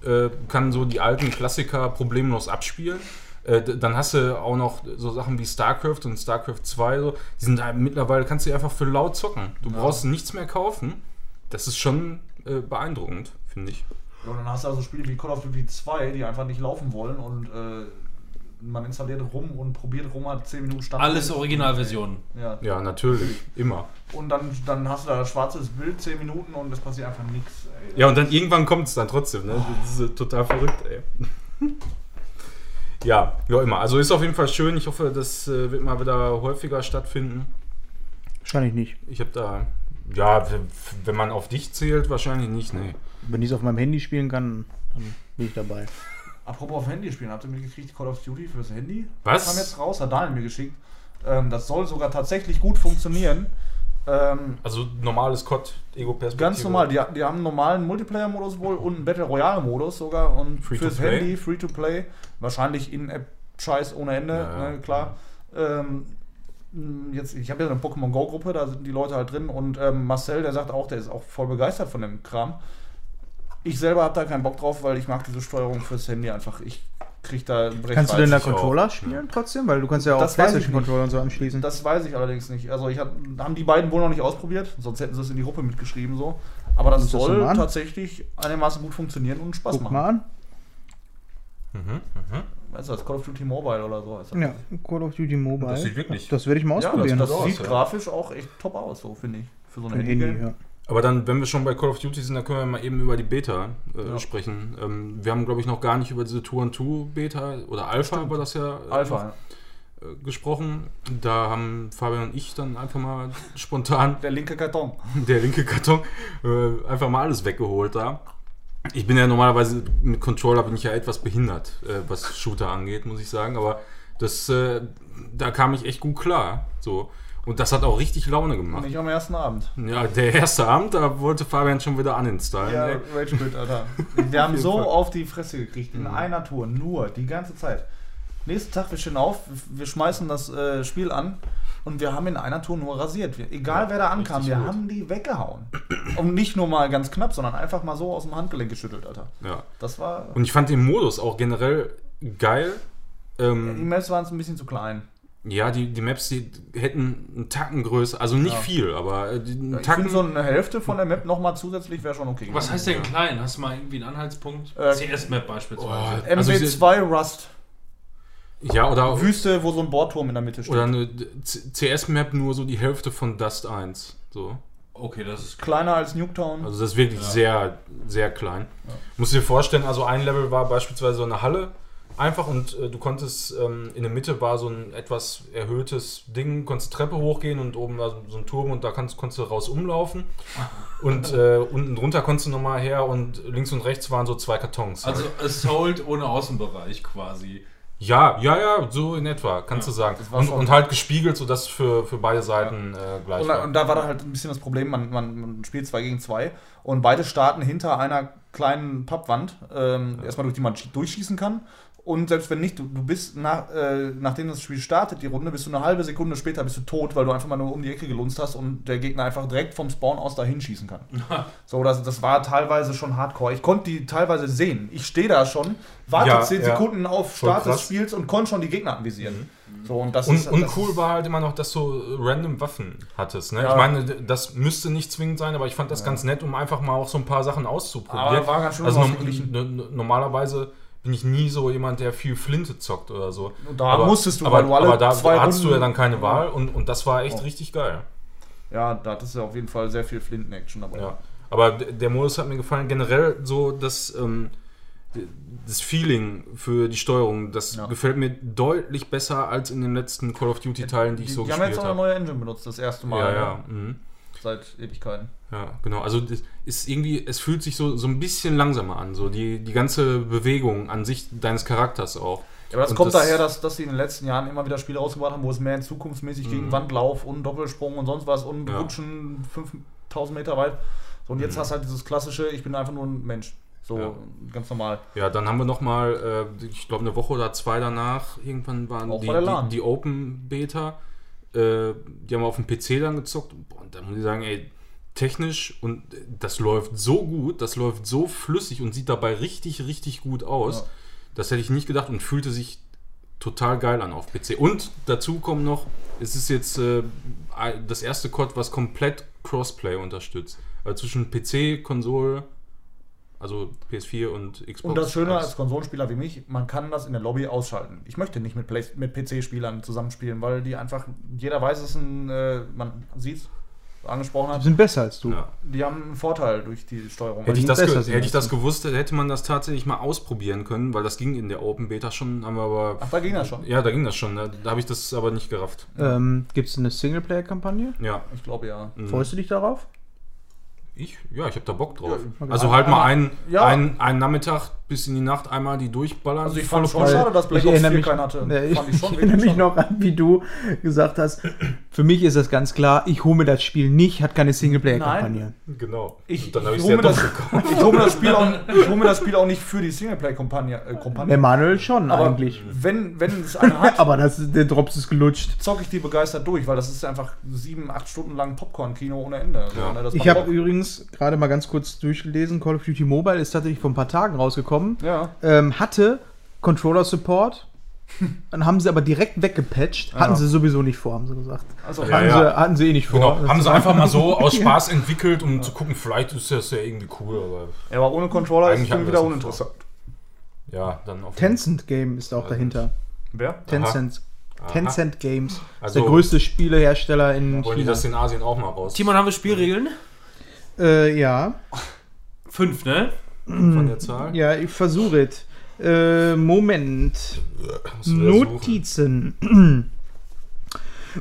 äh, kann so die alten Klassiker problemlos abspielen. Äh, dann hast du auch noch so Sachen wie StarCraft und StarCraft 2. So. Die sind halt mittlerweile, kannst du einfach für laut zocken. Du brauchst nichts mehr kaufen. Das ist schon äh, beeindruckend, finde ich. Ja, und dann hast du also Spiele wie Call of Duty 2, die einfach nicht laufen wollen und äh, man installiert rum und probiert rum, hat 10 Minuten Stand. Alles Originalversionen. Ja. Ja, natürlich. Immer. Und dann, dann hast du da schwarzes Bild, 10 Minuten und es passiert einfach nichts. Ja, und dann irgendwann kommt es dann trotzdem. Ne? Das ist total verrückt, ey. Ja, wie auch immer. Also ist auf jeden Fall schön. Ich hoffe, das äh, wird mal wieder häufiger stattfinden. Wahrscheinlich nicht. Ich habe da, ja, wenn man auf dich zählt, wahrscheinlich nicht, nee. Wenn ich es auf meinem Handy spielen kann, dann bin ich dabei. Apropos auf Handy spielen, habt ihr mitgekriegt, Call of Duty fürs Handy? Was? Das kam jetzt raus, hat Daniel mir geschickt. Ähm, das soll sogar tatsächlich gut funktionieren. Ähm, Also normales COD, Ego-Perspektive. Ganz normal, die, die haben einen normalen Multiplayer-Modus wohl und einen Battle Royale-Modus sogar und Free fürs? Handy free to play. Wahrscheinlich in-App-Scheiß ohne Ende, Ja, ja. ne, klar. Ähm, mh, jetzt, ich habe ja eine Pokémon Go-Gruppe, da sind die Leute halt drin und ähm, Marcel, der sagt auch, der ist auch voll begeistert von dem Kram. Ich selber habe da keinen Bock drauf, weil ich mag diese Steuerung fürs Handy einfach. Ich krieg da Kannst du denn da ich auch. Controller spielen trotzdem? Weil du kannst ja auch Das weiß ich PlayStation-Controller und so anschließen. Das weiß ich allerdings nicht. Also ich hab, haben die beiden wohl noch nicht ausprobiert, sonst hätten sie es in die Gruppe mitgeschrieben so. Aber das das soll an. tatsächlich einigermaßen gut funktionieren und Spaß Guck machen. mal an. Mhm, mhm. Weißt du, das Call of Duty Mobile oder so heißt das. Ja, Call of Duty Mobile. Das sieht wirklich- Das werde ich mal Ja, ausprobieren. das, das aus, sieht ja. grafisch auch echt top aus, so finde ich. Für so ein Handy. Handy, ja. Aber dann, wenn wir schon bei Call of Duty sind, dann können wir mal eben über die Beta äh, Ja. sprechen. Ähm, wir haben, glaube ich, noch gar nicht über diese Tour and Two Beta oder Alpha war das ja äh, Alpha. äh, gesprochen. Da haben Fabian und ich dann einfach mal spontan Der linke Karton. der linke Karton äh, einfach mal alles weggeholt da. Ich bin ja normalerweise mit Controller bin ich ja etwas behindert, äh, was Shooter angeht, muss ich sagen. Aber das, äh, da kam ich echt gut klar. So. Und das hat auch richtig Laune gemacht. Nicht am ersten Abend. Ja, der erste Abend, da wollte Fabian schon wieder uninstallen. Ja, ey. Rage Quit, Alter. Wir haben so Fall. auf die Fresse gekriegt, Mhm. in einer Tour, nur, die ganze Zeit. Nächsten Tag, wir stehen auf, wir schmeißen das äh, Spiel an und wir haben in einer Tour nur rasiert. Wir, egal Ja, wer da ankam, wir gut. haben die weggehauen. Und nicht nur mal ganz knapp, sondern einfach mal so aus dem Handgelenk geschüttelt, Alter. Ja. Das war. Und ich fand den Modus auch generell geil. Die Ähm, Maps waren ein bisschen zu klein. Ja, die, die Maps, die hätten einen Tacken größer, also nicht Ja. viel, aber äh, die, einen Ich Tacken. finde, so eine Hälfte von der Map nochmal zusätzlich wäre schon okay. Was heißt denn klein? Hast du mal irgendwie einen Anhaltspunkt? Äh, CS-Map beispielsweise. Oh, also MW2 Rust. ja, oder, Wüste, wo so ein Bohrturm in der Mitte steht. oder eine CS-Map nur so die Hälfte von Dust 1. So. Okay, das ist Kleiner als Nuketown. Also das ist wirklich Ja. sehr, sehr klein. Musst du dir vorstellen, also ein Level war beispielsweise so eine Halle einfach und äh, du konntest, ähm, in der Mitte war so ein etwas erhöhtes Ding, konntest Treppe hochgehen und oben war so- so ein Turm und da kannst, konntest du raus umlaufen. Und äh, unten drunter konntest du nochmal her und links und rechts waren so zwei Kartons. Also Assault ohne Außenbereich quasi. Ja, ja, ja, so in etwa, kannst du sagen. Und, und halt gespiegelt, sodass für, für beide Seiten äh, gleich Und, da- war. und da war da halt ein bisschen das Problem, man, man, man spielt 2 gegen 2 und beide starten hinter einer kleinen Pappwand, ähm, erstmal durch die man schie- durchschießen kann. Und selbst wenn nicht, du, du bist nach, äh, nachdem das Spiel startet, die Runde, bist du eine halbe Sekunde später bist du tot, weil du einfach mal nur um die Ecke gelunzt hast und der Gegner einfach direkt vom Spawn aus dahin schießen kann. so, das, das war teilweise schon hardcore. Ich konnte die teilweise sehen. Ich stehe da schon, warte Ja, 10 ja. Sekunden auf Start des. Spiels und konnte schon die Gegner anvisieren. So, und das Und, ist, und das cool war halt immer noch, dass du äh, random Waffen hattest. Ne? Ja. Ich meine, das müsste nicht zwingend sein, aber ich fand das ganz nett, um einfach mal auch so ein paar Sachen auszuprobieren. Aber war ganz schön also normalerweise bin ich nie so jemand, der viel Flinte zockt oder so. Und da musstest du, aber, weil du alle aber da zwei hattest du ja Runden- dann keine Wahl und, und das war echt Oh. richtig geil. Ja, da hattest du auf jeden Fall sehr viel Flinten-Action dabei. Ja. Aber der Modus hat mir gefallen. Generell so das, ähm, das Feeling für die Steuerung, das Ja. gefällt mir deutlich besser als in den letzten Call of Duty-Teilen, die, Die, ich so die haben jetzt gespielt auch eine habe. neue Engine benutzt, das erste Mal. Ja, ne? ja. Mhm. Seit Ewigkeiten. Ja, genau. Also das ist irgendwie, es fühlt sich so, so ein bisschen langsamer an. So die, die ganze Bewegung an sich deines Charakters auch. Ja, aber das Und kommt das- daher, dass, dass sie in den letzten Jahren immer wieder Spiele rausgebracht haben, wo es mehr zukunftsmäßig gegen Wandlauf und Doppelsprung und sonst was und Ja. Rutschen 5000 Meter weit. So, und jetzt hast du halt dieses klassische, ich bin einfach nur ein Mensch. So Ja. ganz normal. Ja, dann haben wir noch mal, äh, ich glaube eine Woche oder zwei danach, irgendwann waren die, die, die Open Beta. Äh, die haben auf dem PC dann gezockt. Boah, Und da muss ich sagen, ey, technisch und das läuft so gut, das läuft so flüssig und sieht dabei richtig, richtig gut aus. Ja. Das hätte ich nicht gedacht und fühlte sich total geil an auf PC. Und dazu kommt noch, es ist jetzt äh, das erste COD, was komplett Crossplay unterstützt. Also zwischen PC, Konsole, also PS4 und Xbox. Und das Schöne Als- als Konsolenspieler wie mich, man kann das in der Lobby ausschalten. Ich möchte nicht mit, Play mit PC-Spielern zusammenspielen, weil die einfach, jeder weiß es, ein, äh, man sieht es, angesprochen Die hat, sind besser als du. Ja. die haben einen Vorteil durch die Steuerung. Hätte ich, die das hätte ich das gewusst, hätte man das tatsächlich mal ausprobieren können, weil das ging in der Open Beta schon, haben wir aber. Ach, da ging das schon. Ja, da ging das schon. Da, da habe ich das aber nicht gerafft. Ähm, Gibt es eine Singleplayer-Kampagne? Ja. Ich glaube ja. Mhm. Freust du dich darauf? Ich? Ja, ich habe da Bock drauf. Ja, also halt mal einen, Ja. einen, einen Nachmittag bis in die Nacht einmal die durchballern. Also ich fand schon Pulle. schade, dass Black Ops erinnere 4 mich, keinen hatte. Ne, ich, Fand ich schon ich erinnere mich noch an, wie du gesagt hast, für mich ist das ganz klar, ich hole mir das Spiel nicht, hat keine Singleplayer-Kampagne. Genau. Ich, Und dann habe ich, hole es mir ja das, ich hole mir das Spiel auch, ich hole mir das Spiel auch nicht für die Singleplay-Kampagne. Äh, Manuel schon Aber eigentlich. wenn, wenn es eine hat, Aber das, der Drops ist gelutscht. zocke ich die begeistert durch, weil das ist einfach sieben, acht Stunden lang Popcorn-Kino ohne Ende. So, Ja. ne, Ich habe übrigens gerade mal ganz kurz durchgelesen, Call of Duty Mobile ist tatsächlich vor ein paar Tagen rausgekommen. Ja. Ähm, hatte Controller-Support, dann haben sie aber direkt weggepatcht. Hatten sie sowieso nicht vor, haben sie gesagt. Also, Ja, hatten, ja. Sie, hatten sie eh nicht vor. Genau. Haben sie einfach mal so aus Spaß entwickelt, um zu gucken, vielleicht ist das ja irgendwie cool, aber ja, aber ohne Controller ist es wieder uninteressant. ja, dann auf Tencent Game ist auch dahinter. Wer? Tencent, Tencent Games. Also- der größte Spielehersteller in Wollen die China. das in Asien auch mal raus? Timon, haben wir Spielregeln? Äh, ja. Fünf, ne? Von der Zahl? Ja, ich versuche es. Äh, Moment. Suchen. Notizen.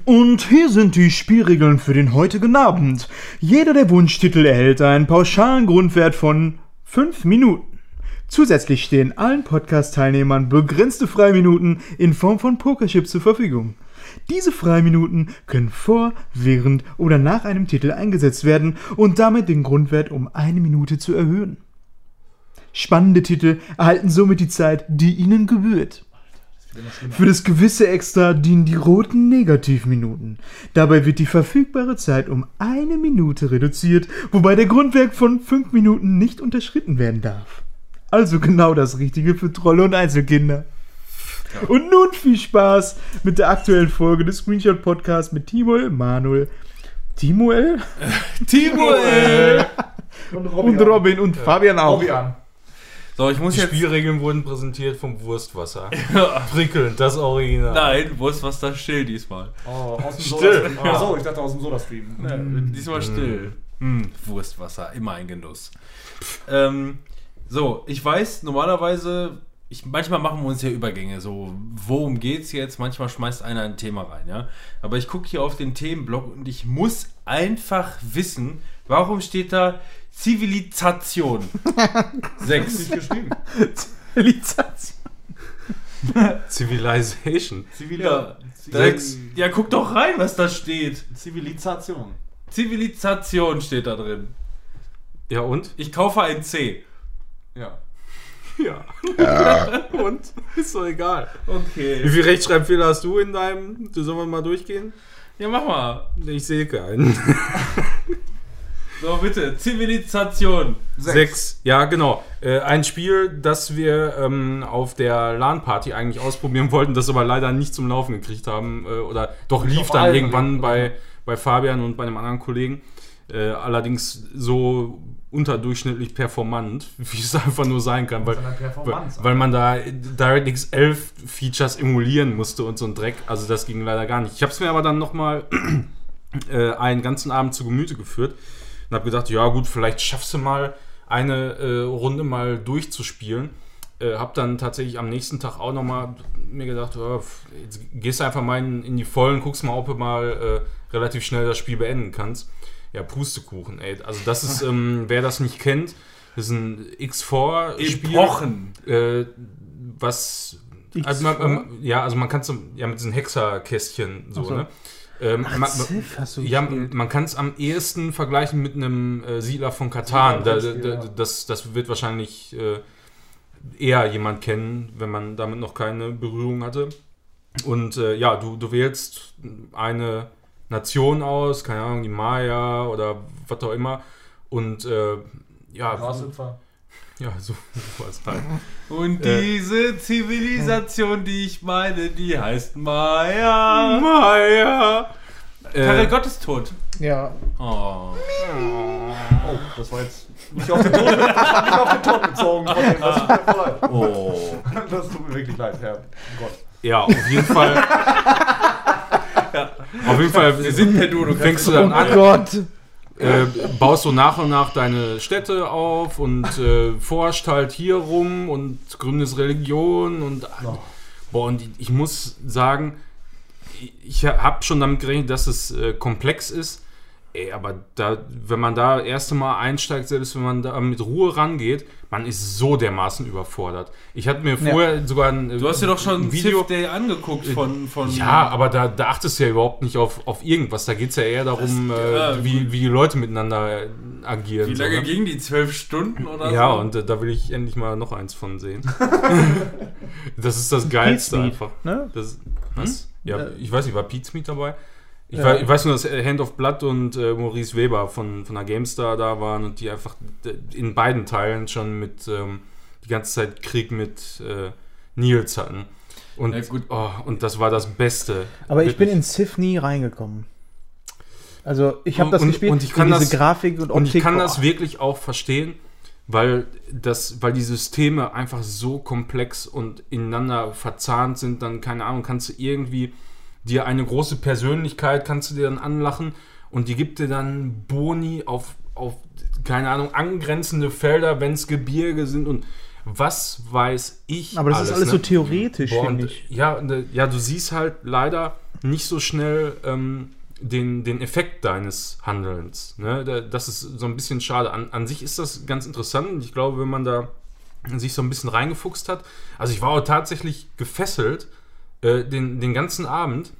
Und hier sind die Spielregeln für den heutigen Abend. Jeder der Wunschtitel erhält einen pauschalen Grundwert von 5 Minuten. Zusätzlich stehen allen Podcast-Teilnehmern begrenzte Freiminuten in Form von Pokerchips zur Verfügung. Diese Freiminuten können vor, während oder nach einem Titel eingesetzt werden und damit den Grundwert um eine Minute zu erhöhen. Spannende Titel erhalten somit die Zeit, die ihnen gebührt. Für das gewisse Extra dienen die roten Negativminuten. Dabei wird die verfügbare Zeit um eine Minute reduziert, wobei der Grundwert von fünf Minuten nicht unterschritten werden darf. Also genau das Richtige für Trolle und Einzelkinder. Und nun viel Spaß mit der aktuellen Folge des Screenshot Podcasts mit Timo, Manuel, Timoel Timo, ey! Und und Robin und Fabian auch. Fabian. So, ich muss Die jetzt. Spielregeln wurden präsentiert vom Wurstwasser. Prickelnd, das Original. Nein, wo ist was da still diesmal? Oh, aus dem Still. Soda-Stream. Achso, ich dachte aus dem Soda-Stream. Ja, diesmal still. Hm, Wurstwasser, immer ein Genuss. Ähm, so, ich weiß, normalerweise, ich, manchmal machen wir uns ja Übergänge, so, worum geht's jetzt? Manchmal schmeißt einer ein Thema rein, ja. Aber ich gucke hier auf den Themenblock und ich muss einfach wissen, warum steht da Zivilisation 6? Nicht geschrieben. Zivilisation. Civilization. Zivil Ja. Sechs. Ja, guck doch rein, was da steht. Zivilisation. Zivilisation steht da drin. Ja, und? Ich kaufe ein C. Ja. Ja. und? Ist doch egal. Wie Okay. viel Rechtschreibfehler hast du in deinem? Sollen wir mal durchgehen? Ja, mach mal. Ich sehe keinen. So, bitte. Zivilisation. Sechs. Ja, genau. Äh, ein Spiel, das wir ähm, auf der LAN-Party eigentlich ausprobieren wollten, das aber leider nicht zum Laufen gekriegt haben. Äh, oder doch lief auf dann irgendwann lief. bei, bei Fabian und bei einem anderen Kollegen. Äh, allerdings so unterdurchschnittlich performant, wie es einfach nur sein kann, weil, weil, weil man da DirectX 11 Features emulieren musste und so ein Dreck. Also das ging leider gar nicht. Ich habe es mir aber dann nochmal äh, einen ganzen Abend zu Gemüte geführt und habe gedacht, ja gut, vielleicht schaffst du mal eine äh, Runde mal durchzuspielen. Äh, hab dann tatsächlich am nächsten Tag auch nochmal mir gedacht, pf, jetzt gehst du einfach mal in, in die Vollen, guckst mal, ob du mal äh, relativ schnell das Spiel beenden kannst. Ja, Pustekuchen, ey. Also das ist, ähm, wer das nicht kennt, das ist ein X4-Spiel. Epochen. Äh, was. Also man, man, ja, also man kann es ja mit diesen Hexerkästchen so, so. ne? Ähm, Ach, man, Civ hast du ja, gespielt. man kann es am ehesten vergleichen mit einem äh, Siedler von Katan. Da, da, da, das, das wird wahrscheinlich äh, eher jemand kennen, wenn man damit noch keine Berührung hatte. Und äh, ja, du, du wählst eine Nation aus, keine Ahnung, die Maya oder was auch immer. Und äh, ja, Grashüpfer. Ja, so was halt. Und Äh. diese Zivilisation, die ich meine, die heißt Maya. Maya! Karel Äh, Gott ist tot. Ja. Oh. Oh, das war jetzt nicht auf den war nicht auf den Ton bezogen. Von dem, das tut mir voll leid. Oh. Das tut mir wirklich leid, Herr Gott. ja, auf jeden Fall. Auf jeden Fall Wir sind per Du, du fängst du Oh dann an, Gott. Äh, baust so nach und nach deine Städte auf und äh, forscht halt hier rum und gründest Religion und boah, und ich muss sagen, ich habe schon damit gerechnet, dass es äh, komplex ist. Ey, aber da, wenn man da erste Mal einsteigt, selbst wenn man da mit Ruhe rangeht, man ist so dermaßen überfordert. Ich hatte mir vorher sogar ein Du hast dir doch schon ein Video. Day angeguckt von. von Ja, aber da, da achtest du ja überhaupt nicht auf, auf irgendwas. Da geht es ja eher darum, Das- äh, ja, wie, wie die Leute miteinander äh, agieren. Wie so, lange ne? ging die? Zwölf Stunden oder Ja, so? und äh, da will ich endlich mal noch eins von sehen. das ist das Geilste Pete einfach. Ne? Das, was? Ja, Ja. ich weiß nicht, war Pete Smith dabei? Ich, Ja. weiß, ich weiß nur, dass Hand of Blood und äh, Maurice Weber von, von der GameStar da waren und die einfach in beiden Teilen schon mit ähm, die ganze Zeit Krieg mit äh, Nils hatten. Und, Ja, gut. Oh, und das war das Beste. Aber ich bin Wirklich. in Civ nie reingekommen. Also ich habe das und- gespielt und ich kann diese das- Grafik und Optik. Und ich kann boah. das wirklich auch verstehen, weil, das, weil die Systeme einfach so komplex und ineinander verzahnt sind, dann, keine Ahnung, kannst du irgendwie dir eine große Persönlichkeit, kannst du dir dann anlachen und die gibt dir dann Boni auf, auf keine Ahnung, angrenzende Felder, wenn es Gebirge sind und was weiß ich. Aber das ist alles ne? so theoretisch, finde ich. ja, äh, ja, du siehst halt leider nicht so schnell ähm, den, den Effekt deines Handelns. Ne? Da- Das ist so ein bisschen schade. An, an sich ist das ganz interessant und ich glaube, wenn man da sich so ein bisschen reingefuchst hat. Also ich war auch tatsächlich gefesselt äh, den, den ganzen Abend.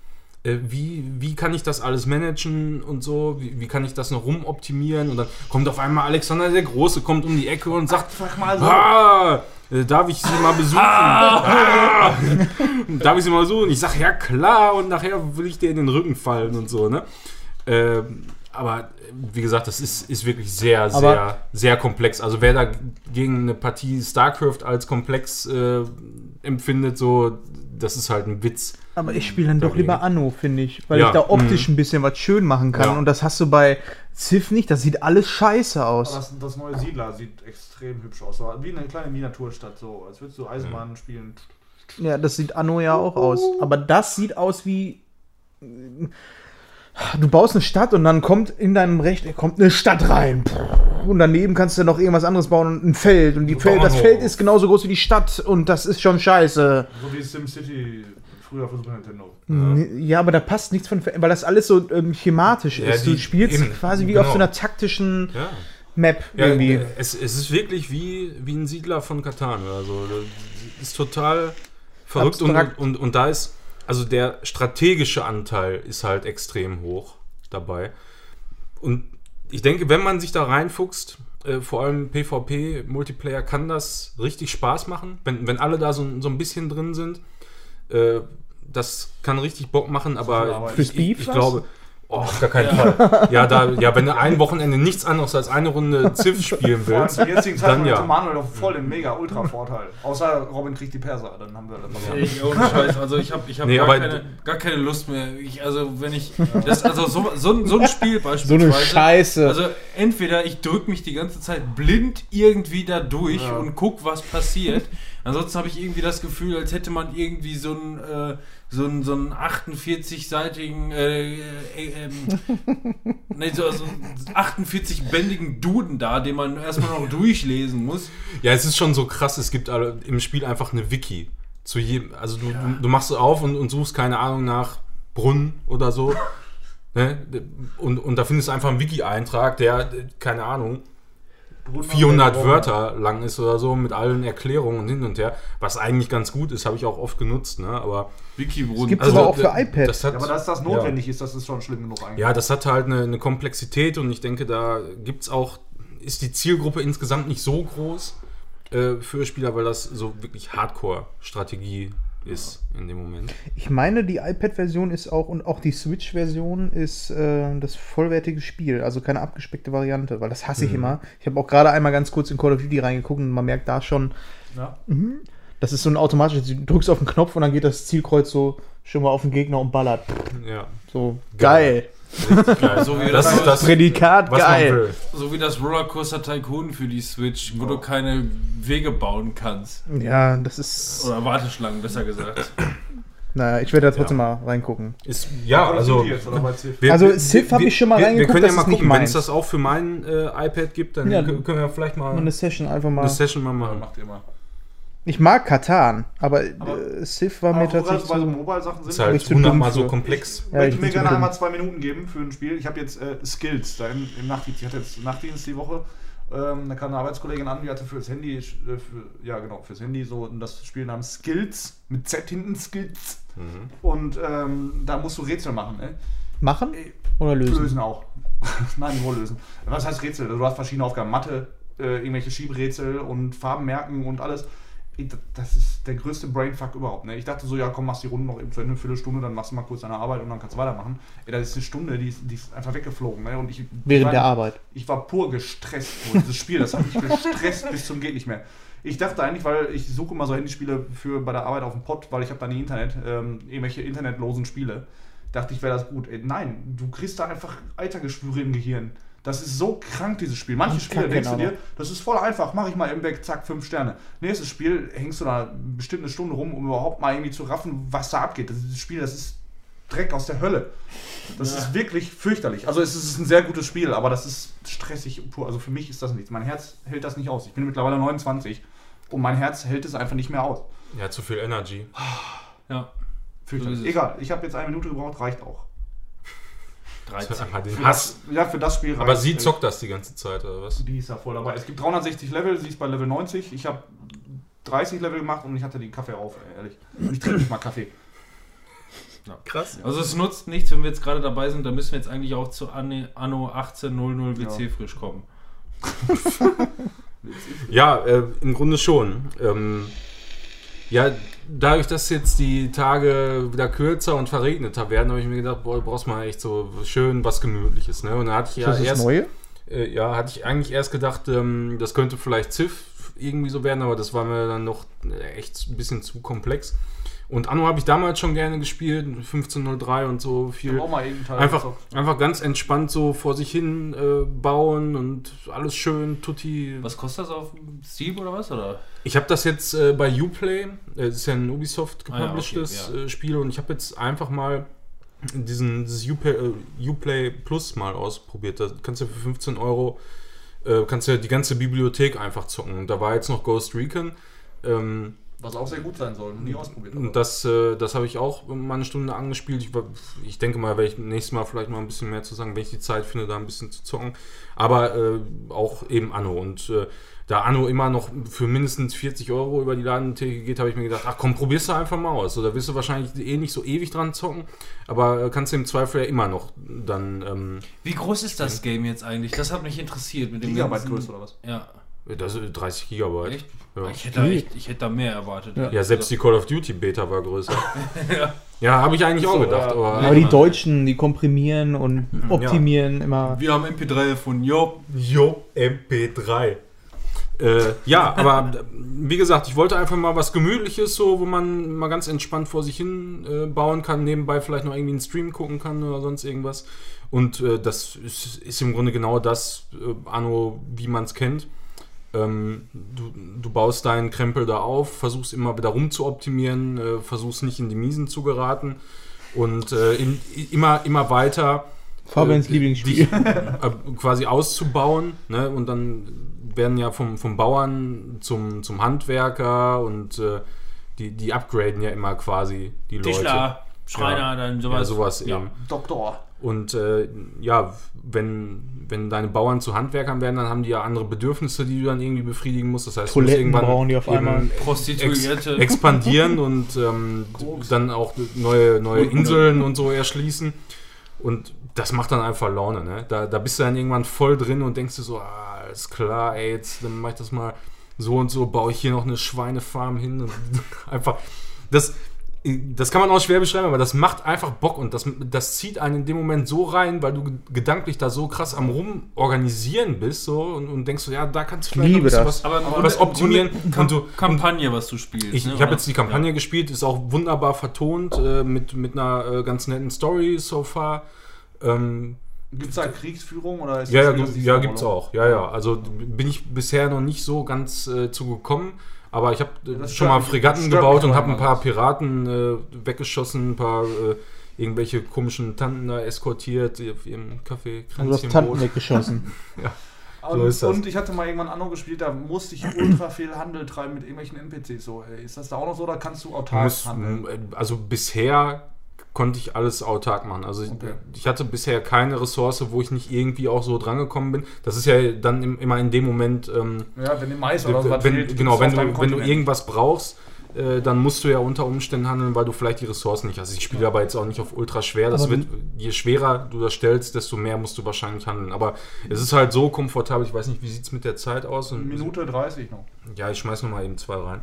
Äh, wie, wie kann ich das alles managen und so? Wie, wie kann ich das noch rumoptimieren? Und dann kommt auf einmal Alexander der Große, kommt um die Ecke und sagt, Sag mal so. Ah, äh, darf ich sie mal besuchen? Ah. darf ich sie mal besuchen? Ich sag ja klar und nachher will ich dir in den Rücken fallen und so, ne? Ähm, aber äh, wie gesagt, das ist, ist wirklich sehr, Aber- sehr, sehr komplex. Also wer da gegen eine Partie StarCraft als komplex äh, empfindet, so, das ist halt ein Witz. Aber ich spiele dann doch lieber Anno, finde ich. Weil Ja, ich da optisch mhm. ein bisschen was schön machen kann. Ja. Und das hast du bei Civ nicht. Das sieht alles scheiße aus. Das, das neue Siedler sieht extrem hübsch aus. So Wie eine kleine Miniaturstadt, so als würdest du Eisenbahn spielen. Ja, das sieht Anno ja auch aus. Aber das sieht aus wie. Du baust eine Stadt und dann kommt in deinem Recht kommt eine Stadt rein. Und daneben kannst du noch irgendwas anderes bauen und ein Feld. Und die Feld, das. Feld ist genauso groß wie die Stadt und das ist schon scheiße. So wie SimCity früher für Super Nintendo. Ja, ja aber da passt nichts von, weil das alles so ähm, schematisch Ja, ist. Du spielst eben, quasi wie genau. auf so einer taktischen Ja. Map Ja, irgendwie. es, es ist wirklich wie, wie ein Siedler von Katan so. Das ist total verrückt und, und, und da ist, also der strategische Anteil ist halt extrem hoch dabei. Und ich denke, wenn man sich da reinfuchst, äh, vor allem PvP-Multiplayer, kann das richtig Spaß machen, wenn, wenn alle da so, so ein bisschen drin sind. Äh, das kann richtig Bock machen, aber ich, ich, ich glaube, oh, auf gar keinen Fall. Ja, da, ja, wenn du ein Wochenende nichts anderes als eine Runde Civ spielen willst, zur jetzigen Zeit dann hat ja. Manuel doch voll den mega ultra Vorteil. Außer Robin kriegt die Perser, dann haben wir das aber Ich, ohne Scheiß, also ich habe ich hab Nee, gar, keine, gar keine Lust mehr. Ich, also wenn ich, das, also so, so, ein- so ein Spiel So beispielsweise. eine Scheiße. Also entweder ich drücke mich die ganze Zeit blind irgendwie da durch Ja. und guck, was passiert. Ansonsten habe ich irgendwie das Gefühl, als hätte man irgendwie so einen, äh, so einen, so einen 48-seitigen, äh, äh, ähm, nee, so, so einen 48-bändigen Duden da, den man erstmal noch durchlesen muss. Ja, es ist schon so krass, es gibt im Spiel einfach eine Wiki. Zu jedem, also du, du, du machst es auf und, und suchst, keine Ahnung, nach Brunnen oder so. ne? und, und da findest du einfach einen Wiki-Eintrag, der, keine Ahnung, 400 Wörter lang ist oder so, mit allen Erklärungen und hin und her. Was eigentlich ganz gut ist, habe ich auch oft genutzt, ne? Aber Wikibrunnen. Gibt's aber auch für iPad. Das hat, Ja, aber dass das notwendig ist, das ist schon schlimm genug eigentlich. ja, das hat halt eine, eine Komplexität und ich denke, da gibt es auch, ist die Zielgruppe insgesamt nicht so groß äh, für Spieler, weil das so wirklich Hardcore-Strategie ist in dem Moment. Ich meine, die iPad-Version ist auch und auch die Switch-Version ist äh, das vollwertige Spiel, also keine abgespeckte Variante, weil das hasse ich immer. Ich habe auch gerade einmal ganz kurz in Call of Duty reingeguckt und man merkt da schon, Ja. das ist so ein automatisches, du drückst auf den Knopf und dann geht das Zielkreuz so schon mal auf den Gegner und ballert. Ja, So geil. geil. So wie das das ist das, Prädikat was man geil. will. So wie das Rollercoaster Tycoon für die Switch, wo du keine Wege bauen kannst. Ja, das ist. Oder Warteschlangen, besser gesagt. Naja, ich werde da trotzdem mal reingucken. Ist, ja, also. Wir- Also Civ hab wir- ich schon mal wir- reingeguckt, Wir können ja das mal gucken, wenn es das auch für mein äh, iPad gibt, dann Ja, können wir vielleicht mal eine Session einfach mal. eine Session mal machen. macht ihr mal. Ich mag Katan, aber, Aber- äh, Civ war Aber mir tatsächlich. bei so Mobile-Sachen sind, Ist halt ich zu hundertmal dumm so komplex. Ja, möchte ich mir gerne einmal zwei Minuten geben für ein Spiel. Ich habe jetzt äh, Skills da im, im Nachtdienst. Ich hatte jetzt Nachtdienst die Woche. Ähm, da kam eine Arbeitskollegin an, die hatte fürs Handy, äh, für, ja genau, fürs Handy so das Spiel namens Skills, mit Z hinten Skills. Mhm. Und ähm, da musst du Rätsel machen, ne? Machen oder lösen? Lösen auch. Nein, nur lösen. Was heißt Rätsel? Du hast verschiedene Aufgaben. Mathe, äh, irgendwelche Schiebrätsel und Farben merken und alles. Das ist der größte Brainfuck überhaupt. Ne? Ich dachte so, ja komm, machst die Runde noch eben zu Ende, eine Viertelstunde, dann machst du mal kurz deine Arbeit und dann kannst du weitermachen. Ey, das ist eine Stunde, die ist, die ist einfach weggeflogen. Ne? Und ich, Während war, der Arbeit. Ich war pur gestresst vor dieses Spiel. Das hat mich gestresst bis zum geht nicht mehr. Ich dachte eigentlich, weil ich suche immer so Handyspiele für bei der Arbeit auf dem Pod, weil ich habe da nie Internet, ähm, irgendwelche internetlosen Spiele. Dachte ich, wäre das gut. Ey, nein, du kriegst da einfach Eitergeschwüre im Gehirn. Das ist so krank, dieses Spiel. Manche Spiele denkst du dir, das ist voll einfach, mach ich mal im Weg, zack, fünf Sterne. Nächstes Spiel hängst du da bestimmt eine Stunde rum, um überhaupt mal irgendwie zu raffen, was da abgeht. Das ist das Spiel, das ist Dreck aus der Hölle. Das ist wirklich fürchterlich. Also es ist ein sehr gutes Spiel, aber das ist stressig pur. Also für mich ist das nichts. Mein Herz hält das nicht aus. Ich bin mittlerweile 29 und mein Herz hält es einfach nicht mehr aus. Ja, zu viel Energy. Ja. Fürchterlich. So. Egal, ich habe jetzt eine Minute gebraucht, reicht auch. 13. Einfach den Für Hass. Das, ja, für das Spiel Aber sie zockt das die ganze Zeit, oder was? Die ist ja voll dabei. Es gibt 360 Level, sie ist bei Level 90. Ich habe 30 Level gemacht und ich hatte den Kaffee auf, ehrlich. Ich trinke nicht mal Kaffee. Krass. Also es nutzt nichts, wenn wir jetzt gerade dabei sind, da müssen wir jetzt eigentlich auch zu Anno 1800 WC Ja. frisch kommen. Ja, äh, im Grunde schon. Ähm, ja, dadurch, dass jetzt die Tage wieder kürzer und verregneter werden, habe ich mir gedacht, boah, du brauchst mal echt so schön was Gemütliches. Ne? Und da hatte ich ja das ist das erst, Neue? äh, ja, hatte ich eigentlich erst gedacht, ähm, das könnte vielleicht Ziff irgendwie so werden, aber das war mir dann noch echt ein bisschen zu komplex. Und Anno habe ich damals schon gerne gespielt, 1503 und so viel. auch mal Teil Einfach, gezockt. einfach ganz entspannt so vor sich hin äh, bauen und alles schön, tutti. Was kostet das auf Steam oder was? Oder? Ich habe das jetzt äh, bei Uplay, äh, das ist ja ein Ubisoft Ah ja, gepublishedes okay, äh, Spiel und ich habe jetzt einfach mal diesen dieses Uplay, äh, Uplay Plus mal ausprobiert. Da kannst du für 15 Euro äh, kannst du ja die ganze Bibliothek einfach zocken. Und da war jetzt noch Ghost Recon. Ähm, Was auch sehr gut sein soll. Nie ausprobiert. aber- und das, äh, das habe ich auch mal eine Stunde angespielt. Ich, ich denke mal, werde ich nächstes Mal vielleicht mal ein bisschen mehr zu sagen, wenn ich die Zeit finde, da ein bisschen zu zocken. Aber äh, auch eben Anno. Und äh, da Anno immer noch für mindestens 40 Euro über die Ladentheke geht, habe ich mir gedacht, ach komm, probierst du einfach mal aus. Oder wirst du wahrscheinlich eh nicht so ewig dran zocken, aber äh, kannst du im Zweifel ja immer noch dann, ähm, Wie groß ist das Game jetzt eigentlich? Das hat mich interessiert mit dem Gigabyte ganzen- Größe oder was? Ja, das ist 30 Gigabyte. echt? Ja. Ich, hätte da echt, ich hätte da mehr erwartet. Ja. Ja, selbst die Call of Duty Beta war größer. Ja. ja, habe ich eigentlich auch So, gedacht. ja. Aber, Aber die Deutschen, die komprimieren und optimieren immer. Wir haben MP3 von Job. Jo, MP3. Äh, ja, aber wie gesagt, ich wollte einfach mal was Gemütliches, so, wo man mal ganz entspannt vor sich hin äh, bauen kann, nebenbei vielleicht noch irgendwie einen Stream gucken kann oder sonst irgendwas. Und äh, das ist, ist im Grunde genau das, äh, Anno, wie man es kennt. Ähm, du, du baust deinen Krempel da auf, versuchst immer wieder rum zu optimieren, äh, versuchst nicht in die Miesen zu geraten und äh, in, immer, immer weiter Fabians äh, Lieblingsspiel. dich, äh, quasi auszubauen. Ne? Und dann werden ja vom, vom Bauern zum, zum Handwerker und äh, die, die upgraden ja immer quasi die Leute. Tischler, Schreiner, dann Ja, sowas. sowas Ja. eben. Doktor. Und äh, ja, wenn, wenn deine Bauern zu Handwerkern werden, dann haben die ja andere Bedürfnisse, die du dann irgendwie befriedigen musst. Das heißt, du musst Toiletten brauchen die auf eben einmal. Ex Prostituierte. expandieren und ähm, dann auch neue, neue Inseln und so erschließen. Und das macht dann einfach Laune, ne? Da, da bist du dann irgendwann voll drin und denkst dir so, ah, alles klar, ey, jetzt dann mach ich das mal so und so, baue ich hier noch eine Schweinefarm hin und einfach, das, das kann man auch schwer beschreiben, aber das macht einfach Bock und das, das zieht einen in dem Moment so rein, weil du gedanklich da so krass am rumorganisieren bist so und, und denkst so, ja, da kannst du vielleicht Liebe noch ein bisschen das. was, Aber Grunde- was im optimieren und du, Kampagne, was du spielst. ich, ne, ich habe jetzt die Kampagne gespielt, ist auch wunderbar vertont, äh, mit, mit einer äh, ganz netten Story so far. Ähm, Gibt es da Kriegsführung oder ist ja, ja, ja normal? gibt's auch. Ja, ja. Also bin ich bisher noch nicht so ganz äh, zu gekommen. Aber ich habe schon mal Fregatten gebaut und habe ein paar. Piraten äh, weggeschossen, ein paar äh, irgendwelche komischen Tanten da eskortiert auf ihrem Kaffee. Und du hast Tanten weggeschossen. Und, So ist das. und ich hatte mal irgendwann Anno gespielt, da musste ich ultra viel Handel treiben mit irgendwelchen NPCs. So, ey, ist das da auch noch so oder kannst du autark Muss, handeln? also bisher konnte ich alles autark machen. Also ich- Okay. ich hatte bisher keine Ressource, wo ich nicht irgendwie auch so drangekommen bin. Das ist ja dann im, immer in dem Moment, ähm, Ja, wenn dem Mais oder so was wenn, fehlt, genau, wenn du, wenn du irgendwas brauchst, äh, dann musst du ja unter Umständen handeln, weil du vielleicht die Ressourcen nicht hast. Ich spiele aber jetzt auch nicht auf ultra schwer. Das Aber wird, je schwerer du das stellst, desto mehr musst du wahrscheinlich handeln. Aber es ist halt so komfortabel. Ich weiß nicht, wie sieht es mit der Zeit aus? Und- Minute 30 noch. Ja, ich schmeiß noch mal eben zwei rein.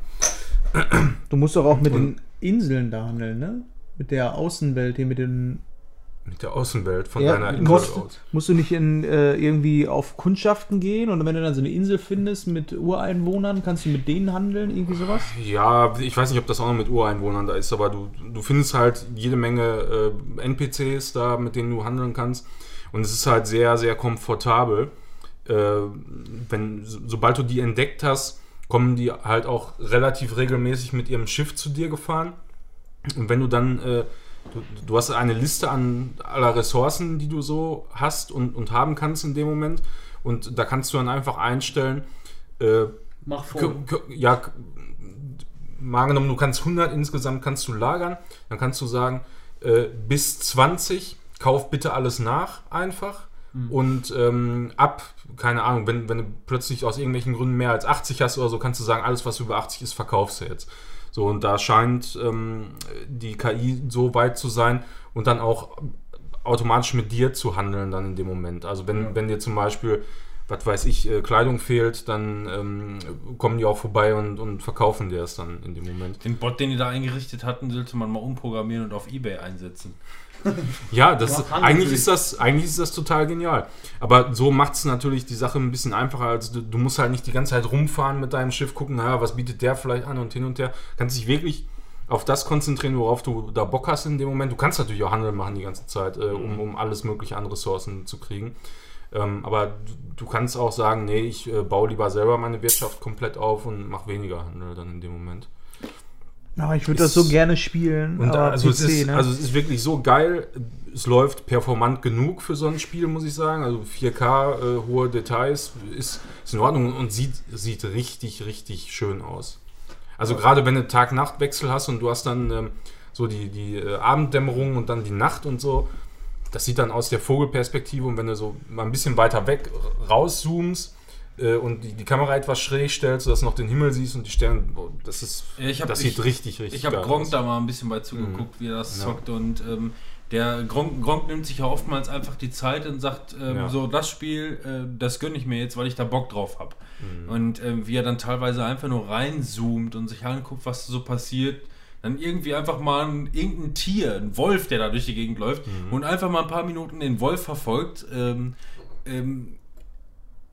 Du musst doch auch mit Und- den Inseln da handeln, ne? Mit der Außenwelt, hier mit den. Mit der Außenwelt von Ja, deiner Insel musst, aus. musst du nicht in, äh, irgendwie auf Kundschaften gehen und wenn du dann so eine Insel findest mit Ureinwohnern, kannst du mit denen handeln, irgendwie sowas? Ja, ich weiß nicht, ob das auch noch mit Ureinwohnern da ist, aber du, du findest halt jede Menge äh, NPCs da, mit denen du handeln kannst. Und es ist halt sehr, sehr komfortabel. Äh, wenn, so- sobald du die entdeckt hast, kommen die halt auch relativ regelmäßig mit ihrem Schiff zu dir gefahren. Und wenn du dann, äh, du, du hast eine Liste an aller Ressourcen, die du so hast und, und haben kannst in dem Moment. Und da kannst du dann einfach einstellen, äh, Mach k- ja, mal angenommen, du kannst 100 insgesamt kannst du lagern, dann kannst du sagen, äh, bis 20 kauf bitte alles nach einfach und ähm, ab, keine Ahnung, wenn, wenn du plötzlich aus irgendwelchen Gründen mehr als 80 hast oder so, kannst du sagen, alles was über 80 ist, verkaufst du jetzt. So, und da scheint ähm, die KI so weit zu sein und dann auch automatisch mit dir zu handeln dann in dem Moment. Also wenn, Ja. wenn dir zum Beispiel, was weiß ich, äh, Kleidung fehlt, dann ähm, kommen die auch vorbei und, und verkaufen dir es dann in dem Moment. Den Bot, den die da eingerichtet hatten, sollte man mal umprogrammieren und auf Ebay einsetzen. Ja, das, Ja, eigentlich, ist das, eigentlich ist das total genial. Aber so macht es natürlich die Sache ein bisschen einfacher. als du, du musst halt nicht die ganze Zeit rumfahren mit deinem Schiff, gucken, naja, was bietet der vielleicht an und hin und her. Kannst dich wirklich auf das konzentrieren, worauf du da Bock hast in dem Moment. Du kannst natürlich auch Handel machen die ganze Zeit, äh, um, um alles mögliche an Ressourcen zu kriegen. Ähm, aber du, du kannst auch sagen, nee, ich äh, baue lieber selber meine Wirtschaft komplett auf und mache weniger Handel dann in dem Moment. Ja, ich würde das so gerne spielen. Also, es PC, ist, ne? also es ist wirklich so geil. Es läuft performant genug für so ein Spiel, muss ich sagen. Also 4K, äh, hohe Details ist, ist in Ordnung und sieht, sieht richtig, richtig schön aus. Also gerade wenn du Tag-Nacht-Wechsel hast und du hast dann ähm, so die, die äh, Abenddämmerung und dann die Nacht und so, das sieht dann aus der Vogelperspektive und wenn du so mal ein bisschen weiter weg rauszoomst, äh, und die, die Kamera etwas schräg stellst, sodass du noch den Himmel siehst und die Sterne. Oh, das ist, Ja, ich hab- das ich- sieht richtig, richtig Ich habe Gronk da mal ein bisschen bei zugeguckt, wie er das Ja. zockt und ähm, der Gronk, Gronk nimmt sich ja oftmals einfach die Zeit und sagt, ähm, Ja. so das Spiel, äh, das gönne ich mir jetzt, weil ich da Bock drauf habe. Mhm. Und ähm, wie er dann teilweise einfach nur reinzoomt und sich anguckt, was so passiert. Dann irgendwie einfach mal ein, irgendein Tier, ein Wolf, der da durch die Gegend läuft Mhm. und einfach mal ein paar Minuten den Wolf verfolgt. Ähm, ähm,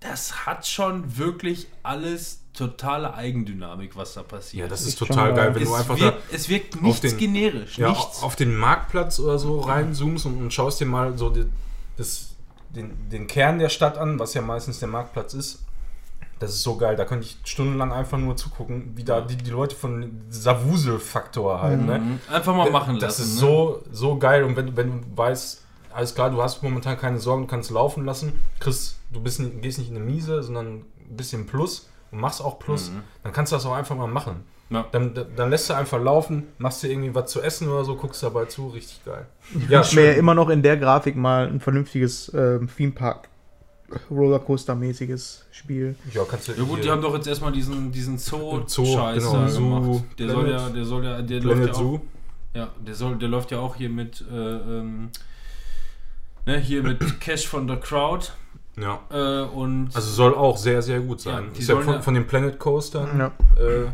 das hat schon wirklich alles totale Eigendynamik, was da passiert. Ja, das Ist total geil. wenn es, du einfach wirkt, da es wirkt nichts den- generisch, ja, nichts. auf den Marktplatz oder so reinzoomst und, und schaust dir mal so die, das, den, den Kern der Stadt an, was ja meistens der Marktplatz ist. Das ist so geil, da könnte ich stundenlang einfach nur zugucken, wie da die, die Leute von dieser Wuselfaktor halt, ne? Mhm. Einfach mal machen das lassen. ist ne? so, so geil und wenn, wenn du weißt, alles klar, du hast momentan keine Sorgen, du kannst laufen lassen, kriegst, du bist, nicht- gehst nicht in eine Miese, sondern ein bisschen Plus und machst auch Plus, Mhm. dann kannst du das auch einfach mal machen. Ja. Dann, dann lässt du einfach laufen, machst dir irgendwie was zu essen oder so, guckst dabei zu, richtig geil. Ja, ich mir ja immer noch in der Grafik mal ein vernünftiges ähm, Theme Park Rollercoaster-mäßiges Spiel. Ja, kannst du Ja gut, die haben doch jetzt erstmal diesen, diesen Zoo, Zoo-Scheiß genau, da Zoo, gemacht. Der soll ja, der soll ja, der läuft Planet ja auch, Zoo. ja, der soll, der läuft ja auch hier mit, äh, ähm, ne, hier mit Cash von The Crowd Ja. äh, und Also soll auch sehr, sehr gut sein. Ja, die ist ja von, von den Planet Coastern Ja. äh,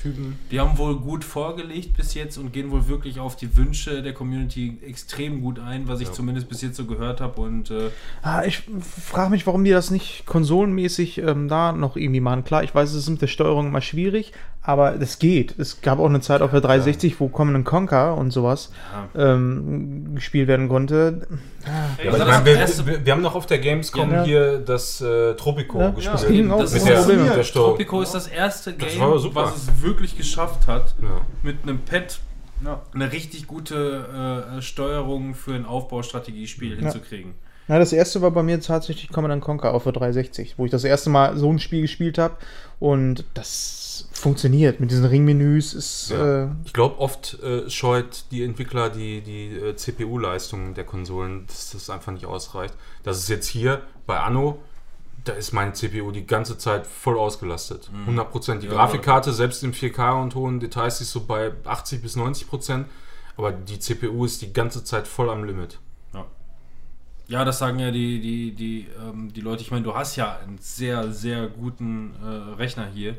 Typen. die haben wohl gut vorgelegt bis jetzt und gehen wohl wirklich auf die Wünsche der Community extrem gut ein, was ich Ja. zumindest bis jetzt so gehört habe und äh, Ah, ich frage mich, warum die das nicht konsolenmäßig ähm, da noch irgendwie machen. Klar, ich weiß, es ist mit der Steuerung immer schwierig, aber das geht. Es gab auch eine Zeit auf der 360, wo Command Conquer und sowas ja. ähm, gespielt werden konnte. Ja, ich meine, wir, wir, wir haben noch auf der Gamescom Ja. hier das äh, Tropico Ja, gespielt. das Das mit ist der, mit der Steuerung. Tropico ist das erste Das Game, war super. was es wirklich geschafft hat, Ja. mit einem Pad Ja. eine richtig gute äh, Steuerung für ein Aufbaustrategiespiel hinzukriegen. Na, das erste war bei mir tatsächlich Command Conquer auf der 360, wo ich das erste Mal so ein Spiel gespielt habe und das funktioniert mit diesen Ringmenüs. Ist, Ja. äh, Ich glaube, oft äh, scheut die Entwickler die, die äh, CPU-Leistung der Konsolen, dass das einfach nicht ausreicht. Das ist jetzt hier bei Anno, da ist meine CPU die ganze Zeit voll ausgelastet. 100%. Die Ja, Grafikkarte, selbst in 4K und hohen Details, ist so bei 80 bis 90%. Aber die CPU ist die ganze Zeit voll am Limit. Ja, das sagen ja die, die, die, ähm, die Leute. Ich meine, du hast ja einen sehr, sehr guten äh, Rechner hier.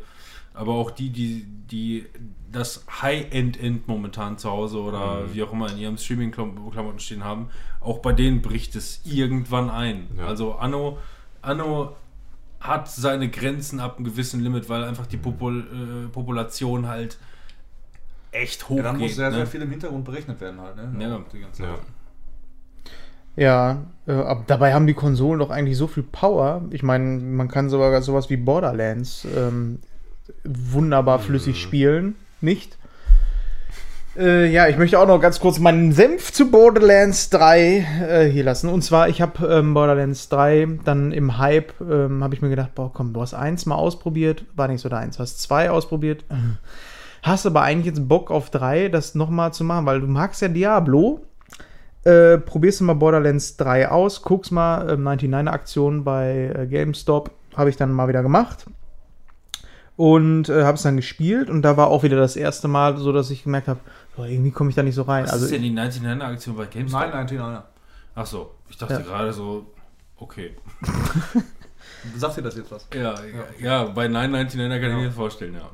Aber auch die, die, die das High-End-End momentan zu Hause oder Mhm. wie auch immer in ihrem Streaming-Klamotten stehen haben, auch bei denen bricht es irgendwann ein. Ja. Also Anno, Anno hat seine Grenzen ab einem gewissen Limit, weil einfach die Popul äh, Population halt echt hoch Ja, dann geht. muss sehr, ne? sehr viel im Hintergrund berechnet werden halt, ne? Ja. Die ganze. Zeit. Ja, äh, aber dabei haben die Konsolen doch eigentlich so viel Power. Ich meine, man kann sogar sowas wie Borderlands ähm, wunderbar flüssig spielen, nicht? Äh, ja, ich möchte auch noch ganz kurz meinen Senf zu Borderlands 3 äh, hier lassen. Und zwar, ich habe ähm, Borderlands 3 dann im Hype, ähm, habe ich mir gedacht, boah, komm, du hast eins mal ausprobiert, war nicht so deins. Hast zwei ausprobiert, hast aber eigentlich jetzt Bock auf drei, das nochmal zu machen, weil du magst ja Diablo. Äh, probierst du mal Borderlands 3 aus, guckst mal, ähm, 99er Aktion bei äh, GameStop, habe ich dann mal wieder gemacht. Und äh, habe es dann gespielt und da war auch wieder das erste Mal so, dass ich gemerkt habe, boah, irgendwie komme ich da nicht so rein. Was also ist denn die 99er-Aktion bei GameStop? Nein, nein, nein, nein. Ach so, ich dachte Ja. gerade so, okay. Sagt dir das jetzt was? Ja, ja, ja bei 999 kann ich mir das vorstellen, ja.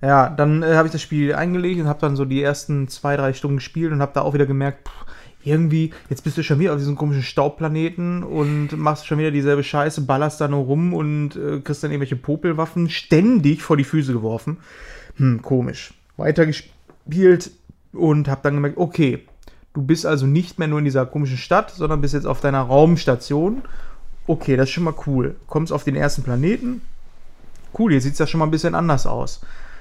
Ja, dann äh, habe ich das Spiel eingelegt und habe dann so die ersten zwei, drei Stunden gespielt und habe da auch wieder gemerkt, pff, irgendwie, jetzt bist du schon wieder auf diesem komischen Staubplaneten und machst schon wieder dieselbe Scheiße, ballerst da nur rum und äh, kriegst dann irgendwelche Popelwaffen ständig vor die Füße geworfen. Hm, komisch. Weiter gespielt und habe dann gemerkt, okay, du bist also nicht mehr nur in dieser komischen Stadt, sondern bist jetzt auf deiner Raumstation. Okay, das ist schon mal cool. Kommst auf den ersten Planeten, cool, jetzt sieht es ja schon mal ein bisschen anders aus.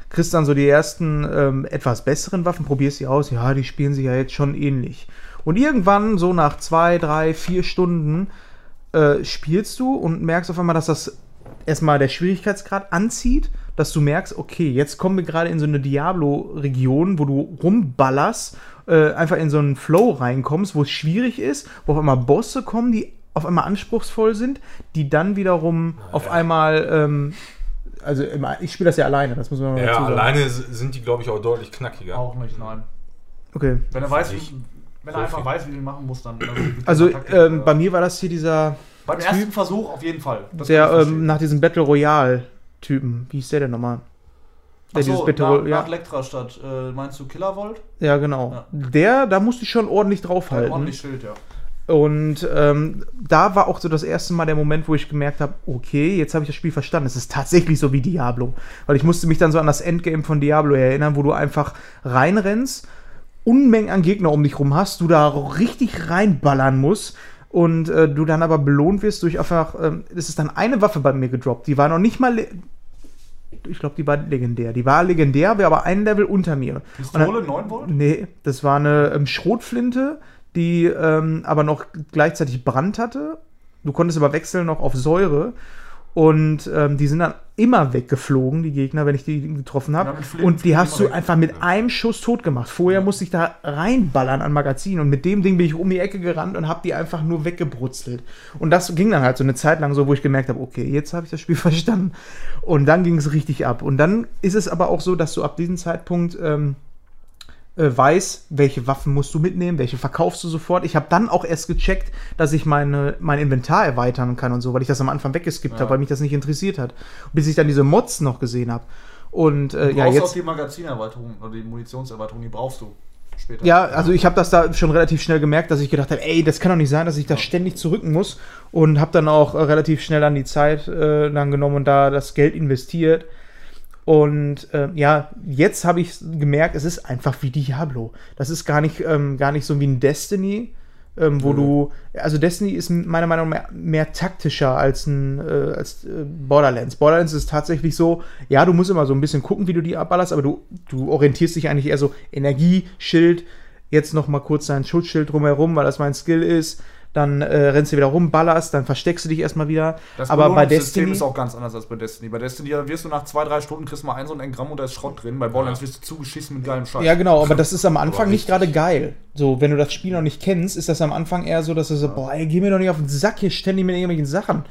Kriegst dann so die ersten ähm, etwas besseren Waffen, probierst sie aus, ja, die spielen sich ja jetzt schon ähnlich. Und irgendwann, so nach zwei, drei, vier Stunden, äh, spielst du und merkst auf einmal, dass das erstmal der Schwierigkeitsgrad anzieht, dass du merkst, okay, jetzt kommen wir gerade in so eine Diablo-Region, wo du rumballerst, äh, einfach in so einen Flow reinkommst, wo es schwierig ist, wo auf einmal Bosse kommen, die auf einmal anspruchsvoll sind, die dann wiederum auf einmal, ähm, also immer- ich spiele das ja alleine, das muss man mal Ja, dazu sagen. alleine sind die, glaube ich, auch deutlich knackiger. Auch nicht, nein. Okay. Wenn er weiß, wenn er einfach weiß, wie du ihn machen musst, dann. Also ähm, äh, bei mir war das hier dieser, beim ersten Versuch auf jeden Fall. Das der ähm, nach diesem Battle Royale Typen, wie hieß der denn nochmal? Der so, dieses Battle nach, ja, Lektrastadt. Äh, meinst du Killervolt? ja genau. Der, da musste ich schon ordentlich draufhalten. ordentlich Schild, ja. Und ähm, da war auch so das erste Mal der Moment, wo ich gemerkt habe, okay, jetzt habe ich das Spiel verstanden. Es ist tatsächlich so wie Diablo. Weil ich musste mich dann so an das Endgame von Diablo erinnern, wo du einfach reinrennst, Unmengen an Gegner um dich rum hast, du da richtig reinballern musst und äh, du dann aber belohnt wirst durch einfach, ähm, es ist dann eine Waffe bei mir gedroppt. Die war noch nicht mal, ich glaube, die war legendär. Die war legendär, wäre aber ein Level unter mir. Pistole, 9 Volt? Nee, das war eine ähm, Schrotflinte, die ähm, aber noch gleichzeitig Brand hatte. Du konntest aber wechseln noch auf Säure. Und ähm, die sind dann immer weggeflogen, die Gegner, wenn ich die getroffen habe. Ja, und die hast du einfach mit einem Schuss tot gemacht. Vorher musste ich da reinballern an Magazin. Und mit dem Ding bin ich um die Ecke gerannt und habe die einfach nur weggebrutzelt. Und das ging dann halt so eine Zeit lang so, wo ich gemerkt habe, okay, jetzt habe ich das Spiel verstanden. Und dann ging es richtig ab. Und dann ist es aber auch so, dass du ab diesem Zeitpunkt ähm, äh, weiß, welche Waffen musst du mitnehmen, welche verkaufst du sofort. Ich habe dann auch erst gecheckt, dass ich meine, mein Inventar erweitern kann und so, weil ich das am Anfang weggeskippt habe, weil mich das nicht interessiert hat. Bis ich dann diese Mods noch gesehen habe. Und äh, Du ja, brauchst auch jetzt. die Magazinerweiterung oder die Munitionserweiterung, die brauchst du später. Ja, also ich habe das da schon relativ schnell gemerkt, dass ich gedacht habe, ey, das kann doch nicht sein, dass ich da ständig zurücken muss und habe dann auch äh, relativ schnell dann die Zeit äh, dann genommen und da das Geld investiert. Und äh, ja, jetzt habe ich gemerkt, es ist einfach wie Diablo. Das ist gar nicht, ähm, gar nicht so wie ein Destiny, ähm, wo du, also Destiny ist meiner Meinung nach mehr, mehr taktischer als ein äh, als äh, Borderlands. Borderlands ist tatsächlich so, ja, du musst immer so ein bisschen gucken, wie du die abballerst, aber du, du orientierst dich eigentlich eher so Energie, Schild, jetzt noch mal kurz dein Schutzschild drumherum, weil das mein Skill ist. Dann äh, rennst du wieder rum, ballerst, dann versteckst du dich erstmal wieder. Das aber bei Destiny ist auch ganz anders als bei Destiny. Bei Destiny wirst du nach zwei, drei Stunden kriegst du mal ein so ein Engramm und da ist Schrott drin. Bei Borderlands wirst du zugeschissen mit geilem Scheiß. Ja, genau, aber das ist am Anfang nicht gerade geil. So, wenn du das Spiel noch nicht kennst, ist das am Anfang eher so, dass du so, boah, ey, geh mir doch nicht auf den Sack hier ständig mit irgendwelchen Sachen.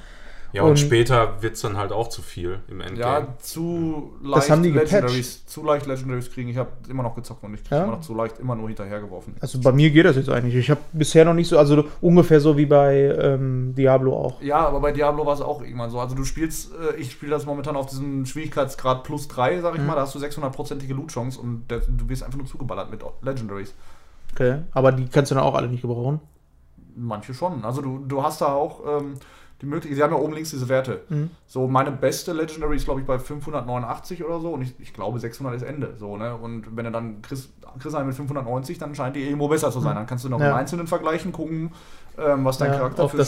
Ja, und, Und- später wird es dann halt auch zu viel im Endgame. Ja, zu leicht haben die gepatcht. Legendaries, zu leicht Legendaries kriegen. Ich habe immer noch gezockt und ich kriege Ja? immer noch zu leicht immer nur hinterhergeworfen. Also bei mir geht das jetzt eigentlich. Ich habe bisher noch nicht so, also ungefähr so wie bei ähm, Diablo auch. Ja, aber bei Diablo war es auch irgendwann so. Also du spielst, äh, ich spiele das momentan auf diesem Schwierigkeitsgrad plus 3, sag ich Mhm. mal. Da hast du 600-prozentige Loot-Chance und der, du wirst einfach nur zugeballert mit Legendaries. Okay. Aber die kannst du dann auch alle nicht gebrauchen. Manche schon. Also du, du hast da auch ähm, die Möglichkeit, sie haben ja oben links diese Werte. Mhm. So, meine beste Legendary ist, glaube ich, bei 589 oder so und ich, ich glaube 600 ist Ende. So, ne? Und wenn du dann kriegst, kriegst einen mit 590, dann scheint die irgendwo besser zu sein. Dann kannst du noch Ja. im Einzelnen vergleichen, gucken, ähm, was, dein Ja, Charakter für,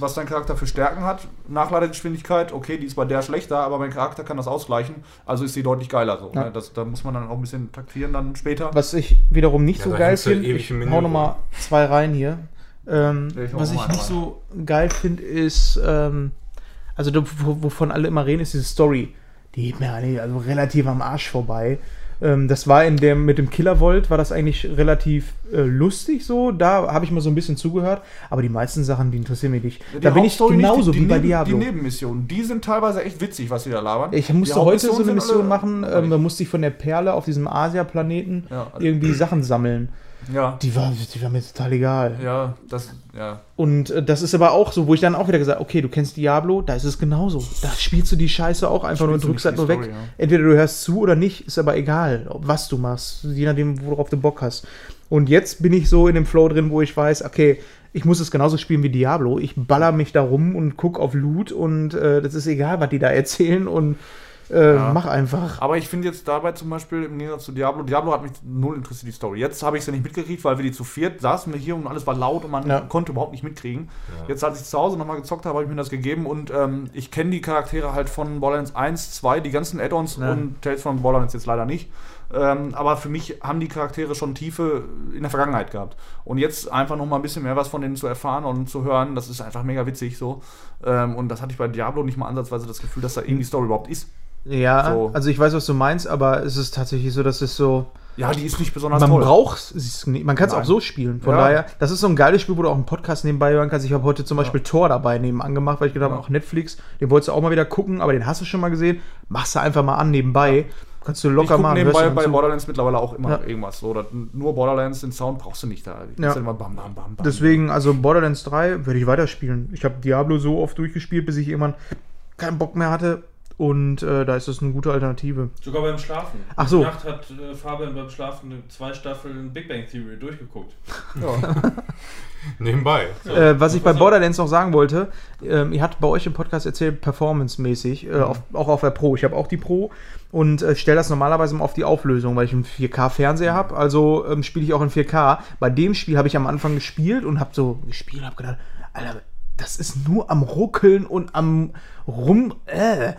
was dein Charakter für Stärken hat. Nachladegeschwindigkeit, okay, die ist bei der schlechter, aber mein Charakter kann das ausgleichen, also ist sie deutlich geiler. So, Ja. ne? das, da muss man dann auch ein bisschen taktieren dann später. Was ich wiederum nicht Ja, so geil finde, ich hau noch mal zwei rein hier. Ähm, Ja, ich was ich nicht so geil finde, ist, ähm, also wovon alle immer reden, ist diese Story. Die geht mir also relativ am Arsch vorbei. Ähm, das war in dem, mit dem Killervolt, war das eigentlich relativ äh, lustig so. Da habe ich mal so ein bisschen zugehört. Aber die meisten Sachen, die interessieren mich nicht. Die da bin ich Hauptstory nicht, genauso die, wie die bei Diablo. Die Nebenmissionen, die sind teilweise echt witzig, was sie da labern. Ich musste Die heute so eine Mission machen, ähm, da musste ich von der Perle auf diesem Asia-Planeten Ja. irgendwie Sachen sammeln. Ja, Die war, die war mir total egal. ja, das, ja. Und äh, das ist aber auch so, wo ich dann auch wieder gesagt okay, du kennst Diablo, da ist es genauso. Da spielst du die Scheiße auch einfach nur und drückst halt nur weg. Ja. Entweder du hörst zu oder nicht, ist aber egal, was du machst, je nachdem, worauf du Bock hast. Und jetzt bin ich so in dem Flow drin, wo ich weiß, okay, ich muss es genauso spielen wie Diablo. Ich baller mich da rum und guck auf Loot und äh, das ist egal, was die da erzählen und äh, Ja. mach einfach. Aber ich finde jetzt dabei zum Beispiel im Gegensatz zu Diablo, Diablo hat mich null interessiert, die Story. Jetzt habe ich sie nicht mitgekriegt, weil wir die zu viert saßen wir hier und alles war laut und man Ja. konnte überhaupt nicht mitkriegen. Jetzt, als ich zu Hause nochmal gezockt habe, habe ich mir das gegeben und ähm, ich kenne die Charaktere halt von Borderlands 1, 2, die ganzen Add-ons Ja. und Tales von Borderlands jetzt leider nicht. Ähm, aber für mich haben die Charaktere schon Tiefe in der Vergangenheit gehabt. Und jetzt einfach noch mal ein bisschen mehr was von denen zu erfahren und zu hören, das ist einfach mega witzig so. Ähm, und das hatte ich bei Diablo nicht mal ansatzweise das Gefühl, dass da irgendwie Story überhaupt ist. Ja, So. also ich weiß, was du meinst, aber es ist tatsächlich so, dass es so, Ja, die ist nicht besonders Man toll. braucht es nicht. Man kann es auch so spielen. Von Ja. daher, das ist so ein geiles Spiel, wo du auch einen Podcast nebenbei hören kannst. Ich habe heute zum Beispiel Tor dabei nebenan gemacht, weil ich gedacht habe, auch Netflix, den wolltest du auch mal wieder gucken, aber den hast du schon mal gesehen. Machst du einfach mal an nebenbei. Kannst du ich locker gucke machen. nebenbei bei. Borderlands mittlerweile auch immer Ja. irgendwas. So, nur Borderlands, den Sound brauchst du nicht da. Ja. bam, bam, bam. Deswegen, also Borderlands 3 würde ich weiterspielen. Ich habe Diablo so oft durchgespielt, bis ich irgendwann keinen Bock mehr hatte. Und äh, da ist das eine gute Alternative. Sogar beim Schlafen. Ach so. Die Nacht hat äh, Fabian beim Schlafen zwei Staffeln Big Bang Theory durchgeguckt. ja. Nebenbei. Äh, was ich bei. Borderlands noch sagen wollte, ähm, ihr habt bei euch im Podcast erzählt, performance-mäßig, äh, auf, auch auf der Pro. Ich habe auch die Pro und äh, stelle das normalerweise mal auf die Auflösung, weil ich einen 4K-Fernseher habe. Also ähm, spiele ich auch in 4K. Bei dem Spiel habe ich am Anfang gespielt und habe so gespielt und habe gedacht, Alter, das ist nur am Ruckeln und am Rum. Äh.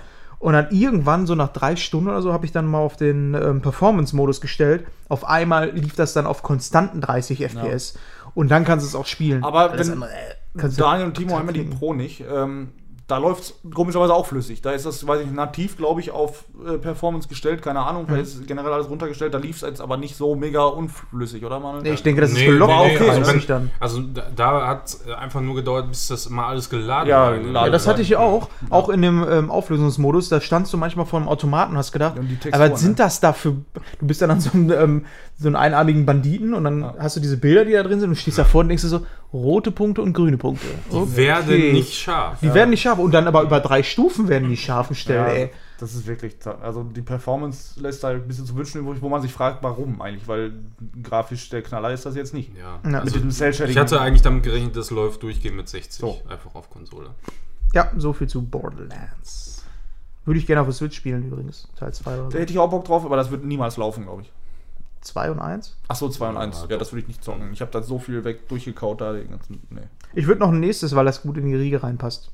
Und dann irgendwann, so nach drei Stunden oder so, habe ich dann mal auf den ähm, Performance-Modus gestellt. Auf einmal lief das dann auf konstanten 30 FPS. Und dann kannst du es auch spielen. Aber Alles wenn andere, äh, Daniel und Timo haben ja die. Pro nicht. Ähm, da läuft es komischerweise auch flüssig. Da ist das, weiß ich nicht, nativ, glaube ich, auf äh, Performance gestellt. Keine Ahnung, Mhm. vielleicht ist generell alles runtergestellt. Da lief es jetzt aber nicht so mega unflüssig, oder Manuel? Nee, ich denke, das ist Nee, für nee, okay, also, das wenn, dann. also da, da hat es einfach nur gedauert, bis das mal alles geladen Ja, war. Ja, das hatte ich ja auch. Auch in dem ähm, Auflösungsmodus, da standst du manchmal vor dem Automaten und hast gedacht, Ja, und die Texturen, aber was sind ne? das da für. Du bist dann an so einem, ähm, so einen einarmigen Banditen und dann hast du diese Bilder, die da drin sind und stehst davor und denkst dir so, rote Punkte und grüne Punkte. Die werden nicht scharf. Die werden nicht scharf. Und dann aber über drei Stufen werden die scharfen Stellen, Ja, ey. das ist wirklich, also die Performance lässt da ein bisschen zu wünschen übrig, wo man sich fragt, warum eigentlich, weil grafisch der Knaller ist das jetzt nicht. Ja. Ja. Mit Also, diesem Cell-Shading. ich hatte eigentlich damit gerechnet, das läuft durchgehend mit 60. So. Einfach auf Konsole. Ja, so viel zu Borderlands. Würde ich gerne auf der Switch spielen übrigens. Teil 2 oder Da hätte ich auch Bock drauf, aber das wird niemals laufen, glaube ich. 2 und 1. Achso, 2 und Ja, 1. Ja, das würde ich nicht zocken. Ich habe da so viel weg durchgekaut, da den ganzen. Nee. Ich würde noch ein nächstes, weil das gut in die Riege reinpasst.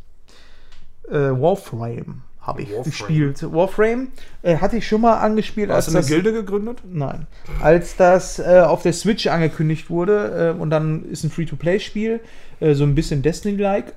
Äh, Warframe habe ich Warframe. gespielt. Warframe äh, hatte ich schon mal angespielt, Hast du als eine das, Gilde gegründet? Nein. Als das äh, auf der Switch angekündigt wurde äh, und dann ist ein Free-to-Play-Spiel, äh, so ein bisschen Destiny-like,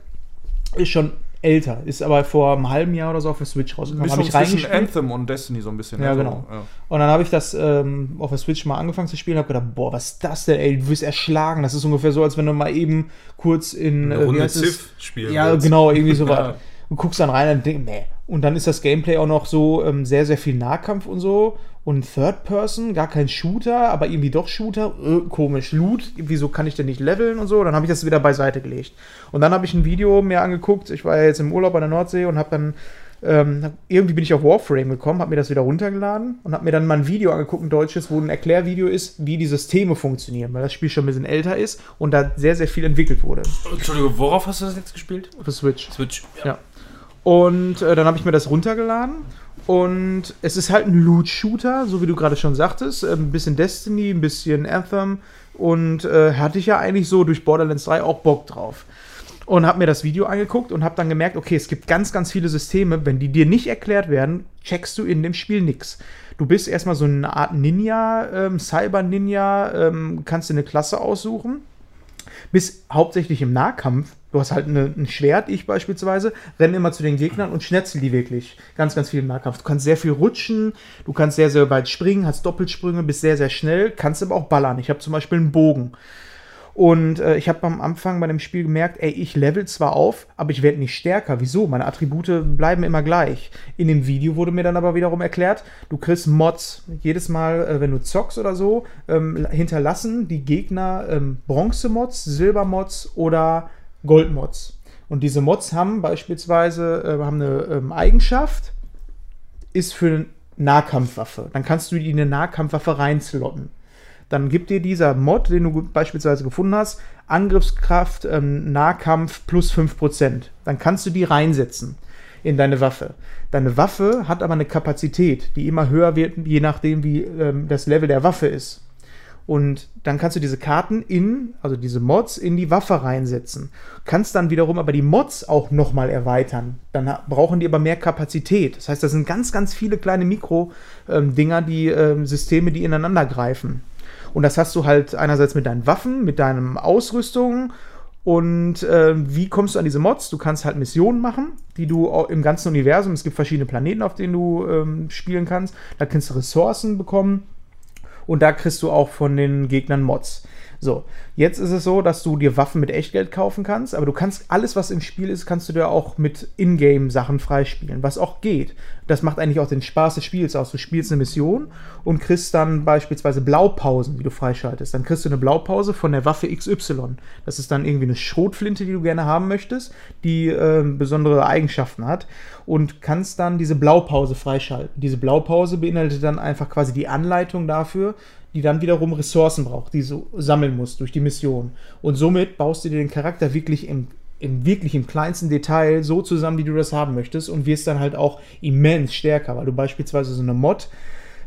ist schon älter, ist aber vor einem halben Jahr oder so auf der Switch rausgekommen. Habe ich zwischen. Anthem und Destiny so ein bisschen. Ja, ne? genau. Ja. Und dann habe ich das ähm, auf der Switch mal angefangen zu spielen, habe gedacht, boah, was ist das denn, ey, du wirst erschlagen. Das ist ungefähr so, als wenn du mal eben kurz in Eine äh, Runde es? Civ spielen Ja, willst. genau, irgendwie so Ja. Du guckst dann rein und denkst, nee. Und dann ist das Gameplay auch noch so ähm, sehr, sehr viel Nahkampf und so. Und Third Person, gar kein Shooter, aber irgendwie doch Shooter. Äh, komisch. Loot, wieso kann ich denn nicht leveln und so? Dann habe ich das wieder beiseite gelegt. Und dann habe ich ein Video mir angeguckt. Ich war ja jetzt im Urlaub an der Nordsee und habe dann. Ähm, irgendwie bin ich auf Warframe gekommen, habe mir das wieder runtergeladen und habe mir dann mal ein Video angeguckt, ein deutsches, wo ein Erklärvideo ist, wie die Systeme funktionieren, weil das Spiel schon ein bisschen älter ist und da sehr, sehr viel entwickelt wurde. Entschuldigung, worauf hast du das jetzt gespielt? Auf der Switch. Switch. Ja. Und äh, dann habe ich mir das runtergeladen. Und es ist halt ein Loot-Shooter, so wie du gerade schon sagtest. Äh, Ein bisschen Destiny, ein bisschen Anthem. Und äh, hatte ich ja eigentlich so durch Borderlands 3 auch Bock drauf. Und habe mir das Video angeguckt und habe dann gemerkt, okay, es gibt ganz, ganz viele Systeme. Wenn die dir nicht erklärt werden, checkst du in dem Spiel nichts. Du bist erstmal so eine Art Ninja, ähm, Cyber-Ninja, ähm, kannst dir eine Klasse aussuchen bist hauptsächlich im Nahkampf. Du hast halt eine, ein Schwert, ich beispielsweise, renne immer zu den Gegnern und schnetzel die wirklich. Ganz, ganz viel im Nahkampf. Du kannst sehr viel rutschen, du kannst sehr, sehr weit springen, hast Doppelsprünge, bist sehr, sehr schnell, kannst aber auch ballern. Ich habe zum Beispiel einen Bogen. Und äh, ich habe am Anfang bei dem Spiel gemerkt, ey, ich level zwar auf, aber ich werde nicht stärker. Wieso? Meine Attribute bleiben immer gleich. In dem Video wurde mir dann aber wiederum erklärt, du kriegst Mods. Jedes Mal, äh, wenn du zockst oder so, ähm, hinterlassen die Gegner ähm, Bronze-Mods, Silber-Mods oder Gold-Mods. Und diese Mods haben beispielsweise äh, haben eine ähm, Eigenschaft, ist für eine Nahkampfwaffe. Dann kannst du die in eine Nahkampfwaffe reinslotten dann gibt dir dieser Mod, den du beispielsweise gefunden hast, Angriffskraft, ähm, Nahkampf plus 5%. Dann kannst du die reinsetzen in deine Waffe. Deine Waffe hat aber eine Kapazität, die immer höher wird, je nachdem, wie ähm, das Level der Waffe ist. Und dann kannst du diese Karten in, also diese Mods, in die Waffe reinsetzen. Kannst dann wiederum aber die Mods auch nochmal erweitern. Dann brauchen die aber mehr Kapazität. Das heißt, das sind ganz, ganz viele kleine Mikro-Dinger, die ähm, Systeme, die ineinander greifen. Und das hast du halt einerseits mit deinen Waffen, mit deinen Ausrüstungen. Und äh, wie kommst du an diese Mods? Du kannst halt Missionen machen, die du im ganzen Universum, es gibt verschiedene Planeten, auf denen du ähm, spielen kannst. Da kannst du Ressourcen bekommen. Und da kriegst du auch von den Gegnern Mods. So, jetzt ist es so, dass du dir Waffen mit Echtgeld kaufen kannst, aber du kannst alles, was im Spiel ist, kannst du dir auch mit Ingame-Sachen freispielen, was auch geht. Das macht eigentlich auch den Spaß des Spiels aus. Du spielst eine Mission und kriegst dann beispielsweise Blaupausen, die du freischaltest. Dann kriegst du eine Blaupause von der Waffe XY. Das ist dann irgendwie eine Schrotflinte, die du gerne haben möchtest, die äh, besondere Eigenschaften hat und kannst dann diese Blaupause freischalten. Diese Blaupause beinhaltet dann einfach quasi die Anleitung dafür, die dann wiederum Ressourcen braucht, die du sammeln musst durch die Mission. Und somit baust du dir den Charakter wirklich im, im wirklich im kleinsten Detail so zusammen, wie du das haben möchtest und wirst dann halt auch immens stärker, weil du beispielsweise so eine Mod,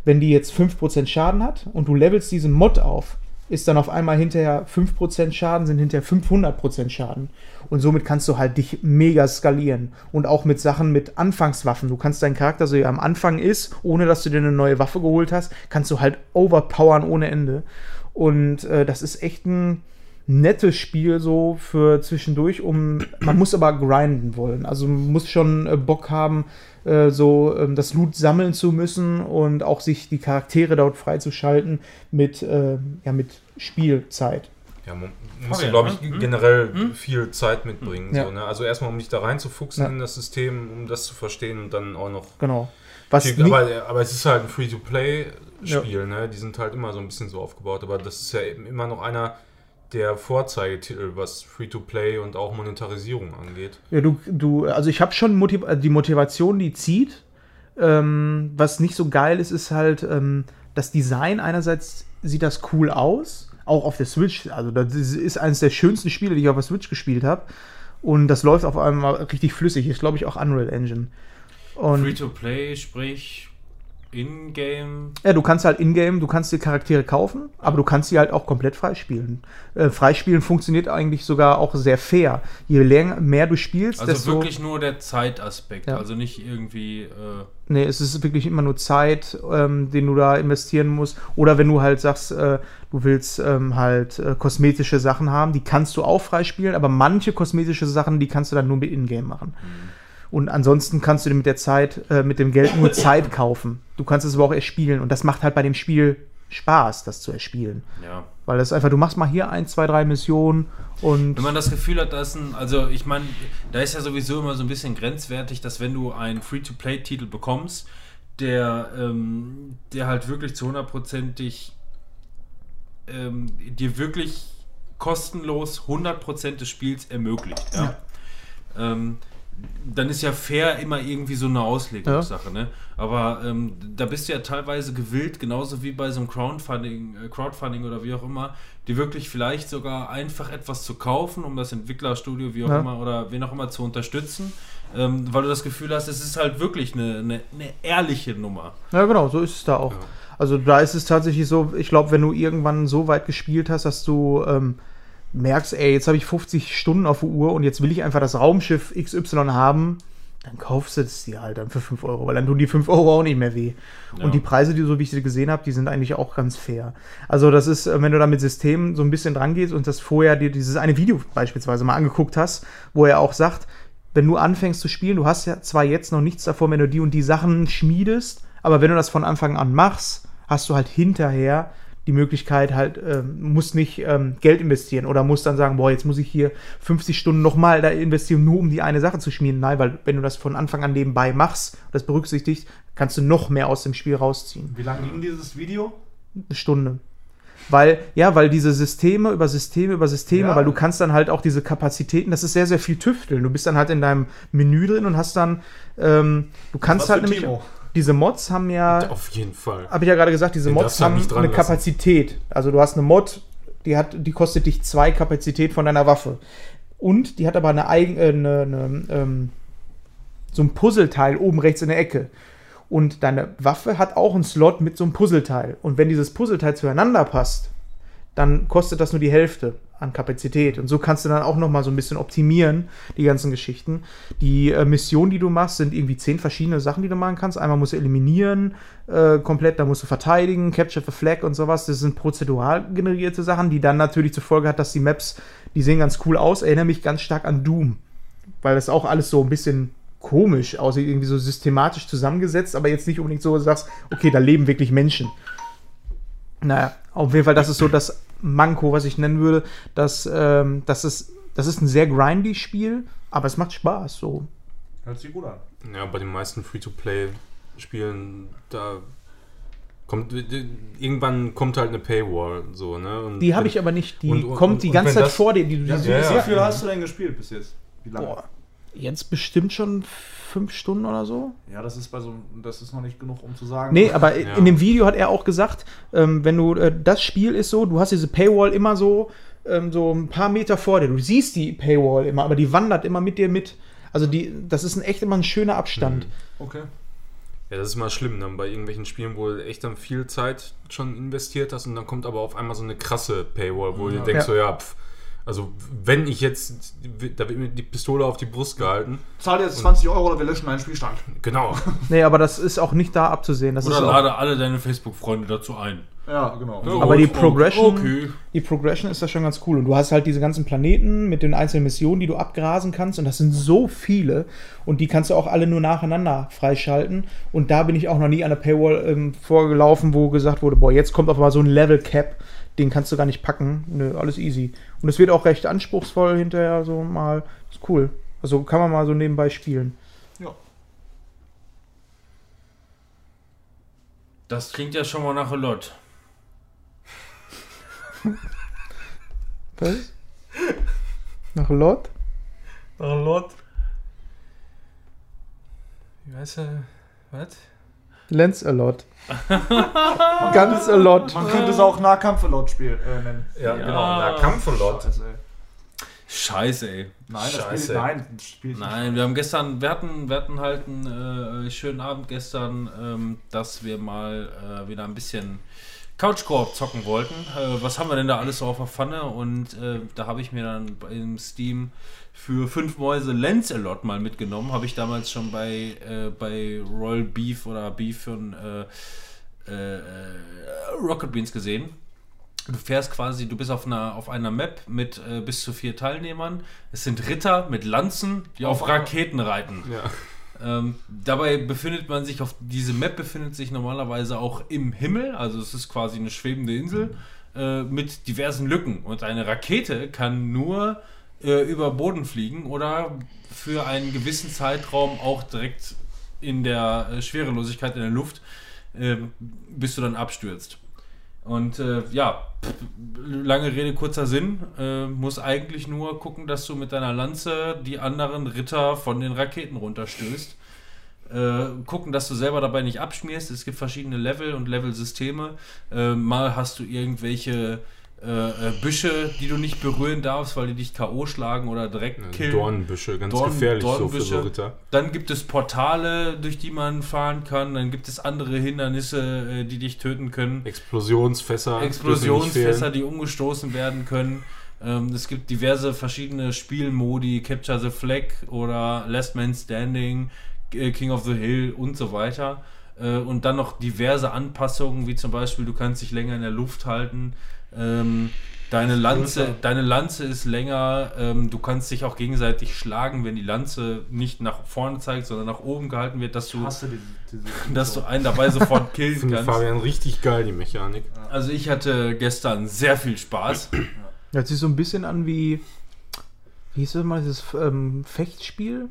wenn die jetzt 5% Schaden hat und du levelst diesen Mod auf, ist dann auf einmal hinterher 5% Schaden, sind hinterher 500% Schaden. Und somit kannst du halt dich mega skalieren. Und auch mit Sachen mit Anfangswaffen. Du kannst deinen Charakter, so wie er am Anfang ist, ohne dass du dir eine neue Waffe geholt hast, kannst du halt overpowern ohne Ende. Und äh, das ist echt ein nettes Spiel so für zwischendurch, um man muss aber grinden wollen. Also man muss schon äh, Bock haben, äh, so ähm, das Loot sammeln zu müssen und auch sich die Charaktere dort freizuschalten mit, äh, ja, mit Spielzeit. Ja, man muss, Fabian, glaube ich, ne? Hm? generell viel Zeit mitbringen. Ja. So, ne? Also erstmal, um dich da reinzufuchsen Ja. in das System, um das zu verstehen und dann auch noch. Genau. Was Viel, aber, aber es ist halt ein Free-to-Play-Spiel, ne? Die sind halt immer so ein bisschen so aufgebaut. Aber das ist ja eben immer noch einer der Vorzeigetitel, was Free-to-Play und auch Monetarisierung angeht. Ja, du, du, also ich habe schon Motiv äh, die Motivation, die zieht. Ähm, was nicht so geil ist, ist halt ähm, das Design. Einerseits sieht das cool aus, auch auf der Switch. Also das ist eines der schönsten Spiele, die ich auf der Switch gespielt habe. Und das läuft auf einmal richtig flüssig. Ist, glaube ich, auch Unreal Engine. Free-to-Play, sprich In-Game. ja, du kannst halt in-game, du kannst die Charaktere kaufen, aber du kannst sie halt auch komplett freispielen. Äh, freispielen funktioniert eigentlich sogar auch sehr fair. Je länger, mehr du spielst, Also desto wirklich nur der Zeitaspekt, Ja. also nicht irgendwie. Äh, Nee, es ist wirklich immer nur Zeit, ähm, den du da investieren musst. Oder wenn du halt sagst, äh, du willst ähm, halt äh, kosmetische Sachen haben, die kannst du auch freispielen, aber manche kosmetische Sachen, die kannst du dann nur mit Ingame machen. Und ansonsten kannst du dir mit der Zeit, äh, mit dem Geld nur Zeit kaufen. Du kannst es aber auch erspielen. Und das macht halt bei dem Spiel Spaß, das zu erspielen. ja. Weil das ist einfach, du machst mal hier ein, zwei, drei Missionen und Wenn man das Gefühl hat, dass ein, also ich meine, da ist ja sowieso immer so ein bisschen grenzwertig, dass wenn du einen Free-to-Play-Titel bekommst, der, ähm, der halt wirklich zu hundertprozentig ähm, dir wirklich kostenlos 100% des Spiels ermöglicht. Ja? Ähm, dann ist ja fair immer irgendwie so eine Auslegungssache, ne? Aber ähm, da bist du ja teilweise gewillt, genauso wie bei so einem Crowdfunding, äh, Crowdfunding oder wie auch immer, dir wirklich vielleicht sogar einfach etwas zu kaufen, um das Entwicklerstudio, wie auch Ja. immer, oder wen auch immer zu unterstützen, ähm, weil du das Gefühl hast, es ist halt wirklich eine, eine, eine ehrliche Nummer. Ja, genau, so ist es da auch. Also da ist es tatsächlich so, ich glaube, wenn du irgendwann so weit gespielt hast, dass du ähm, merkst, ey, jetzt habe ich 50 Stunden auf der Uhr und jetzt will ich einfach das Raumschiff XY haben, dann kaufst du es dir halt dann für 5 Euro, weil dann tun die 5 Euro auch nicht mehr weh. Ja. Und die Preise, die so wie ich sie gesehen habe, die sind eigentlich auch ganz fair. Also das ist, äh, wenn du da mit Systemen so ein bisschen dran gehst und das vorher dir dieses eine Video beispielsweise mal angeguckt hast, wo er auch sagt, wenn du anfängst zu spielen, du hast ja zwar jetzt noch nichts davon, wenn du die und die Sachen schmiedest, aber wenn du das von Anfang an machst, hast du halt hinterher die Möglichkeit halt, ähm, musst nicht ähm, Geld investieren oder musst dann sagen, boah, jetzt muss ich hier 50 Stunden nochmal da investieren, nur um die eine Sache zu schmieden. Nein, weil wenn du das von Anfang an nebenbei machst, das berücksichtigt, kannst du noch mehr aus dem Spiel rausziehen. Wie lang ging dieses Video? Eine Stunde. Weil, ja, weil diese Systeme über Systeme über Systeme, Ja. weil du kannst dann halt auch diese Kapazitäten, das ist sehr, sehr viel tüfteln. Du bist dann halt in deinem Menü drin und hast dann, ähm, du kannst halt nämlich, Timo? Diese Mods haben ja, Auf jeden Fall. habe ich ja gerade gesagt, diese Den Mods haben eine lassen. Kapazität. Also du hast eine Mod, die hat, die kostet dich zwei Kapazität von deiner Waffe. Und die hat aber eine eigene, äh, eine, eine, ähm, so ein Puzzleteil oben rechts in der Ecke. Und deine Waffe hat auch einen Slot mit so einem Puzzleteil. Und wenn dieses Puzzleteil zueinander passt, dann kostet das nur die Hälfte an Kapazität. Und so kannst du dann auch noch mal so ein bisschen optimieren, die ganzen Geschichten. Die äh, Missionen, die du machst, sind irgendwie zehn verschiedene Sachen, die du machen kannst. Einmal musst du eliminieren, äh, komplett, dann musst du verteidigen, Capture the Flag und sowas. Das sind prozedural generierte Sachen, die dann natürlich zur Folge hat, dass die Maps, die sehen ganz cool aus, erinnern mich ganz stark an Doom. Weil das auch alles so ein bisschen komisch aussieht, irgendwie so systematisch zusammengesetzt, aber jetzt nicht unbedingt so, dass du sagst, okay, da leben wirklich Menschen. Naja, auf jeden Fall, das ist so das Manko, was ich nennen würde. Dass, ähm, das, ist, das ist ein sehr grindy Spiel, aber es macht Spaß. So. Hört sich gut an. Ja, bei den meisten Free-to-Play-Spielen, da kommt irgendwann kommt halt eine Paywall, so, ne? Und Die habe ich aber nicht. Die und- und- kommt die und ganze wenn Zeit das- vor dir. Die, die, Ja, die, wie ja. viel hast du denn gespielt bis jetzt? Wie lange? Boah, jetzt bestimmt schon fünf Stunden oder so. Ja, das ist bei so das ist noch nicht genug, um zu sagen. Nee, aber Ja. in dem Video hat er auch gesagt, ähm, wenn du, äh, das Spiel ist so, du hast diese Paywall immer so, ähm, so ein paar Meter vor dir. Du siehst die Paywall immer, aber die wandert immer mit dir mit. Also die, das ist ein echt immer ein schöner Abstand. Mhm. Okay. Ja, das ist mal schlimm dann bei irgendwelchen Spielen, wo du echt dann viel Zeit schon investiert hast und dann kommt aber auf einmal so eine krasse Paywall, wo du denkst Ja. so, ja, pf, also wenn ich jetzt, da wird mir die Pistole auf die Brust gehalten. Zahl jetzt 20 Euro oder wir löschen einen Spielstand. Genau. Nee, aber das ist auch nicht da abzusehen. Das Oder ist auch, lade alle deine Facebook-Freunde dazu ein. Ja, genau. Ja, Aber die Progression- Okay. die Progression ist da schon ganz cool. Und du hast halt diese ganzen Planeten mit den einzelnen Missionen, die du abgrasen kannst. Und das sind so viele. Und die kannst du auch alle nur nacheinander freischalten. Und da bin ich auch noch nie an der Paywall ähm, vorgelaufen, wo gesagt wurde, boah, jetzt kommt auf einmal so ein Level Cap. Den kannst du gar nicht packen. Nö, alles easy. Und es wird auch recht anspruchsvoll hinterher so mal. Ist cool. Also kann man mal so nebenbei spielen. Ja. Das klingt ja schon mal nach a lot. Was? Nach Lot? A lot. Wie heißt er? Was? Lens a lot. Ganz a lot. Man könnte es auch Nahkampf-Lot-Spiel äh, nennen. Ja, Ja. genau. Na, Kampf und Lot. Scheiße, ey. Scheiße, ey. Nein, das Scheiße. Spiel, nein, das Spiel ist Nein, wir haben gestern, wir hatten, wir hatten halt einen äh, schönen Abend gestern, ähm, dass wir mal äh, wieder ein bisschen Couchkorb zocken wollten. Äh, was haben wir denn da alles so auf der Pfanne? Und äh, da habe ich mir dann im Steam für fünf Mäuse Lancelot mal mitgenommen. Habe ich damals schon bei, äh, bei Royal Beef oder Beef von äh, äh, Rocket Beans gesehen. Du fährst quasi, du bist auf einer, auf einer Map mit äh, bis zu vier Teilnehmern. Es sind Ritter mit Lanzen, die auf, Auf- Raketen reiten. Ja. Ähm, dabei befindet man sich auf, diese Map befindet sich normalerweise auch im Himmel, also es ist quasi eine schwebende Insel äh, mit diversen Lücken. Und eine Rakete kann nur äh, über Boden fliegen oder für einen gewissen Zeitraum auch direkt in der äh, Schwerelosigkeit in der Luft, äh, bis du dann abstürzt. Und äh, ja, lange Rede, kurzer Sinn. Äh, muss eigentlich nur gucken, dass du mit deiner Lanze die anderen Ritter von den Raketen runterstößt. Äh, gucken, dass du selber dabei nicht abschmierst. Es gibt verschiedene Level und Level-Systeme. Äh, mal hast du irgendwelche äh, äh, Büsche, die du nicht berühren darfst, weil die dich K.O. schlagen oder direkt killen. Dornenbüsche, ganz Dorn- gefährlich so für Dornbüsche. so Ritter. Dann gibt es Portale, durch die man fahren kann. Dann gibt es andere Hindernisse, äh, die dich töten können. Explosionsfässer. Explosionsfässer, die umgestoßen werden können. Ähm, es gibt diverse verschiedene Spielmodi, Capture the Flag oder Last Man Standing, äh, King of the Hill und so weiter. Äh, und dann noch diverse Anpassungen, wie zum Beispiel, du kannst dich länger in der Luft halten. Ähm, deine, Lanze, deine Lanze ist länger. Ähm, du kannst dich auch gegenseitig schlagen, wenn die Lanze nicht nach vorne zeigt, sondern nach oben gehalten wird, dass du, diese, diese dass du einen dabei sofort killen Finde kannst. Fabian richtig geil, die Mechanik. Also ich hatte gestern sehr viel Spaß. Hört sich so ein bisschen an wie. Wie hieß das mal, dieses ähm, Fechtspiel?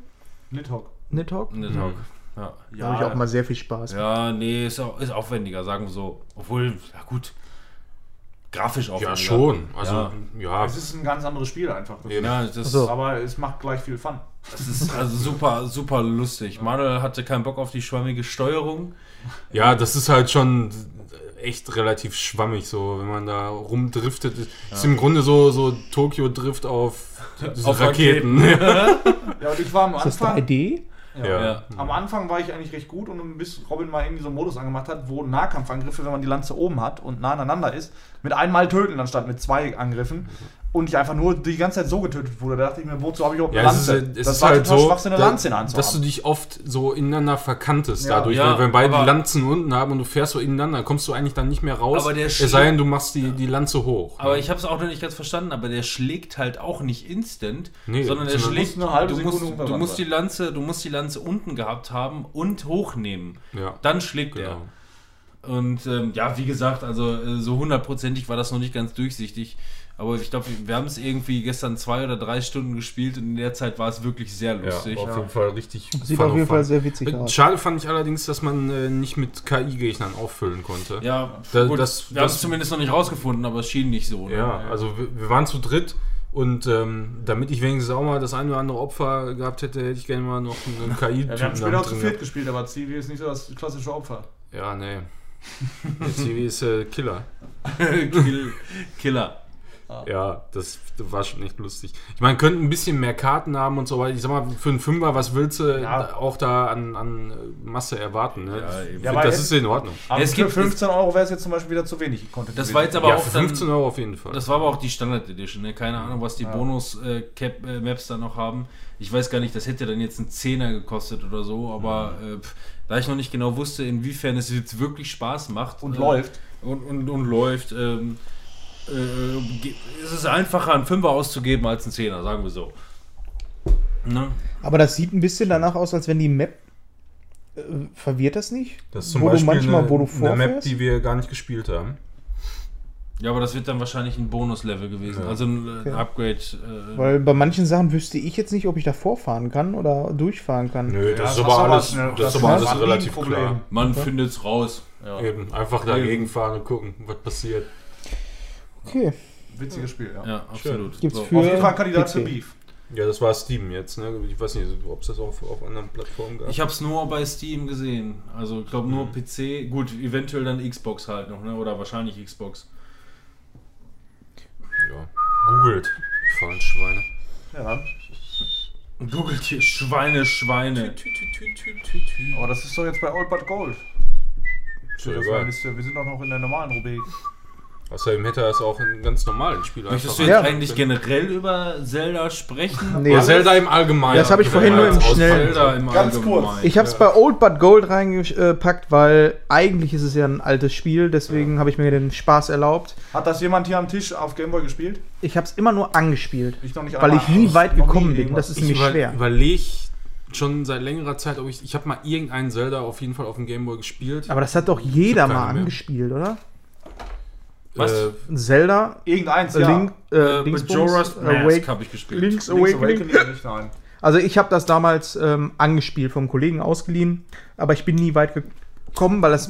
Nidhogg. Nidhogg? Der Tag. Ja. Da habe ich auch mal sehr viel Spaß. mit. ja, nee, ist, auch, ist aufwendiger, sagen wir so. Obwohl, ja gut, grafisch aufwendiger. Ja, schon. Also, Ja. ja. Es ist ein ganz anderes Spiel einfach. Ja. Ja, das, so. Aber es macht gleich viel Fun. das ist also super, super lustig. Manuel hatte keinen Bock auf die schwammige Steuerung. Ja, das ist halt schon echt relativ schwammig, so, wenn man da rumdriftet. Ist im Grunde so, so Tokio-Drift auf, Auf Raketen. Ja, und ich war am Ist das Anfang. 3D? Ja. Ja. Am Anfang war ich eigentlich recht gut und bis Robin mal irgendwie so einen Modus angemacht hat, wo Nahkampfangriffe, wenn man die Lanze oben hat und nah aneinander ist, mit einmal töten anstatt mit zwei Angriffen und ich einfach nur die ganze Zeit so getötet wurde. Da dachte ich mir, wozu habe ich überhaupt Ja, eine es ist, Lanze? es das ist war halt total so, Schwachsinn, eine da- Lanze in der Hand zu dass du dich oft so ineinander verkantest Ja. dadurch. Ja, weil wenn beide aber- die Lanzen unten haben und du fährst so ineinander, kommst du eigentlich dann nicht mehr raus. Aber der es sei denn, du machst die, die Lanze hoch. Aber ich habe es auch noch nicht ganz verstanden, aber der schlägt halt auch nicht instant, Nee, sondern er sondern schlägt, eine halbe du, musst, du, musst die. Lanze, du musst die Lanze unten gehabt haben und hochnehmen. ja, Dann schlägt genau. er. Und ähm, ja, wie gesagt, also äh, so hundertprozentig war das noch nicht ganz durchsichtig. Aber ich glaube, wir haben es irgendwie gestern zwei oder drei Stunden gespielt und in der Zeit war es wirklich sehr Ja, lustig. auf jeden Fall richtig. Sieht auf jeden Fall sehr witzig aus. Schade fand ich allerdings, dass man äh, nicht mit KI-Gegnern auffüllen konnte. Ja, Da- gut, das- wir haben es zumindest noch nicht rausgefunden, aber es schien nicht so. Ne? Ja, also wir, wir waren zu dritt und ähm, damit ich wenigstens auch mal das eine oder andere Opfer gehabt hätte, hätte ich gerne mal noch einen KI-Typen Ja, wir haben später auch zu viert gespielt, aber Zivi ist nicht so das klassische Opfer. Ja, nee. Der CV ist äh, Killer. Kill, Killer. Ja, das war schon echt lustig. Ich meine, könnten ein bisschen mehr Karten haben und so weiter. Ich sag mal, für einen Fünfer, was willst du Ja. auch da an, an Masse erwarten? Ne? Ja, find, Ja, aber das ist in Ordnung. Aber Es für gibt- 15 Euro wäre es jetzt zum Beispiel wieder zu wenig. Das war jetzt aber ja, auch für dann, 15 Euro auf jeden Fall. Das war aber auch die Standard Edition, ne? Keine Ahnung, was die Bonus-Maps da noch haben. Ich weiß gar nicht, das hätte dann jetzt einen Zehner gekostet oder so, aber äh, pff, da ich noch nicht genau wusste, inwiefern es jetzt wirklich Spaß macht Und äh, läuft. und, und, und läuft, ähm, äh, ge- ist es einfacher, einen Fünfer auszugeben als einen Zehner, sagen wir so. Ne? Aber das sieht ein bisschen danach aus, als wenn die Map. Äh, verwirrt das nicht? Das ist zum wo Beispiel du manchmal, eine, wo du eine Map, die wir gar nicht gespielt haben. Ja, aber das wird dann wahrscheinlich ein Bonus-Level gewesen, Ja. also ein, äh, Okay. ein Upgrade. Äh, Weil bei manchen Sachen wüsste ich jetzt nicht, ob ich da vorfahren kann oder durchfahren kann. Nö, Ja, das ist das aber alles, aber- das ist aber ist alles relativ klar. man findet's raus. Ja. Eben, einfach dagegen fahren und gucken, was passiert. Okay. Witziges Spiel, ja. Ja, absolut. Gibt's So. für- Auf jeden Fall Kandidat PC. für Beef. Ja, das war Steam jetzt, ne? Ich weiß nicht, ob es das auf, auf anderen Plattformen gab. Ich habe es nur bei Steam gesehen. Also ich glaube nur PC. Gut, eventuell dann Xbox halt noch, ne? Oder wahrscheinlich Xbox. ja. Googelt. Fahnenschweine. Ja. Googelt hier Schweine, Schweine. Aber das ist doch jetzt bei Old But Gold. Ist Das. Wir sind doch noch in der normalen Rubrik. Außerdem hätte er es auch in ganz normalen Spiel Möchtest du jetzt Ja. eigentlich generell über Zelda sprechen? Nee, Ja, das- Zelda im Allgemeinen. Das habe ich vorhin nur im Schnellen- im Ganz Allgemeinen. kurz. Ich habe es bei Old But Gold reingepackt, weil eigentlich ist es ja ein altes Spiel, deswegen habe ich mir den Spaß erlaubt. Hat das jemand hier am Tisch auf Gameboy gespielt? Ich habe es immer nur angespielt, Ich noch nicht weil ich nie weit gekommen nie bin. Das ist ich nämlich über, schwer. überlege schon seit längerer Zeit, ob ich. Ich habe mal irgendeinen Zelda auf jeden Fall auf dem Gameboy gespielt. Aber das hat doch jeder mal mehr. angespielt, oder? Was? Äh, Zelda, Irgendeins, äh, ja. Link, äh, Äh, Majora's Mask Awake, habe ich gespielt. Link's Link's Awakening. Awakening. Also ich habe das damals ähm, angespielt, vom Kollegen ausgeliehen, aber ich bin nie weit gekommen, weil das,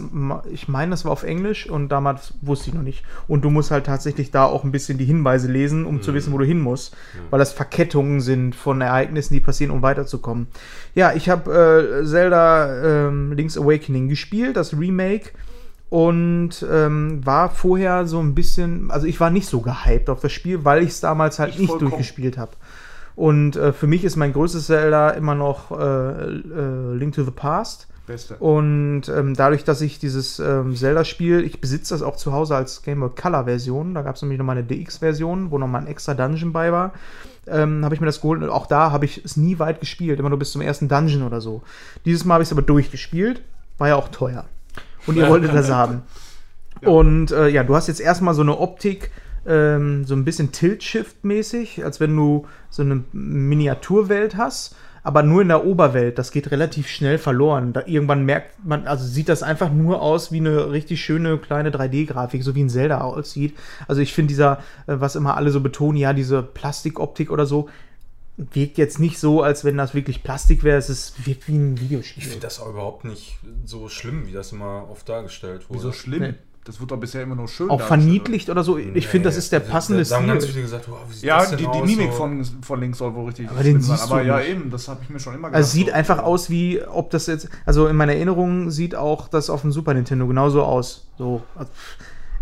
ich meine, das war auf Englisch und damals wusste ich noch nicht. Und du musst halt tatsächlich da auch ein bisschen die Hinweise lesen, um zu wissen, wo du hin musst, weil das Verkettungen sind von Ereignissen, die passieren, um weiterzukommen. Ja, ich habe äh, Zelda ähm, Link's Awakening gespielt, das Remake. Und ähm, war vorher so ein bisschen, also ich war nicht so gehypt auf das Spiel, weil ich es damals halt Ich nicht vollkommen. durchgespielt habe. Und äh, für mich ist mein größtes Zelda immer noch äh, äh, Link to the Past. Beste. Und ähm, dadurch, dass ich dieses ähm, Zelda-Spiel, ich besitze das auch zu Hause als Game Boy Color-Version. Da gab es nämlich nochmal eine DX-Version, wo nochmal ein extra Dungeon bei war. Ähm, habe ich mir das geholt. Und auch da habe ich es nie weit gespielt, immer nur bis zum ersten Dungeon oder so. Dieses Mal habe ich es aber durchgespielt. War ja auch teuer. Und ihr wolltet das haben. Und äh, ja, du hast jetzt erstmal so eine Optik, ähm, so ein bisschen Tilt-Shift-mäßig, als wenn du so eine Miniaturwelt hast, aber nur in der Oberwelt. Das geht relativ schnell verloren. Da, irgendwann merkt man, also sieht das einfach nur aus wie eine richtig schöne kleine 3D-Grafik, so wie ein Zelda aussieht. Also ich finde dieser, äh, was immer alle so betonen, ja, diese Plastikoptik oder so, wirkt jetzt nicht so, als wenn das wirklich Plastik wäre. Es ist, wirkt wie ein Videospiel. ich finde das auch überhaupt nicht so schlimm, wie das immer oft dargestellt wurde. Wieso schlimm? Nee. Das wird doch bisher immer nur schön auch verniedlicht oder so. Ich finde, das ist der passende Da haben ganz Stil. viele gesagt, wow, wie sieht Ja, das denn die, die aus? Mimik So- von, von links soll wohl richtig Aber den schlimm sein. siehst Aber du ja, nicht. eben, das habe ich mir schon immer Also es sieht so. einfach aus wie, ob das jetzt, also in meiner Erinnerung sieht auch das auf dem Super Nintendo genauso aus. So also,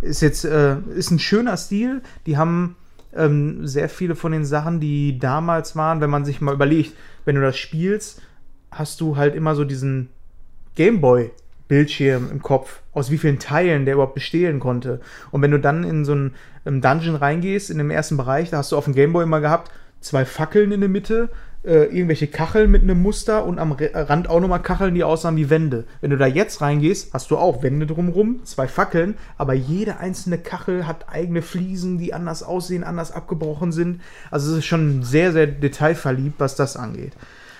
ist jetzt äh, ist ein schöner Stil. Die haben ähm, sehr viele von den Sachen, die damals waren, wenn man sich mal überlegt, wenn du das spielst, hast du halt immer so diesen Gameboy Bildschirm im Kopf, aus wie vielen Teilen der überhaupt bestehen konnte. Und wenn du dann in so einen Dungeon reingehst, in dem ersten Bereich, da hast du auf dem Gameboy immer gehabt, zwei Fackeln in der Mitte, äh, irgendwelche Kacheln mit einem Muster und am Re Rand auch nochmal Kacheln, die aussahen wie Wände. Wenn du da jetzt reingehst, hast du auch Wände drumrum, zwei Fackeln, aber jede einzelne Kachel hat eigene Fliesen, die anders aussehen, anders abgebrochen sind. Also es ist schon sehr, sehr detailverliebt, was das angeht.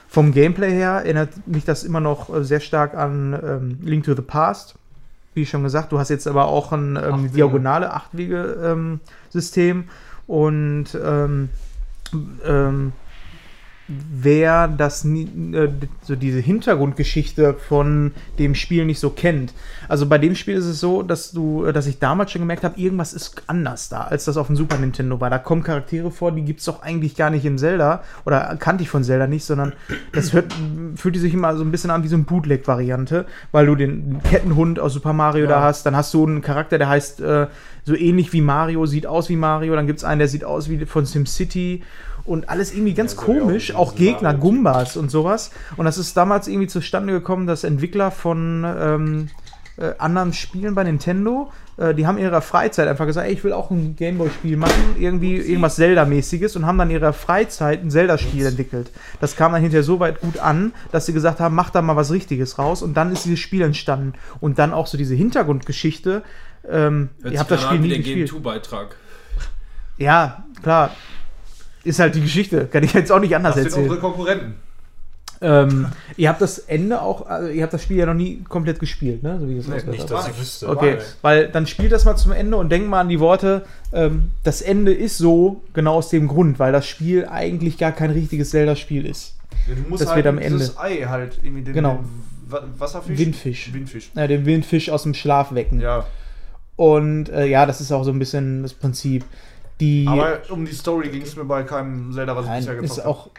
Vom Gameplay her erinnert mich das immer noch äh, sehr stark an ähm, Link to the Past. wie schon gesagt. Du hast jetzt aber auch ein ähm, diagonale Achtwege-System und ähm, ähm, wer das äh, so diese Hintergrundgeschichte von dem Spiel nicht so kennt. Also bei dem Spiel ist es so, dass du, äh, dass ich damals schon gemerkt habe, irgendwas ist anders da, als das auf dem Super Nintendo war. Da kommen Charaktere vor, die gibt's doch eigentlich gar nicht in Zelda oder kannte ich von Zelda nicht, sondern das hört, fühlte sich immer so ein bisschen an wie so eine Bootleg-Variante, weil du den Kettenhund aus Super Mario da hast, dann hast du einen Charakter, der heißt äh, so ähnlich wie Mario, sieht aus wie Mario, dann gibt's einen, der sieht aus wie von SimCity und alles irgendwie ganz Ja, komisch, auch auch Gegner, Mario-Typen. Gumbas und sowas. Und das ist damals irgendwie zustande gekommen, dass Entwickler von ähm, äh, anderen Spielen bei Nintendo, äh, die haben in ihrer Freizeit einfach gesagt, ey, ich will auch ein Gameboy-Spiel machen, irgendwie irgendwas Zelda-mäßiges und haben dann in ihrer Freizeit ein Zelda-Spiel entwickelt. Das kam dann hinterher so weit gut an, dass sie gesagt haben, mach da mal was Richtiges raus und dann ist dieses Spiel entstanden. Und dann auch so diese Hintergrundgeschichte. Ähm, ihr habt das Spiel nie der Game gespielt. 2-Beitrag. Ja, klar. Ist halt die Geschichte. Kann ich jetzt auch nicht anders Das sind erzählen. unsere Konkurrenten. Ähm, ihr habt das Ende auch, also ihr habt das Spiel ja noch nie komplett gespielt, ne? So wie das Nee, Nicht, habe. dass ich wüsste. Okay, weil dann spielt das mal zum Ende und denkt mal an die Worte, ähm, das Ende ist so, genau aus dem Grund, weil das Spiel eigentlich gar kein richtiges Zelda-Spiel ist. Ja, du musst Das halt wird am dieses Ei halt irgendwie den, Genau. den Wa- Wasserfisch. Windfisch. Windfisch. Ja, den Windfisch aus dem Schlaf wecken. Ja. Und äh, ja, das ist auch so ein bisschen das Prinzip. Die Aber um die Story ging es mir bei keinem Zelda, was ich Nein, bisher gezockt ist habe. auch.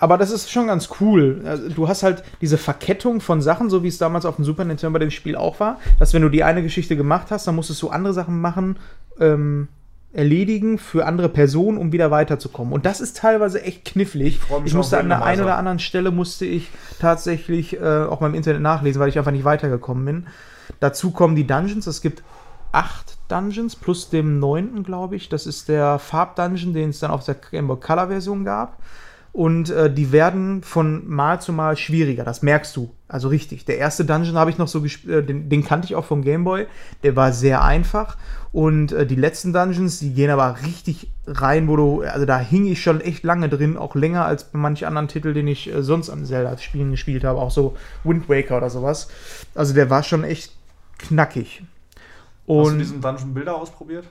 Aber das ist schon ganz cool. Also, du hast halt diese Verkettung von Sachen, so wie es damals auf dem Super Nintendo bei dem Spiel auch war, dass wenn du die eine Geschichte gemacht hast, dann musstest du andere Sachen machen, ähm, erledigen für andere Personen, um wieder weiterzukommen. Und das ist teilweise echt knifflig. mich Ich musste an der einen oder anderen Stelle musste ich tatsächlich äh, auch beim Internet nachlesen, weil ich einfach nicht weitergekommen bin. Dazu kommen die Dungeons. Es gibt acht Dungeons plus dem neunten, glaube ich. Das ist der Farbdungeon, den es dann auf der Game Boy Color Version gab. Und äh, die werden von Mal zu Mal schwieriger, das merkst du. Also richtig. Der erste Dungeon habe ich noch so gespielt, äh, den, den kannte ich auch vom Game Boy. Der war sehr einfach. Und äh, die letzten Dungeons, die gehen aber richtig rein, wo du, also da hing ich schon echt lange drin, auch länger als bei manch anderen Titel, den ich äh, sonst an Zelda-Spielen gespielt habe, auch so Wind Waker oder sowas. Also der war schon echt knackig. Hast du Und diesen Dungeon Bilder ausprobiert?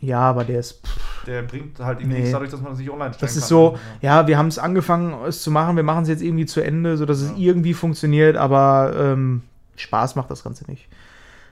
ja, aber der ist Der bringt halt irgendwie Nee. nichts dadurch, dass man das nicht online stellen Das ist kann. so, ja, wir haben es angefangen, es zu machen, wir machen es jetzt irgendwie zu Ende, sodass es irgendwie funktioniert, aber ähm, Spaß macht das Ganze nicht.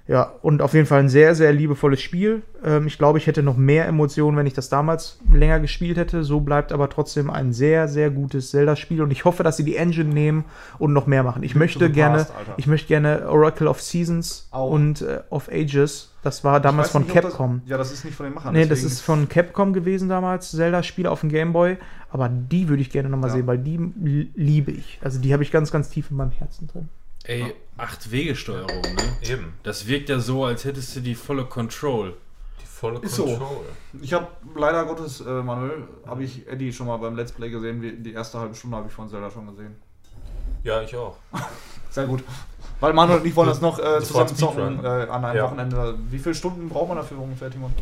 Ja, und auf jeden Fall ein sehr, sehr liebevolles Spiel. Ähm, ich glaube, ich hätte noch mehr Emotionen, wenn ich das damals länger gespielt hätte. So bleibt aber trotzdem ein sehr, sehr gutes Zelda-Spiel und ich hoffe, dass sie die Engine nehmen und noch mehr machen. Ich möchte gerne, ich möchte gerne Oracle of Seasons Auch. und äh, of Ages. Das war damals von nicht, Capcom. Das, ja, das ist nicht von den Machern. Nee, das deswegen- ist von Capcom gewesen damals, Zelda-Spiele auf dem Gameboy. Aber die würde ich gerne nochmal Ja. sehen, weil die liebe ich. Also die habe ich ganz, ganz tief in meinem Herzen drin. Ey, acht Wegesteuerung, ne? Eben. Das wirkt ja so, als hättest du die volle Control. Die volle Ist so. Control. Ich habe leider Gottes, äh, Manuel, habe ich Eddie schon mal beim Let's Play gesehen. Wie, die erste halbe Stunde habe ich von Zelda schon gesehen. Ja, ich auch. Sehr gut. Weil Manuel und ich wollen das noch äh, zusammen zocken äh, an einem Ja. Wochenende. Wie viele Stunden braucht man dafür ungefähr, Timon?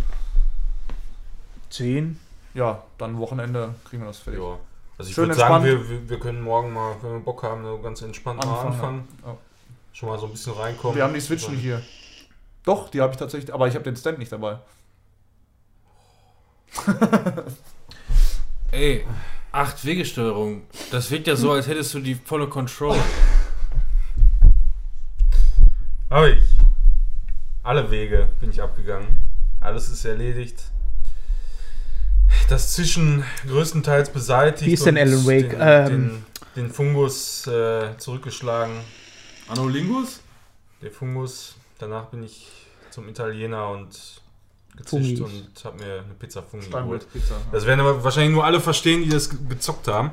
Zehn? Ja, dann Wochenende kriegen wir das fertig. Ja. Also ich Schön würde sagen, wir, wir, wir können morgen mal, wenn wir Bock haben, so ganz entspannt mal Anfangen, anfangen. Ja. Schon mal so ein bisschen reinkommen. Wir haben die Switch nicht hier. Doch, die habe ich tatsächlich, aber ich habe den Stand nicht dabei. Ey, acht Wegesteuerung. Das wirkt ja so, als hättest du die volle Control. Habe ich. Alle Wege bin ich abgegangen. Alles ist erledigt. Das Zischen größtenteils beseitigt. Wie ist denn und Alan Wake? Den, Ähm. den, den Fungus äh, zurückgeschlagen. Anolingus? Der Fungus. Danach bin ich zum Italiener und gezischt Fungis. und habe mir eine Pizza Fungi geholt. Pizza. Das werden aber wahrscheinlich nur alle verstehen, die das ge- gezockt haben.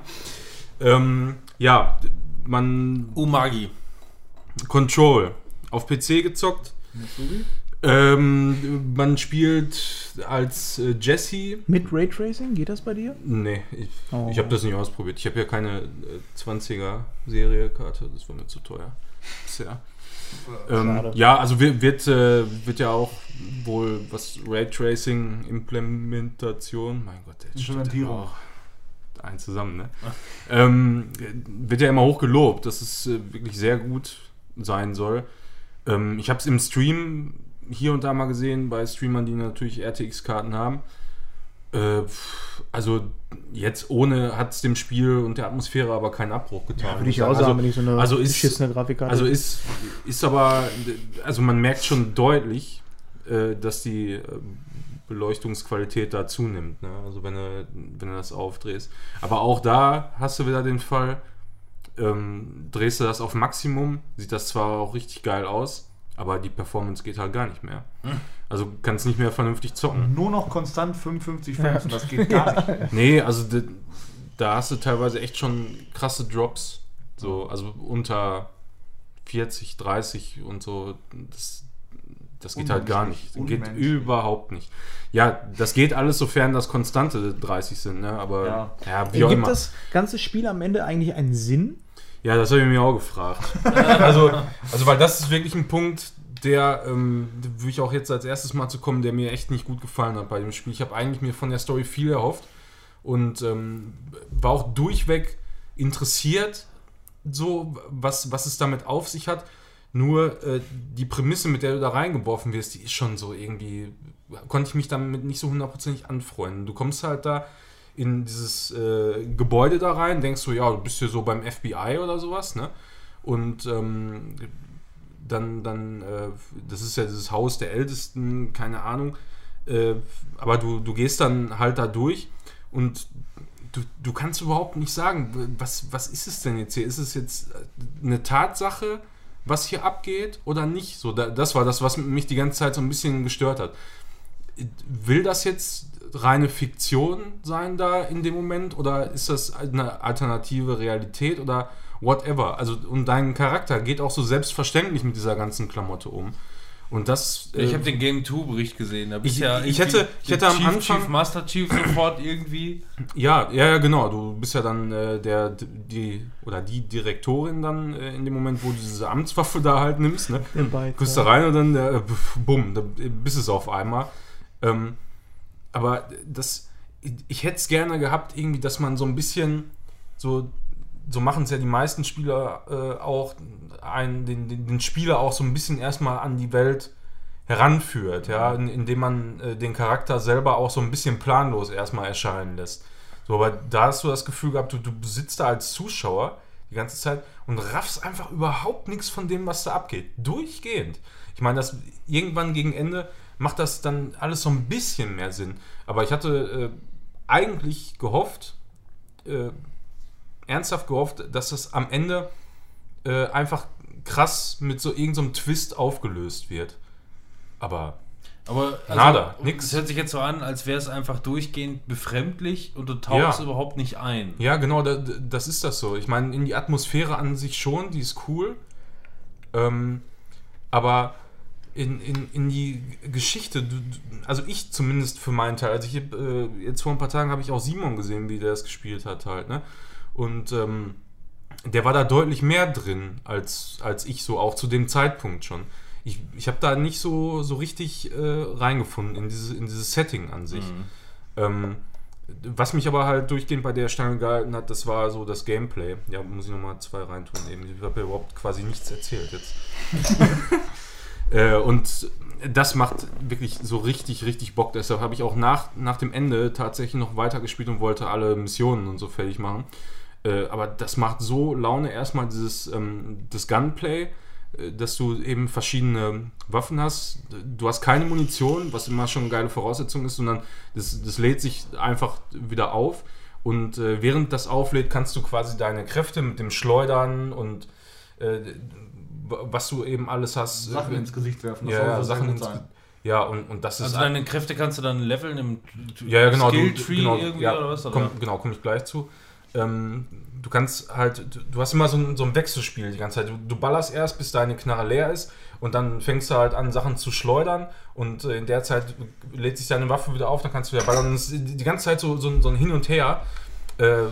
Ähm, ja, man Umagi. Control auf PC gezockt. Mitsubi? Ähm, man spielt als äh, Jesse. Mit Raytracing? Geht das bei dir? Nee, ich, Oh. ich habe das nicht ausprobiert. Ich habe ja keine äh, 20er Serie-Karte, das war mir zu teuer. Bisher. Ähm, ja, also wird, wird, äh, wird ja auch wohl was Raytracing Implementation, mein Gott, jetzt stimmt Implementierung. auch ein zusammen, ne? ähm, wird ja immer hoch gelobt, dass es äh, wirklich sehr gut sein soll. Ähm, ich habe es im Stream hier und da mal gesehen, bei Streamern, die natürlich RTX-Karten haben. Äh, also jetzt ohne hat es dem Spiel und der Atmosphäre aber keinen Abbruch getan. Würde ich auch sagen. sagen, wenn ich so eine also ist, beschissene Grafikkarte Also ist, ist aber, also man merkt schon deutlich, äh, dass die äh, Beleuchtungsqualität da zunimmt. Ne? Also wenn du, wenn du das aufdrehst. Aber auch da hast du wieder den Fall, ähm, drehst du das auf Maximum, sieht das zwar auch richtig geil aus, aber die Performance geht halt gar nicht mehr. Also du kannst nicht mehr vernünftig zocken. Nur noch konstant 55 Frames und das geht gar nicht. Nee, also d- da hast du teilweise echt schon krasse Drops. So, also unter 40, 30 und so. Das, das geht halt gar nicht. Geht überhaupt nicht. Ja, das geht alles, sofern das konstante 30 sind, ne? Aber Ja. ja, wie auch Gibt immer. das ganze Spiel am Ende eigentlich einen Sinn? Ja, das habe ich mir auch gefragt. also, also, weil das ist wirklich ein Punkt, der, ähm, würde ich auch jetzt als erstes mal zu kommen, der mir echt nicht gut gefallen hat bei dem Spiel. Ich habe eigentlich mir von der Story viel erhofft und ähm, war auch durchweg interessiert, so was, was es damit auf sich hat. Nur äh, die Prämisse, mit der du da reingeworfen wirst, die ist schon so irgendwie, konnte ich mich damit nicht so hundertprozentig anfreunden. Du kommst halt da in dieses äh, Gebäude da rein, denkst du, ja, du bist hier so beim FBI oder sowas, ne? Und ähm, dann, dann äh, das ist ja dieses Haus der Ältesten, keine Ahnung. Äh, aber du, du gehst dann halt da durch und du, du kannst überhaupt nicht sagen, was, was ist es denn jetzt hier? Ist es jetzt eine Tatsache, was hier abgeht oder nicht? So, da, das war das, was mich die ganze Zeit so ein bisschen gestört hat. Will das jetzt reine Fiktion sein da in dem Moment oder ist das eine alternative Realität oder whatever? Also und dein Charakter geht auch so selbstverständlich mit dieser ganzen Klamotte um. Und das Ich äh, habe den Game 2 Bericht gesehen. Da bist Ich- ja ich hätte- ich hätte am Chief, Anfang- Chief Master Chief sofort irgendwie. Ja, ja, ja, genau. Du bist ja dann äh, der, die oder die Direktorin dann äh, in dem Moment, wo du diese Amtswaffe da halt nimmst, ne? Guckst da rein und dann, äh, bumm, da bist es auf einmal. Ähm, aber das, ich, hätte es gerne gehabt, irgendwie, dass man so ein bisschen, so, so machen es ja die meisten Spieler äh, auch, einen, den, den, den Spieler auch so ein bisschen erstmal an die Welt heranführt, ja, in, indem man äh, den Charakter selber auch so ein bisschen planlos erstmal erscheinen lässt. So, aber da hast du das Gefühl gehabt, du, du sitzt da als Zuschauer die ganze Zeit und raffst einfach überhaupt nichts von dem, was da abgeht. Durchgehend. Ich meine, das irgendwann gegen Ende macht das dann alles so ein bisschen mehr Sinn. Aber ich hatte äh, eigentlich gehofft, äh, ernsthaft gehofft, dass das am Ende äh, einfach krass mit so irgendeinem Twist aufgelöst wird. Aber Aber also, Nada, nix. Es hört sich jetzt so an, als wäre es einfach durchgehend befremdlich und du tauchst Ja. überhaupt nicht ein. Ja, genau, da, das ist das so. Ich meine, in die Atmosphäre an sich schon, die ist cool. Ähm, aber in, in, in die Geschichte, also ich zumindest für meinen Teil, also ich hab, äh, jetzt vor ein paar Tagen habe ich auch Simon gesehen, wie der das gespielt hat halt, ne? Und ähm, der war da deutlich mehr drin als, als ich so, auch zu dem Zeitpunkt schon. Ich, ich habe da nicht so, so richtig äh, reingefunden in, diese, in dieses Setting an sich. Ähm, was mich aber halt durchgehend bei der Stange gehalten hat, das war so das Gameplay. Ja, muss ich nochmal zwei reintun eben. Ich habe ja überhaupt quasi nichts erzählt jetzt. äh, und das macht wirklich so richtig, richtig Bock. Deshalb habe ich auch nach, nach dem Ende tatsächlich noch weitergespielt und wollte alle Missionen und so fertig machen. Äh, aber das macht so Laune erstmal dieses ähm, das Gunplay, äh, dass du eben verschiedene Waffen hast. Du hast keine Munition, was immer schon eine geile Voraussetzung ist, sondern das, das lädt sich einfach wieder auf. Und äh, während das auflädt, kannst du quasi deine Kräfte mit dem Schleudern und äh, was du eben alles hast. Sachen ins Gesicht werfen. das ja, ja, Sachen ins sein. Ja, und, und das ist Also deine Kräfte kannst du dann leveln im ja, ja, genau. Skill Tree genau, irgendwie ja, oder was? Oder? Komm, genau, komme ich gleich zu. Ähm, du kannst halt, du, du hast immer so ein, so ein Wechselspiel die ganze Zeit. Du, du ballerst erst, bis deine Knarre leer ist und dann fängst du halt an, Sachen zu schleudern und äh, in der Zeit lädt sich deine Waffe wieder auf, dann kannst du wieder ballern. Und es ist die ganze Zeit so, so, ein- so ein Hin und Her äh,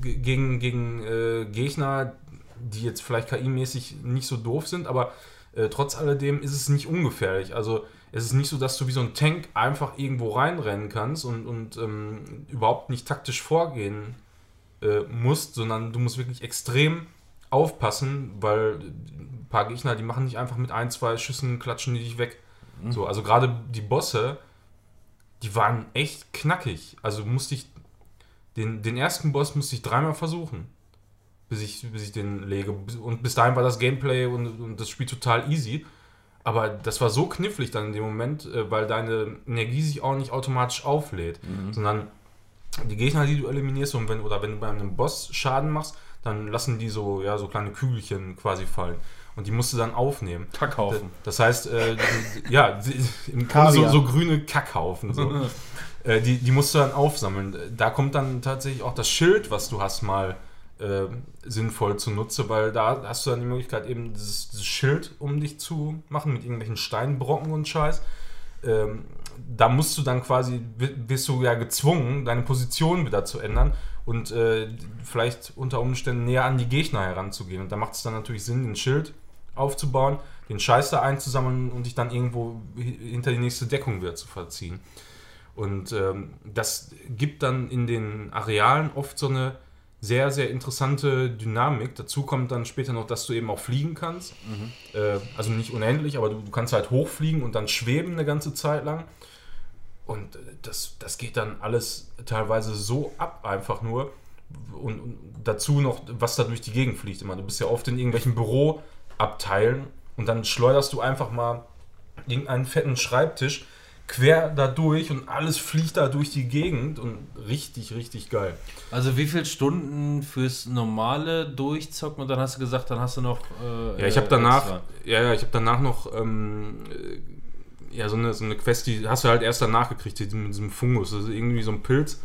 gegen, gegen äh, Gegner, die jetzt vielleicht KI-mäßig nicht so doof sind, aber äh, trotz alledem ist es nicht ungefährlich. Also es ist nicht so, dass du wie so ein Tank einfach irgendwo reinrennen kannst und, und ähm, überhaupt nicht taktisch vorgehen äh, musst, sondern du musst wirklich extrem aufpassen, weil ein paar Gegner, die machen nicht einfach mit ein, zwei Schüssen, klatschen die dich weg. Mhm. So, also gerade die Bosse, die waren echt knackig. Also musste ich, den, den ersten Boss musste ich dreimal versuchen, bis ich, bis ich den lege. Und bis dahin war das Gameplay und, und das Spiel total easy. Aber das war so knifflig dann in dem Moment, äh, weil deine Energie sich auch nicht automatisch auflädt, sondern die Gegner, die du eliminierst und wenn, oder wenn du bei einem Boss Schaden machst, dann lassen die so, ja, so kleine Kügelchen quasi fallen. Und die musst du dann aufnehmen. Kackhaufen. Das heißt, äh, ja, die- im Grunde so, so grüne Kackhaufen. So. äh, die, die musst du dann aufsammeln. Da kommt dann tatsächlich auch das Schild, was du hast, mal äh, sinnvoll zunutze, weil da hast du dann die Möglichkeit, eben dieses, dieses Schild um dich zu machen mit irgendwelchen Steinbrocken und Scheiß. Ähm, da musst du dann quasi, wi- wirst du ja gezwungen, deine Position wieder zu ändern und äh, vielleicht unter Umständen näher an die Gegner heranzugehen. Und da macht es dann natürlich Sinn, ein Schild aufzubauen, den Scheiß da einzusammeln und dich dann irgendwo hi- hinter die nächste Deckung wieder zu verziehen. Und ähm, das gibt dann in den Arealen oft so eine sehr, sehr interessante Dynamik. Dazu kommt dann später noch, dass du eben auch fliegen kannst. Äh, also nicht unendlich, aber du, du kannst halt hochfliegen und dann schweben eine ganze Zeit lang. Und äh, das, das geht dann alles teilweise so ab, einfach nur. Und, und dazu noch, was da durch die Gegend fliegt immer. Du bist ja oft in irgendwelchen Büroabteilen und dann schleuderst du einfach mal irgendeinen fetten Schreibtisch quer da durch und alles fliegt da durch die Gegend und richtig, richtig geil. Also wie viele Stunden fürs normale Durchzocken und dann hast du gesagt, dann hast du noch. äh, Ja, ich habe äh, danach, extra. ja, ja, ich habe danach noch ähm, äh, ja so eine, so eine Quest, die hast du halt erst danach gekriegt, die mit diesem Fungus, das ist irgendwie so ein Pilz,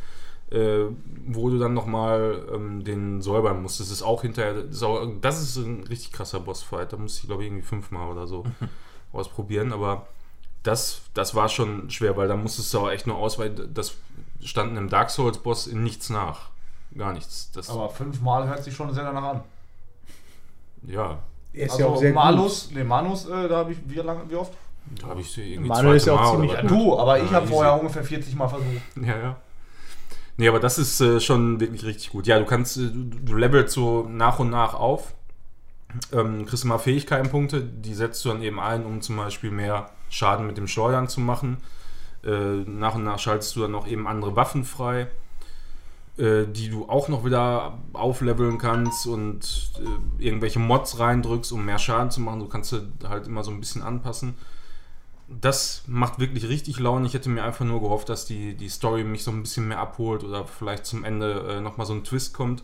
äh, wo du dann nochmal ähm, den säubern musst. Das ist auch hinterher, das ist, auch, das ist ein richtig krasser Bossfight, da musste ich glaube ich irgendwie fünfmal oder so ausprobieren, aber das, das war schon schwer, weil da musstest du auch echt nur ausweichen, das stand einem Dark Souls Boss in nichts nach. Gar nichts. Das, Aber fünfmal hört sich schon sehr danach an. ja, Er ist Also ja auch sehr Malus, nee, Manus, äh, da habe ich, wie lange, wie oft? da habe ich sie irgendwie Manuel ist ja auch Mal ziemlich oder gut. was. Du, aber ich Ja, habe vorher ungefähr 40 Mal versucht. Ja, ja. Nee, aber das ist äh, schon wirklich richtig gut. Ja, du kannst, äh, du, du levelst so nach und nach auf. Ähm, kriegst immer Fähigkeitenpunkte, die setzt du dann eben ein, um zum Beispiel mehr Schaden mit dem Schleudern zu machen. Äh, nach und nach schaltest du dann noch eben andere Waffen frei, äh, die du auch noch wieder aufleveln kannst und äh, irgendwelche Mods reindrückst, um mehr Schaden zu machen. Du kannst du halt immer so ein bisschen anpassen das macht wirklich richtig Laune. Ich hätte mir einfach nur gehofft, dass die, die Story mich so ein bisschen mehr abholt oder vielleicht zum Ende äh, nochmal so ein Twist kommt.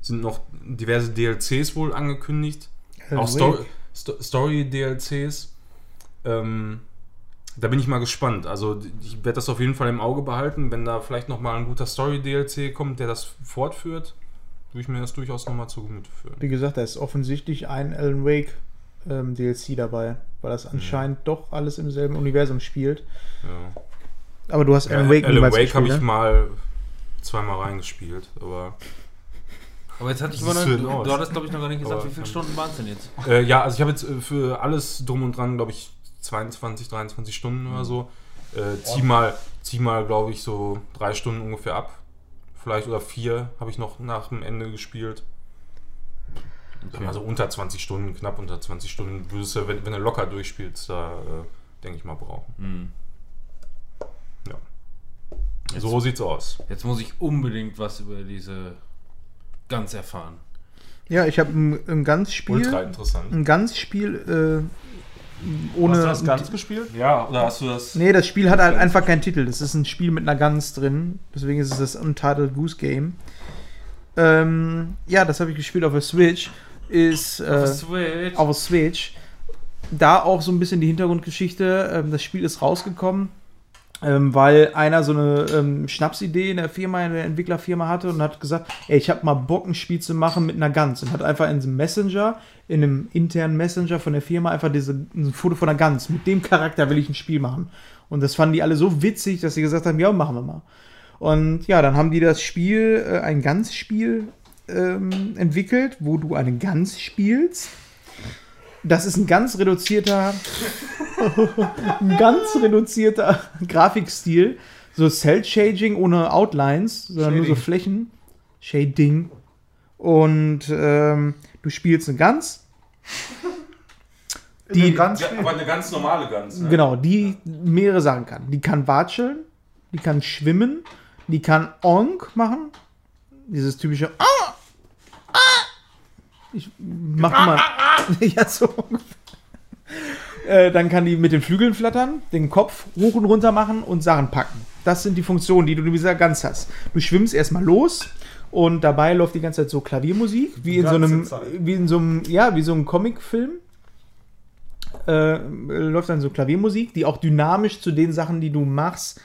Sind noch diverse DLCs wohl angekündigt. Alan auch Story-DLCs. Ähm, da bin ich mal gespannt. Also ich werde das auf jeden Fall im Auge behalten. Wenn da vielleicht nochmal ein guter Story-DLC kommt, der das fortführt, würde ich mir das durchaus nochmal zu Gemüte führen. Wie gesagt, da ist offensichtlich ein Alan Wake ähm, DLC dabei, weil das anscheinend doch alles im selben Universum spielt. Ja. Aber du hast Ja, Alan Wake Alan niemals Wake habe ich ne? mal zweimal reingespielt, aber Aber jetzt hatte ich immer noch, du, du hattest glaube ich noch gar nicht gesagt, Aber wie viele Stunden waren es denn jetzt? Äh, ja, also ich habe jetzt äh, für alles drum und dran, glaube ich, 22, 23 Stunden oder so. Äh, zieh mal, zieh mal glaube ich, so drei Stunden ungefähr ab. Vielleicht oder vier habe ich noch nach dem Ende gespielt. Also unter 20 Stunden, knapp unter 20 Stunden würdest du, wenn, wenn du locker durchspielst, da äh, denke ich mal brauchen. Hm. Ja. So sieht's aus. Jetzt muss ich unbedingt was über diese Gans erfahren. Ja, ich habe ein, ein ganz Spiel, Ultra interessant. ein ganz Spiel äh, ohne. Hast du das ganz gespielt? Ja, oder hast du das? Nee, das Spiel hat halt einfach keinen Titel. Das ist ein Spiel mit einer Gans drin. Deswegen ist es das Untitled Goose Game. Ähm, ja, das habe ich gespielt auf der Switch. Ist äh, Switch. auf der Switch. Da auch so ein bisschen die Hintergrundgeschichte. Ähm, das Spiel ist rausgekommen, ähm, weil einer so eine ähm, Schnapsidee in der Firma, in der Entwicklerfirma hatte und hat gesagt, ey, ich habe mal Bock, ein Spiel zu machen mit einer Gans. Und hat einfach in diesem Messenger, in einem internen Messenger von der Firma einfach diese, ein Foto von einer Gans. Mit dem Charakter will ich ein Spiel machen. Und das fanden die alle so witzig, dass sie gesagt haben, ja, machen wir mal. Und ja, dann haben die das Spiel, äh, ein Gans-Spiel ähm, entwickelt, wo du eine Gans spielst. Das ist ein ganz reduzierter, ein ganz reduzierter Grafikstil. So Cell-Shading ohne Outlines, sondern nur so Shading. Flächen. Shading. Und ähm, du spielst eine Gans. In Die- ganz Ja, aber eine ganz normale Gans. Ne? Genau, die mehrere Sachen kann. Die kann watscheln, die kann schwimmen, die kann Onk machen. Dieses typische! Ah! Ich mach mal. ja, so. ungefähr. Äh, dann kann die mit den Flügeln flattern, den Kopf hoch und runter machen und Sachen packen. Das sind die Funktionen, die du mit dieser Gans hast. Du schwimmst erstmal los und dabei läuft die ganze Zeit so Klaviermusik, wie in so einem, Zeit. wie in so einem, ja, wie so einem Comicfilm äh, läuft dann so Klaviermusik, die auch dynamisch zu den Sachen, die du machst,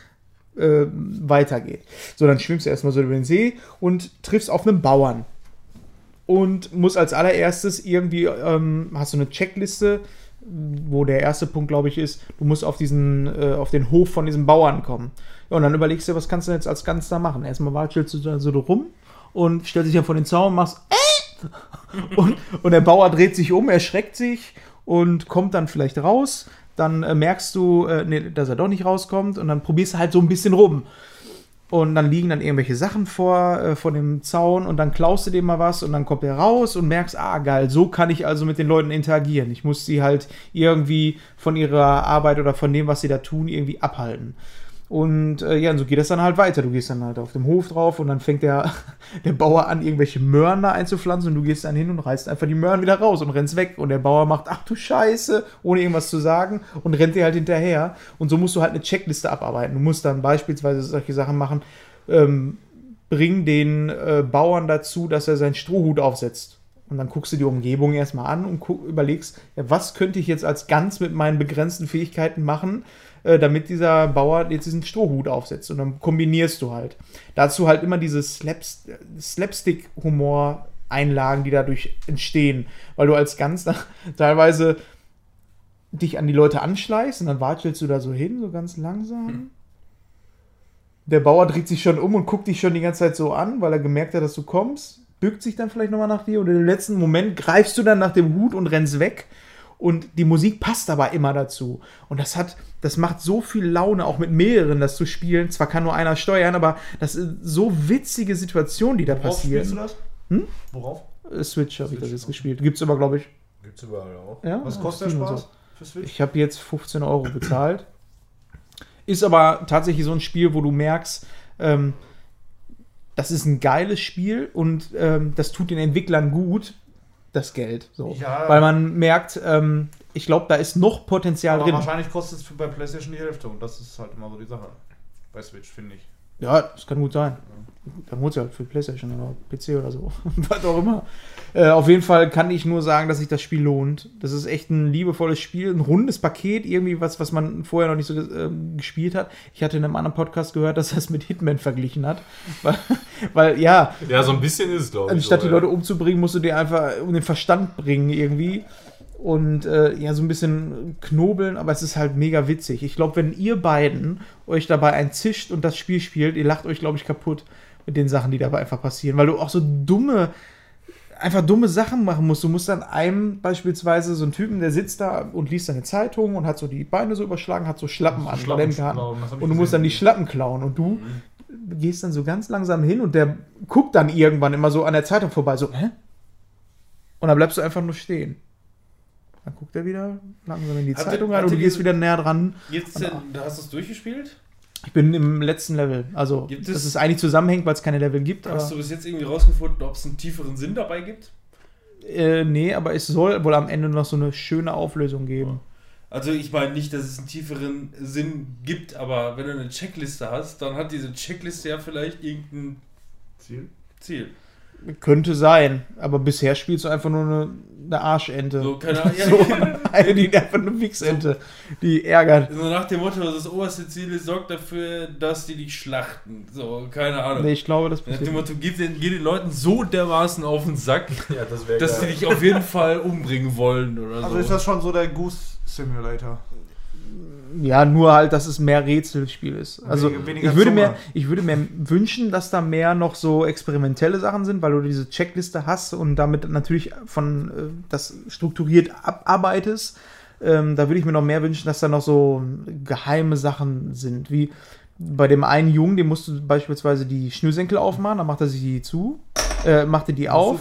äh, weitergeht. So, dann schwimmst du erstmal so über den See und triffst auf einen Bauern. Und musst als allererstes irgendwie, ähm, hast du eine Checkliste, wo der erste Punkt, glaube ich, ist, du musst auf diesen, äh, auf den Hof von diesem Bauern kommen. Ja, und dann überlegst du, was kannst du jetzt als ganz da machen? Erstmal watschelst du da so rum und stellst dich dann vor den Zaun, machst äh! und, und der Bauer dreht sich um, erschreckt sich und kommt dann vielleicht raus. Dann äh, merkst du, äh, nee, dass er doch nicht rauskommt und dann probierst du halt so ein bisschen rum. Und dann liegen dann irgendwelche Sachen vor, äh, vor dem Zaun und dann klaust du dem mal was und dann kommt er raus und merkst, ah geil, so kann ich also mit den Leuten interagieren. Ich muss sie halt irgendwie von ihrer Arbeit oder von dem, was sie da tun, irgendwie abhalten. Und äh, ja, und so geht das dann halt weiter. Du gehst dann halt auf dem Hof drauf und dann fängt der, der Bauer an, irgendwelche Möhren da einzupflanzen und du gehst dann hin und reißt einfach die Möhren wieder raus und rennst weg. Und der Bauer macht, ach du Scheiße, ohne irgendwas zu sagen und rennt dir halt hinterher. Und so musst du halt eine Checkliste abarbeiten. Du musst dann beispielsweise solche Sachen machen, ähm, bring den äh, Bauern dazu, dass er seinen Strohhut aufsetzt. Und dann guckst du die Umgebung erstmal an und guck, überlegst, ja, was könnte ich jetzt als Gans mit meinen begrenzten Fähigkeiten machen, äh, damit dieser Bauer jetzt diesen Strohhut aufsetzt. Und dann kombinierst du halt. Dazu halt immer diese Slaps Slapstick-Humor-Einlagen, die dadurch entstehen, weil du als dann teilweise dich an die Leute anschleichst und dann watschelst du da so hin, so ganz langsam. Der Bauer dreht sich schon um und guckt dich schon die ganze Zeit so an, weil er gemerkt hat, dass du kommst, bückt sich dann vielleicht nochmal nach dir und im letzten Moment greifst du dann nach dem Hut und rennst weg. Und die Musik passt aber immer dazu. Und das hat, das macht so viel Laune, auch mit mehreren das zu spielen. Zwar kann nur einer steuern, aber das sind so witzige Situationen, die da Worauf spielst du passieren. das? Hm? Worauf? Äh, Switch habe ich das jetzt gespielt. Gibt's aber, glaube ich, Gibt's überall auch. ja. Was kostet der Spaß für Switch? Ich habe jetzt 15 Euro bezahlt. Ist aber tatsächlich so ein Spiel, wo du merkst, ähm, das ist ein geiles Spiel und ähm, das tut den Entwicklern gut, das Geld. So. Ja. Weil man merkt, ähm, ich glaube, da ist noch Potenzial Aber drin. wahrscheinlich kostet es für- bei PlayStation die Hälfte und das ist halt immer so die Sache. Bei Switch, finde ich. Ja, das kann gut sein. Dann holst du halt für Playstation oder PC oder so. Was auch immer. Äh, auf jeden Fall kann ich nur sagen, dass sich das Spiel lohnt. Das ist echt ein liebevolles Spiel, ein rundes Paket, irgendwie was, was man vorher noch nicht so ähm, gespielt hat. Ich hatte in einem anderen Podcast gehört, dass er es mit Hitman verglichen hat. Weil, weil ja, Ja, so ein bisschen ist es, glaube ich. anstatt so, die ja. Leute umzubringen, musst du die einfach um den Verstand bringen irgendwie. Und äh, ja, so ein bisschen knobeln, aber es ist halt mega witzig. Ich glaube, wenn ihr beiden euch dabei einzischt und das Spiel spielt, ihr lacht euch, glaube ich, kaputt mit den Sachen, die dabei einfach passieren. Weil du auch so dumme, einfach dumme Sachen machen musst. Du musst dann einem beispielsweise so einen Typen, der sitzt da und liest seine Zeitung und hat so die Beine so überschlagen, hat so Schlappen an, Schlappen und du musst dann die gesehen. Schlappen klauen und du gehst dann so ganz langsam hin und der guckt dann irgendwann immer so an der Zeitung vorbei, so, hä? Und dann bleibst du einfach nur stehen. Dann guckt er wieder langsam in die ihr- Zeitung rein und du gehst wieder näher dran. Gibt's denn, da hast du es durchgespielt? Ich bin im letzten Level. Also, Gibt dass es- es eigentlich zusammenhängt, weil es keine Level gibt. Aber, Hast du bis jetzt irgendwie rausgefunden, ob es einen tieferen Sinn dabei gibt? äh, nee, aber es soll wohl am Ende noch so eine schöne Auflösung geben. Also ich meine nicht, dass es einen tieferen Sinn gibt, aber wenn du eine Checkliste hast, dann hat diese Checkliste ja vielleicht irgendein Ziel? Ziel. Könnte sein, aber bisher spielst du einfach nur eine, eine Arschente. So, keine Ahnung. So, eine, die einfach eine Wichsente, die ärgert. So nach dem Motto, das oberste Ziel ist, sorgt dafür, dass die dich schlachten. So, keine Ahnung. Nee, ich glaube, das Nach dem passiert. Motto, geh den, geh den Leuten so dermaßen auf den Sack, Ja, das dass die dich auf jeden Fall umbringen wollen oder Also so. ist das schon so der Goose Simulator. Ja, nur halt, dass es mehr Rätselspiel ist. Also Weniger- ich, würde Zunge. mir, ich würde mir wünschen, dass da mehr noch so experimentelle Sachen sind, weil du diese Checkliste hast und damit natürlich von äh, das strukturiert abarbeitest. Ähm, da würde ich mir noch mehr wünschen, dass da noch so geheime Sachen sind. Wie bei dem einen Jungen, dem musst du beispielsweise die Schnürsenkel aufmachen, dann macht er sich die zu. äh, macht er die auf,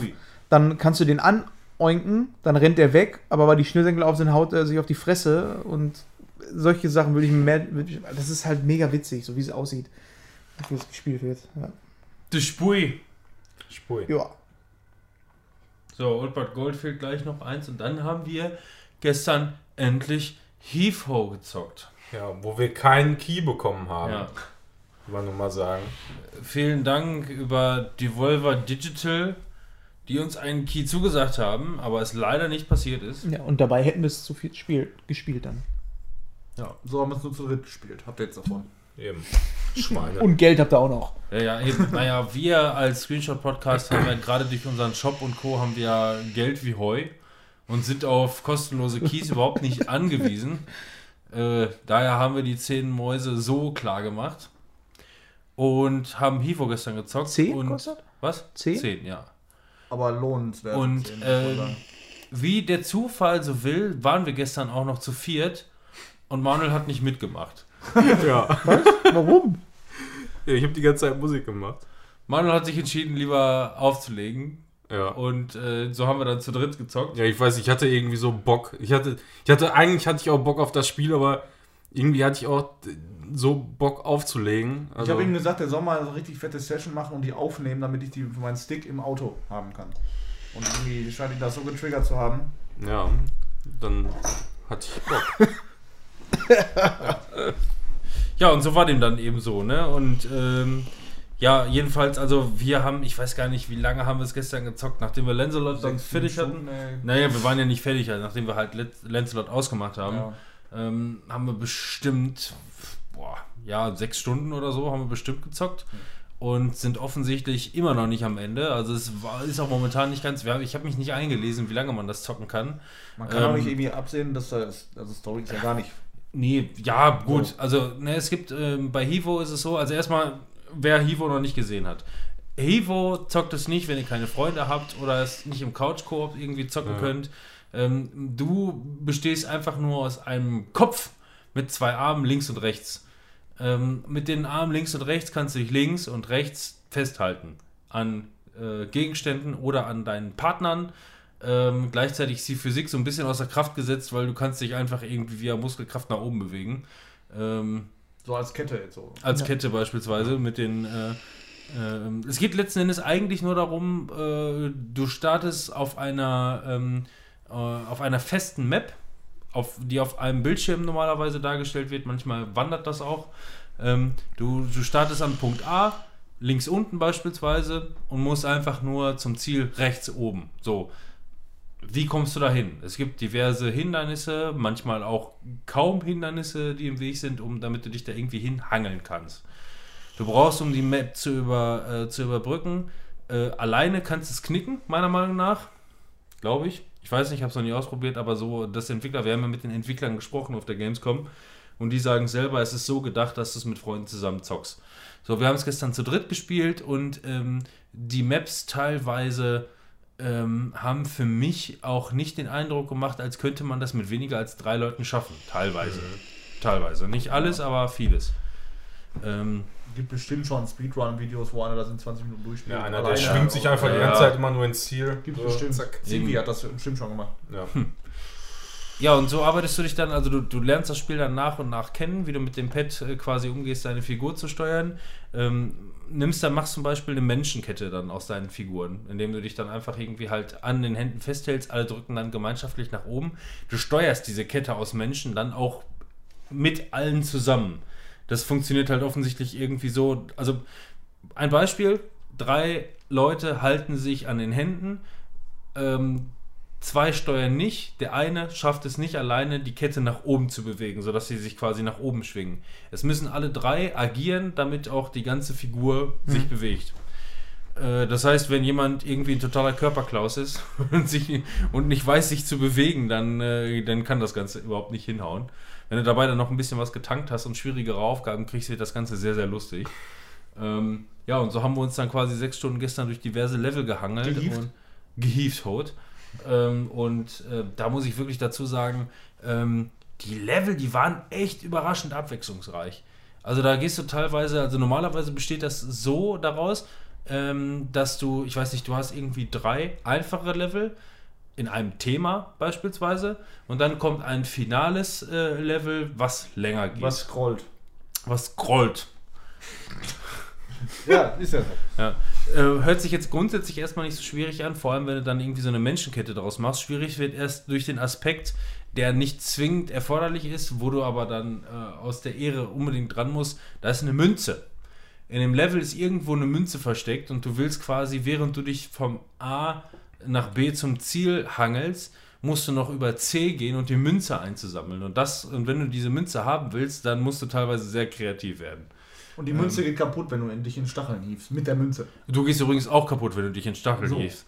dann kannst du den anoinken, dann rennt er weg, aber weil die Schnürsenkel auf sind, haut er sich auf die Fresse und solche Sachen würde ich mir mehr, ich, das ist halt mega witzig, so wie es aussieht, wie es gespielt wird. Ja. Die Spui. Spui. ja. So, Oldbad Gold fehlt gleich noch eins. Und dann haben wir gestern endlich Heave-Ho gezockt. Ja, wo wir keinen Key bekommen haben. Ja. Will man nur mal sagen. Vielen Dank über Devolver Digital, die uns einen Key zugesagt haben, aber es leider nicht passiert ist. ja, und dabei hätten wir es zu viel Spiel, gespielt dann. Ja, So haben wir es nur zu dritt gespielt. Habt ihr jetzt davon? Eben. Schweine. Und Geld habt ihr auch noch. ja, ja eben. Naja, wir als Screenshot-Podcast haben ja gerade durch unseren Shop und Co. haben wir ja Geld wie Heu und sind auf kostenlose Keys überhaupt nicht angewiesen. Äh, daher haben wir die 10 Mäuse so klar gemacht und haben Hivo gestern gezockt. 10 und kostet? Was? 10? 10, ja. Aber lohnenswert. Und, sagen. Wie der Zufall so will, waren wir gestern auch noch zu viert und Manuel hat nicht mitgemacht. ja. Warum? ja. Ich habe die ganze Zeit Musik gemacht. Manuel hat sich entschieden, lieber aufzulegen Ja. und äh, so haben wir dann zu dritt gezockt. Ja, ich weiß, ich hatte irgendwie so Bock. Ich hatte, ich hatte, eigentlich hatte ich auch Bock auf das Spiel, aber irgendwie hatte ich auch so Bock aufzulegen. ich Also, habe ihm gesagt, der soll mal so richtig fette Session machen und die aufnehmen, damit ich die für meinen Stick im Auto haben kann. Und irgendwie scheint ihn das so getriggert zu haben. ja, dann hatte ich Bock. Ja, und so war dem dann eben so, ne? Und ähm, ja, jedenfalls, also wir haben, ich weiß gar nicht, wie lange haben wir es gestern gezockt, nachdem wir Lancelot dann fertig hatten. Ey. Naja, wir waren ja nicht fertig, also nachdem wir halt Lancelot ausgemacht haben, Ja. ähm, haben wir bestimmt, boah, ja, sechs Stunden oder so haben wir bestimmt gezockt. Und sind offensichtlich immer noch nicht am Ende. Also es war, ist auch momentan nicht ganz. Ich habe mich nicht eingelesen, wie lange man das zocken kann. Man kann auch Ähm, nicht irgendwie absehen, dass das, also Story ist ja gar nicht. Nee, ja, gut. So. Also, ne, es gibt ähm, bei Hivo ist es so, also erstmal, wer Hivo noch nicht gesehen hat. Hivo zockt es nicht, wenn ihr keine Freunde habt oder es nicht im Couch-Koop irgendwie zocken Ja. könnt. Ähm, du bestehst einfach nur aus einem Kopf mit zwei Armen links und rechts. Ähm, mit den Armen links und rechts kannst du dich links und rechts festhalten an äh, Gegenständen oder an deinen Partnern. Ähm, gleichzeitig ist die Physik so ein bisschen außer Kraft gesetzt, weil du kannst dich einfach irgendwie via Muskelkraft nach oben bewegen. Ähm, So als Kette jetzt so. als Ja. Kette beispielsweise mit den. Äh, ähm, es geht letzten Endes eigentlich nur darum, äh, du startest auf einer ähm, äh, auf einer festen Map, auf, die auf einem Bildschirm normalerweise dargestellt wird. Manchmal wandert das auch. Ähm, du, du startest an Punkt A, links unten beispielsweise, und musst einfach nur zum Ziel rechts oben. So. Wie kommst du dahin? Es gibt diverse Hindernisse, manchmal auch kaum Hindernisse, die im Weg sind, um damit du dich da irgendwie hinhangeln kannst. Du brauchst, um die Map zu, über, äh, zu überbrücken, äh, alleine kannst du es knicken, meiner Meinung nach. Glaube ich. Ich weiß nicht, ich habe es noch nie ausprobiert, aber so, das Entwickler, wir haben ja mit den Entwicklern gesprochen auf der Gamescom und die sagen selber, es ist so gedacht, dass du es mit Freunden zusammen zockst. So, wir haben es gestern zu dritt gespielt und ähm, die Maps teilweise ähm, haben für mich auch nicht den Eindruck gemacht, als könnte man das mit weniger als drei Leuten schaffen. Teilweise. Teilweise. Nicht alles, aber vieles. Ähm, Gibt bestimmt schon Speedrun-Videos, wo einer das in 20 Minuten durchspielt. Ja, einer, der schwimmt sich einfach die Ja. ganze Zeit immer nur ins Ziel. Gibt So, bestimmt. zack. Zivi hat das bestimmt schon gemacht. Ja. Ja, und so arbeitest du dich dann, also du, du lernst das Spiel dann nach und nach kennen, wie du mit dem Pad äh, quasi umgehst, deine Figur zu steuern. Ähm, nimmst dann, machst zum Beispiel eine Menschenkette dann aus deinen Figuren, indem du dich dann einfach irgendwie halt an den Händen festhältst, alle drücken dann gemeinschaftlich nach oben. Du steuerst diese Kette aus Menschen dann auch mit allen zusammen. Das funktioniert halt offensichtlich irgendwie so. Also ein Beispiel: drei Leute halten sich an den Händen, ähm, zwei steuern nicht. Der eine schafft es nicht alleine, die Kette nach oben zu bewegen, sodass sie sich quasi nach oben schwingen. Es müssen alle drei agieren, damit auch die ganze Figur sich bewegt. Äh, Das heißt, wenn jemand irgendwie ein totaler Körperklaus ist und, sich, und nicht weiß, sich zu bewegen, dann, äh, dann kann das Ganze überhaupt nicht hinhauen. Wenn du dabei dann noch ein bisschen was getankt hast und schwierigere Aufgaben kriegst, wird das Ganze sehr, sehr lustig. Ähm, ja, und so haben wir uns dann quasi sechs Stunden gestern durch diverse Level gehangelt Gehievt. und gehievt tot. Ähm, und äh, da muss ich wirklich dazu sagen, ähm, die Level, die waren echt überraschend abwechslungsreich. Also da gehst du teilweise, also normalerweise besteht das so daraus, ähm, dass du, ich weiß nicht, du hast irgendwie drei einfache Level in einem Thema beispielsweise und dann kommt ein finales äh, Level, was länger geht. Was scrollt. was scrollt. Ja, ist ja so. Ja. Äh, hört sich jetzt grundsätzlich erstmal nicht so schwierig an, vor allem wenn du dann irgendwie so eine Menschenkette daraus machst. Schwierig wird erst durch den Aspekt, der nicht zwingend erforderlich ist, wo du aber dann äh, aus der Ehre unbedingt dran musst. Da ist eine Münze. In dem Level ist irgendwo eine Münze versteckt und du willst quasi, während du dich vom A nach B zum Ziel hangelst, musst du noch über C gehen und die Münze einzusammeln. Und das, und wenn du diese Münze haben willst, dann musst du teilweise sehr kreativ werden. Und die Münze geht kaputt, wenn du dich in Stacheln hiefst. Mit der Münze. Du gehst übrigens auch kaputt, wenn du dich in Stacheln So. hiefst.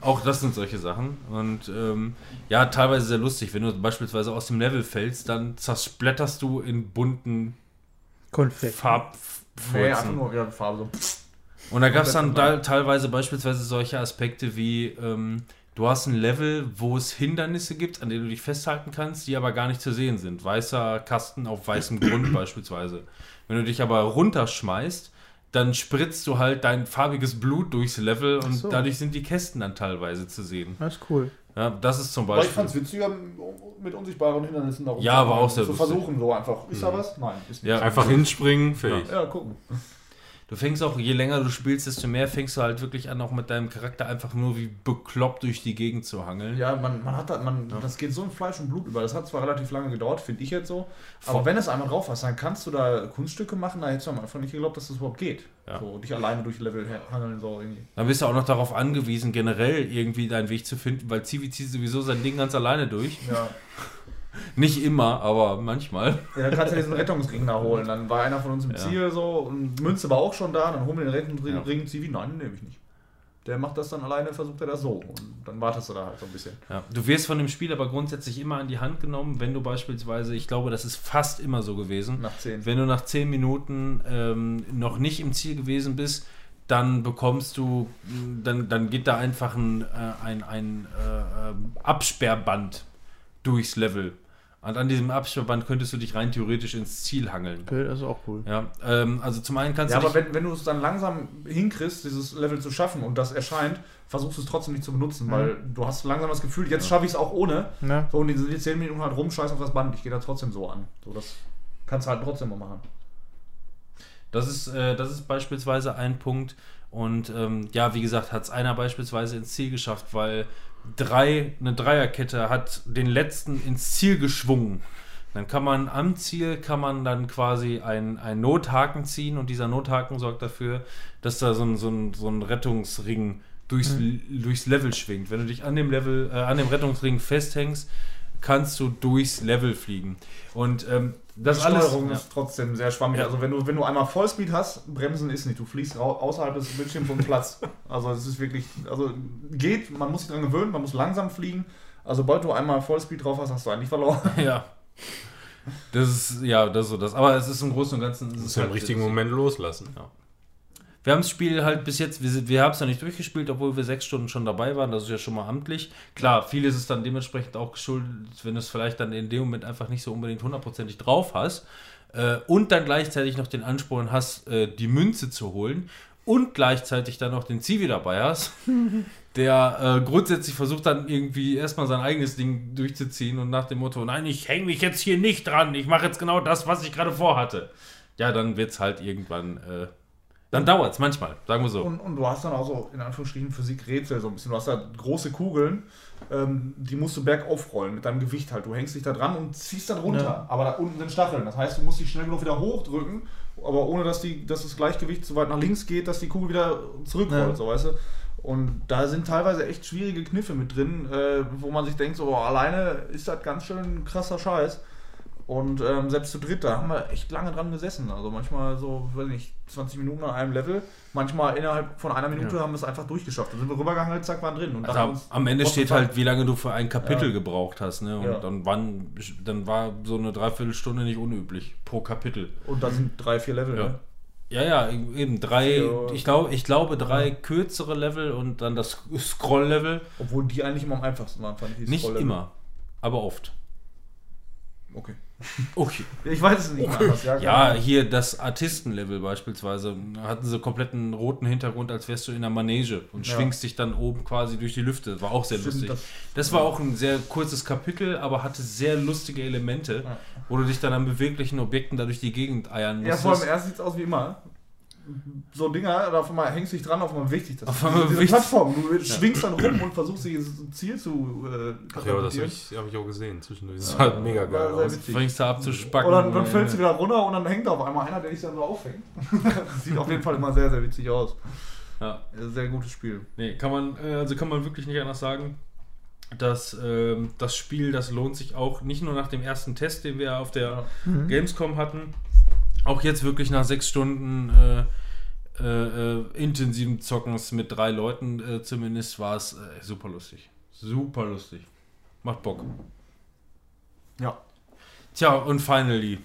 Auch das sind solche Sachen. Und ähm, ja, teilweise sehr lustig. Wenn du beispielsweise aus dem Level fällst, dann zersplatterst du in bunten Konfetti. Nee, einfach nur ja, Farbe so. Und da gab es dann teilweise beispielsweise solche Aspekte wie, ähm, du hast ein Level, wo es Hindernisse gibt, an denen du dich festhalten kannst, die aber gar nicht zu sehen sind. Weißer Kasten auf weißem Grund beispielsweise. Wenn du dich aber runterschmeißt, dann spritzt du halt dein farbiges Blut durchs Level und so. dadurch sind die Kästen dann teilweise zu sehen. Das ist cool. Ja, das ist zum Aber ich Beispiel. fand's witziger, mit unsichtbaren Hindernissen da Ja, aber auch sehr Zu lustig. versuchen so einfach. Ist da was? Nein, ist nicht. Ja. Einfach hinspringen, fertig. Ja, gucken. Du fängst auch, je länger du spielst, desto mehr fängst du halt wirklich an, auch mit deinem Charakter einfach nur wie bekloppt durch die Gegend zu hangeln. Ja, man, man hat da, man, das geht so in Fleisch und Blut über. Das hat zwar relativ lange gedauert, finde ich jetzt so. Aber Vor- wenn es einmal drauf hast, dann kannst du da Kunststücke machen, da hättest du am Anfang nicht geglaubt, dass das überhaupt geht. Ja. So, dich alleine durch Level hangeln, so irgendwie. Dann bist du auch noch darauf angewiesen, generell irgendwie deinen Weg zu finden, weil Zivi zieht sowieso sein Ding ganz alleine durch. Ja. Nicht immer, aber manchmal. Ja, dann kannst du diesen Rettungsring da holen. Dann war einer von uns im Ja. Ziel so und Münze war auch schon da. Dann holen wir den Rettungsring, Ja. Zivi. Nein, den nehme ich nicht. Der macht das dann alleine, versucht er das so. Und dann wartest du da halt so ein bisschen. Ja. Du wirst von dem Spiel aber grundsätzlich immer an die Hand genommen, wenn du beispielsweise, ich glaube, das ist fast immer so gewesen, Nach 10. wenn du nach 10 Minuten ähm, noch nicht im Ziel gewesen bist, dann bekommst du, dann, dann geht da einfach ein, äh, ein, ein äh, ähm, Absperrband durchs Level. Und an diesem Absperrband könntest du dich rein theoretisch ins Ziel hangeln. Okay, das ist auch cool. Ja, ähm, also zum einen kannst Ja, du aber dich, wenn, wenn du es dann langsam hinkriegst, dieses Level zu schaffen und das erscheint, versuchst du es trotzdem nicht zu benutzen, weil du hast langsam das Gefühl, jetzt schaffe ich es auch ohne. Ne? So, und die, die 10 Minuten halt rum, scheiß auf das Band, ich gehe da trotzdem so an. So, das kannst du halt trotzdem mal machen. Das ist, äh, das ist beispielsweise ein Punkt. Und ähm, ja, wie gesagt, hat es einer beispielsweise ins Ziel geschafft, weil drei, eine Dreierkette hat den letzten ins Ziel geschwungen. Dann kann man am Ziel kann man dann quasi einen, einen Nothaken ziehen und dieser Nothaken sorgt dafür, dass da so ein, so ein, so ein Rettungsring durchs, durchs Level schwingt. Wenn du dich an dem Level, äh, an dem Rettungsring festhängst, kannst du durchs Level fliegen. Und ähm, das die alles. Steuerung ja. ist trotzdem sehr schwammig. Ja. Also wenn du, wenn du einmal Vollspeed hast, bremsen ist nicht. Du fliegst außerhalb des Bildschirms vom Platz. Also es ist wirklich, also geht, man muss sich dran gewöhnen, man muss langsam fliegen. Also sobald du einmal Vollspeed drauf hast, hast du eigentlich verloren. Ja. Das ist, ja, das ist so das. Aber es ist im Großen und Ganzen. es Du ist musst ja im halt- richtigen Moment loslassen. Ja. Wir haben das Spiel halt bis jetzt, wir, wir haben es ja nicht durchgespielt, obwohl wir sechs Stunden schon dabei waren. Das ist ja schon mal amtlich. Klar, viel ist es dann dementsprechend auch geschuldet, wenn du es vielleicht dann in dem Moment einfach nicht so unbedingt hundertprozentig drauf hast. Äh, und dann gleichzeitig noch den Ansporn hast, äh, die Münze zu holen. Und gleichzeitig dann noch den Zivi dabei hast, der äh, grundsätzlich versucht dann irgendwie erstmal sein eigenes Ding durchzuziehen und nach dem Motto, nein, ich hänge mich jetzt hier nicht dran, ich mache jetzt genau das, was ich gerade vorhatte. Ja, dann wird es halt irgendwann, äh, dann dauert es manchmal, sagen wir so. Und, und du hast dann auch so, in Anführungsstrichen, Physik-Rätsel so ein bisschen. Du hast da große Kugeln, ähm, die musst du bergauf rollen mit deinem Gewicht halt. Du hängst dich da dran und ziehst dann runter. Ja. Aber da unten sind Stacheln. Das heißt, du musst dich schnell genug wieder hochdrücken, aber ohne, dass, die, dass das Gleichgewicht so weit nach links geht, dass die Kugel wieder zurückrollt, Ja. so weißt du. Und da sind teilweise echt schwierige Kniffe mit drin, äh, wo man sich denkt, so oh, alleine ist das ganz schön krasser Scheiß. Und ähm, selbst zu dritt, da haben wir echt lange dran gesessen. Also manchmal so, weiß nicht, 20 Minuten an einem Level. Manchmal innerhalb von einer Minute Ja. haben wir es einfach durchgeschafft. Dann sind wir rübergegangen, zack, waren drin. Und Also am, Ende steht halt, wie lange du für ein Kapitel Ja. gebraucht hast. Ne? Und Ja. dann, waren, dann war so eine Dreiviertelstunde nicht unüblich pro Kapitel. Und da sind drei, vier Level. Ja. Ne? Ja, ja, eben drei, ich glaube, ich glaube drei kürzere Level und dann das Scroll-Level. Obwohl die eigentlich immer am einfachsten waren, fand ich. Nicht immer, aber oft. Okay. Okay. Ich weiß es nicht mehr anders. Ja, Ja, hier das Artistenlevel beispielsweise. Hatten sie kompletten roten Hintergrund, als wärst du in einer Manege und Ja. schwingst dich dann oben quasi durch die Lüfte. War auch sehr Stimmt, lustig. das- Das, war auch ein sehr kurzes Kapitel, aber hatte sehr lustige Elemente, Ja. wo du dich dann an beweglichen Objekten da durch die Gegend eiern Ja, musstest. vor allem erst sieht es aus wie immer. So Dinger, da auf einmal hängst du dich dran, auf einmal dich das. Auf einmal Diese bewegt- Plattform, du schwingst dann rum und versuchst dieses Ziel zu äh, Ach ja, das habe ich, hab ich auch gesehen zwischendurch. Das sah mega geil aus. witzig. Fängst du abzuspacken. Und dann, dann fällst du wieder runter und dann hängt da auf einmal einer, der dich dann so aufhängt. das sieht auf jeden Fall immer sehr, sehr witzig aus. Ja. Sehr gutes Spiel. Nee, kann man, äh, also kann man wirklich nicht anders sagen. Dass ähm, das Spiel, das lohnt sich auch nicht nur nach dem ersten Test, den wir auf der Gamescom hatten, auch jetzt wirklich nach sechs Stunden äh, äh, äh, intensiven Zockens mit drei Leuten äh, zumindest war es äh, super lustig. Super lustig. Macht Bock. Ja. Tja, und finally.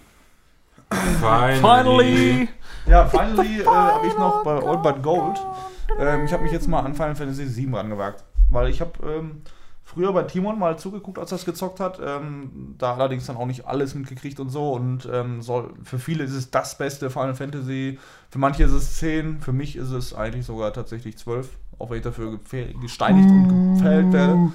Finally. Ja, finally äh, habe ich noch bei All But Gold. Ähm, ich habe mich jetzt mal an Final Fantasy VII rangewagt. Weil ich habe ähm, früher bei Timon mal zugeguckt, als er es gezockt hat. Ähm, da allerdings dann auch nicht alles mitgekriegt und so. Und ähm, soll, für viele ist es das beste Final Fantasy. Für manche ist es 10. Für mich ist es eigentlich sogar tatsächlich 12. Auch wenn ich dafür gesteinigt und gefällt werde.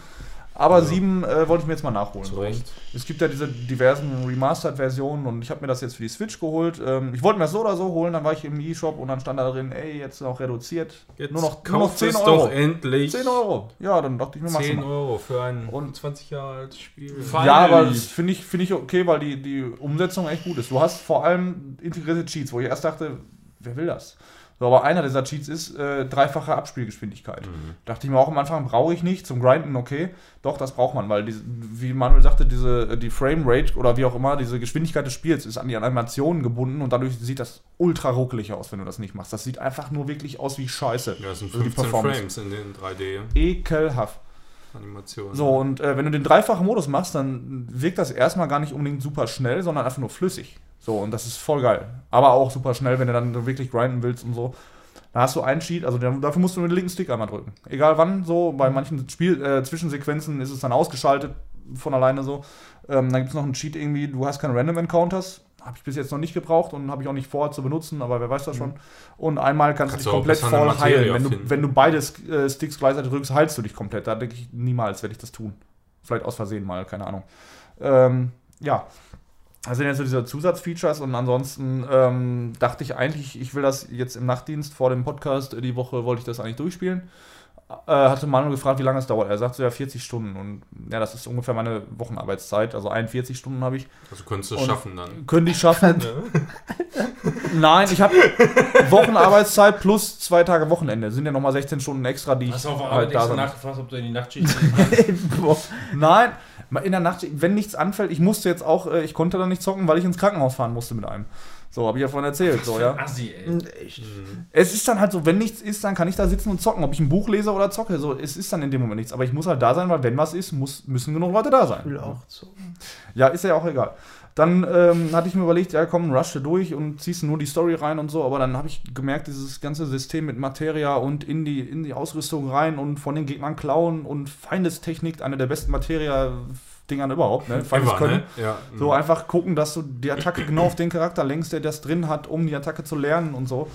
Aber 7 äh, wollte ich mir jetzt mal nachholen. Zu Recht. Es gibt ja diese diversen Remastered-Versionen und ich habe mir das jetzt für die Switch geholt. Ähm, ich wollte mir das so oder so holen, dann war ich im E-Shop und dann stand da drin, ey, jetzt noch reduziert. Jetzt nur noch, nur noch kauft 10 es Euro. doch endlich. 10 Euro. Ja, dann dachte ich mir, du 10 mal. Euro für ein Und- 20 Jahre altes Spiel. Finally. Ja, aber das finde ich, find ich okay, weil die, die Umsetzung echt gut ist. Du hast vor allem integrierte Cheats, wo ich erst dachte, wer will das? So, aber einer dieser Cheats ist äh, dreifache Abspielgeschwindigkeit. Dachte ich mir auch am Anfang, brauche ich nicht. Zum Grinden, okay. Doch, das braucht man, weil, diese, wie Manuel sagte, diese, die Framerate oder wie auch immer, diese Geschwindigkeit des Spiels ist an die Animationen gebunden und dadurch sieht das ultra ruckelig aus, wenn du das nicht machst. Das sieht einfach nur wirklich aus wie Scheiße. Ja, das sind Also die 15 Performance. Frames in den 3D-Animationen. Ekelhaft. So, und äh, wenn du den dreifachen Modus machst, dann wirkt das erstmal gar nicht unbedingt super schnell, sondern einfach nur flüssig. So, und das ist voll geil. Aber auch super schnell, wenn du dann wirklich grinden willst und so. Da hast du einen Cheat, also dafür musst du nur den linken Stick einmal drücken. Egal wann, so, bei manchen Spiel, äh, Zwischensequenzen ist es dann ausgeschaltet von alleine so. Ähm, dann gibt es noch einen Cheat irgendwie, du hast keine Random Encounters. Habe ich bis jetzt noch nicht gebraucht und habe ich auch nicht vor zu benutzen, aber wer weiß das schon. Und einmal kannst, Kannst du dich komplett voll heilen. Wenn du, wenn du beide äh, Sticks gleichzeitig drückst, heilst du dich komplett. Da denke ich, niemals werde ich das tun. Vielleicht aus Versehen mal, keine Ahnung. Ähm, ja. Das sind jetzt so diese Zusatzfeatures und ansonsten ähm, dachte ich eigentlich, ich will das jetzt im Nachtdienst vor dem Podcast, äh, die Woche wollte ich das eigentlich durchspielen. Äh, hatte Manu gefragt, wie lange es dauert. Er sagt so, ja, 40 Stunden und ja, das ist ungefähr meine Wochenarbeitszeit. Also 41 Stunden habe ich. Also könntest du es schaffen dann. Könnte ich schaffen. Nein, ich habe Wochenarbeitszeit plus zwei Tage Wochenende. Sind ja nochmal 16 Stunden extra, die Hast du auf der ich Arbeit halt da nachgefragt, ob du in die Nachtschicht? Nein, in der Nacht, wenn nichts anfällt, ich musste jetzt auch, äh, ich konnte dann nicht zocken, weil ich ins Krankenhaus fahren musste mit einem. So, habe ich ja vorhin erzählt. So, ja. Assi, ey. Es ist dann halt so, wenn nichts ist, dann kann ich da sitzen und zocken. Ob ich ein Buch lese oder zocke, so, es ist dann in dem Moment nichts. Aber ich muss halt da sein, weil wenn was ist, muss, müssen genug Leute da sein. will auch so. Ja, ist ja auch egal. Dann ähm, hatte ich mir überlegt, ja komm, rush du durch und ziehst nur die Story rein und so, aber dann habe ich gemerkt, dieses ganze System mit Materia und in die, in die Ausrüstung rein und von den Gegnern klauen und Feindestechnik, eine der besten Materia-Dingern überhaupt, ne? Feindes Immer, Können. ne? Ja. So einfach gucken, dass du die Attacke genau auf den Charakter lenkst, der das drin hat, um die Attacke zu lernen und so.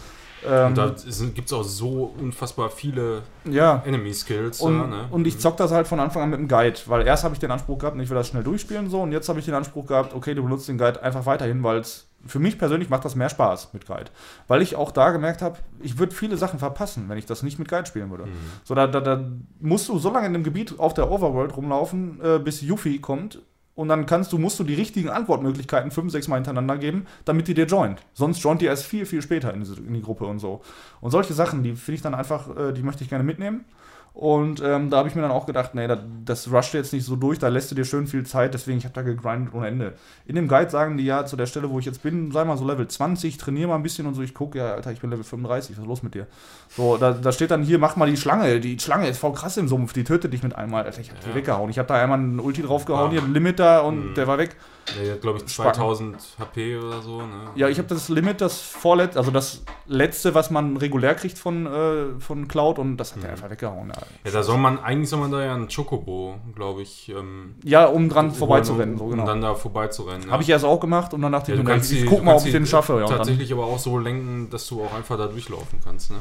Ähm, Und da gibt es auch so unfassbar viele ja. Enemy-Skills. Und, da, ne? und ich zock das halt von Anfang an mit dem Guide, weil erst habe ich den Anspruch gehabt, ich will das schnell durchspielen so und jetzt habe ich den Anspruch gehabt, okay, du benutzt den Guide einfach weiterhin, weil es für mich persönlich macht das mehr Spaß mit Guide, weil ich auch da gemerkt habe, ich würde viele Sachen verpassen, wenn ich das nicht mit Guide spielen würde. Mhm. So da, da, da musst du so lange in dem Gebiet auf der Overworld rumlaufen, äh, bis Yuffie kommt und dann kannst du musst du die richtigen Antwortmöglichkeiten fünf, sechs Mal hintereinander geben, damit die dir joint. Sonst joint die erst viel viel später in, diese, in die Gruppe und so. Und solche Sachen, die finde ich dann einfach, äh, die möchte ich gerne mitnehmen. Und ähm, da habe ich mir dann auch gedacht, nee, das, das rusht jetzt nicht so durch, da lässt du dir schön viel Zeit, deswegen ich habe da gegrindet ohne Ende. In dem Guide sagen die ja, zu der Stelle, wo ich jetzt bin, sei mal so Level 20, trainiere mal ein bisschen und so, ich gucke, ja, Alter, ich bin Level 35, was ist los mit dir? So, da, da steht dann hier, mach mal die Schlange, die Schlange ist voll krass im Sumpf, die tötet dich mit einmal, Alter, ich habe die Ja. weggehauen. Ich habe da einmal einen Ulti draufgehauen, hier einen Limiter und Mhm. der war weg. Der hat, glaube ich, Spacken. 2000 HP oder so. Ne? Ja, ich habe das Limit, das vorletzte, also das letzte, was man regulär kriegt von, äh, von Cloud und das hat er einfach weggehauen. Ja. Ja, da soll man, eigentlich soll man da ja einen Chocobo, glaube ich, ähm, ja, um dran vorbeizurennen, so um genau. dann da vorbeizurennen. Habe ich erst auch gemacht und dann dachte ja, ich, kannst ich guck mal, ob ich den schaffe. Ja, tatsächlich aber auch so lenken, dass du auch einfach da durchlaufen kannst. Ne?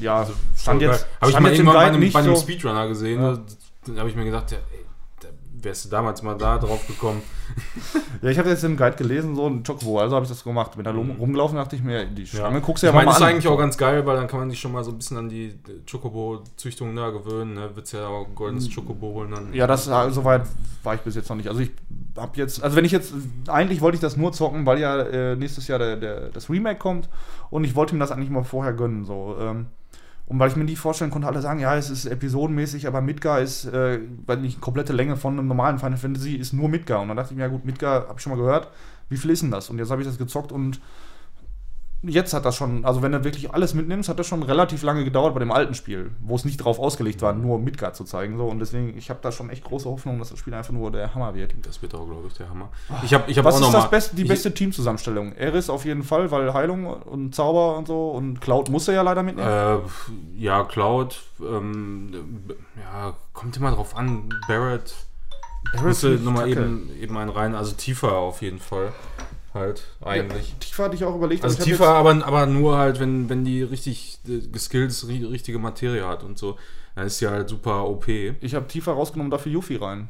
ja stand jetzt, Habe ich mal irgendwann bei einem, bei einem so. Speedrunner gesehen. Ja. Da habe ich mir gedacht, ja, wärst du damals mal da drauf gekommen. Ja, ich habe jetzt im Guide gelesen, so ein Chocobo, also habe ich das gemacht. Bin da rum- rumgelaufen, dachte ich mir, die Schlange guckst du ja Mhm. ich meine, mal das ist an. eigentlich auch ganz geil, weil dann kann man sich schon mal so ein bisschen an die Chocobo-Züchtung da gewöhnen. Ne? Wird's ja auch ein goldenes Chocobo holen dann. Ja, das soweit war ich bis jetzt noch nicht. Also ich habe jetzt, also wenn ich jetzt, eigentlich wollte ich das nur zocken, weil ja äh, nächstes Jahr der, der, das Remake kommt und ich wollte mir das eigentlich mal vorher gönnen, so. Ähm, und weil ich mir nicht vorstellen konnte, alle sagen, ja, es ist episodenmäßig, aber Midgar ist, äh, weil nicht komplette Länge von einem normalen Final Fantasy ist nur Midgar. Und dann dachte ich mir, ja gut, Midgar habe ich schon mal gehört. Wie viel ist denn das? Und jetzt habe ich das gezockt und jetzt hat das schon, also wenn du wirklich alles mitnimmst, hat das schon relativ lange gedauert bei dem alten Spiel, wo es nicht drauf ausgelegt war, nur Midgard zu zeigen. So. Und deswegen, ich habe da schon echt große Hoffnung, dass das Spiel einfach nur der Hammer wird. Das wird auch, glaube ich, der Hammer. Ich habe ich hab Was auch ist noch das beste, die beste Teamzusammenstellung? Eris auf jeden Fall, weil Heilung und Zauber und so und Cloud muss er ja leider mitnehmen. Äh, ja, Cloud, ähm, ja, kommt immer drauf an. Barrett, Barrett ich nochmal eben, eben einen rein, also tiefer auf jeden Fall. Halt, eigentlich. Ja, tiefer hatte ich auch überlegt. Also tiefer, aber, aber nur halt, wenn, wenn die richtig äh, geskillt ist, ri- richtige Materie hat und so. Dann ist sie halt super OP. Ich habe tiefer rausgenommen, dafür Yuffie rein.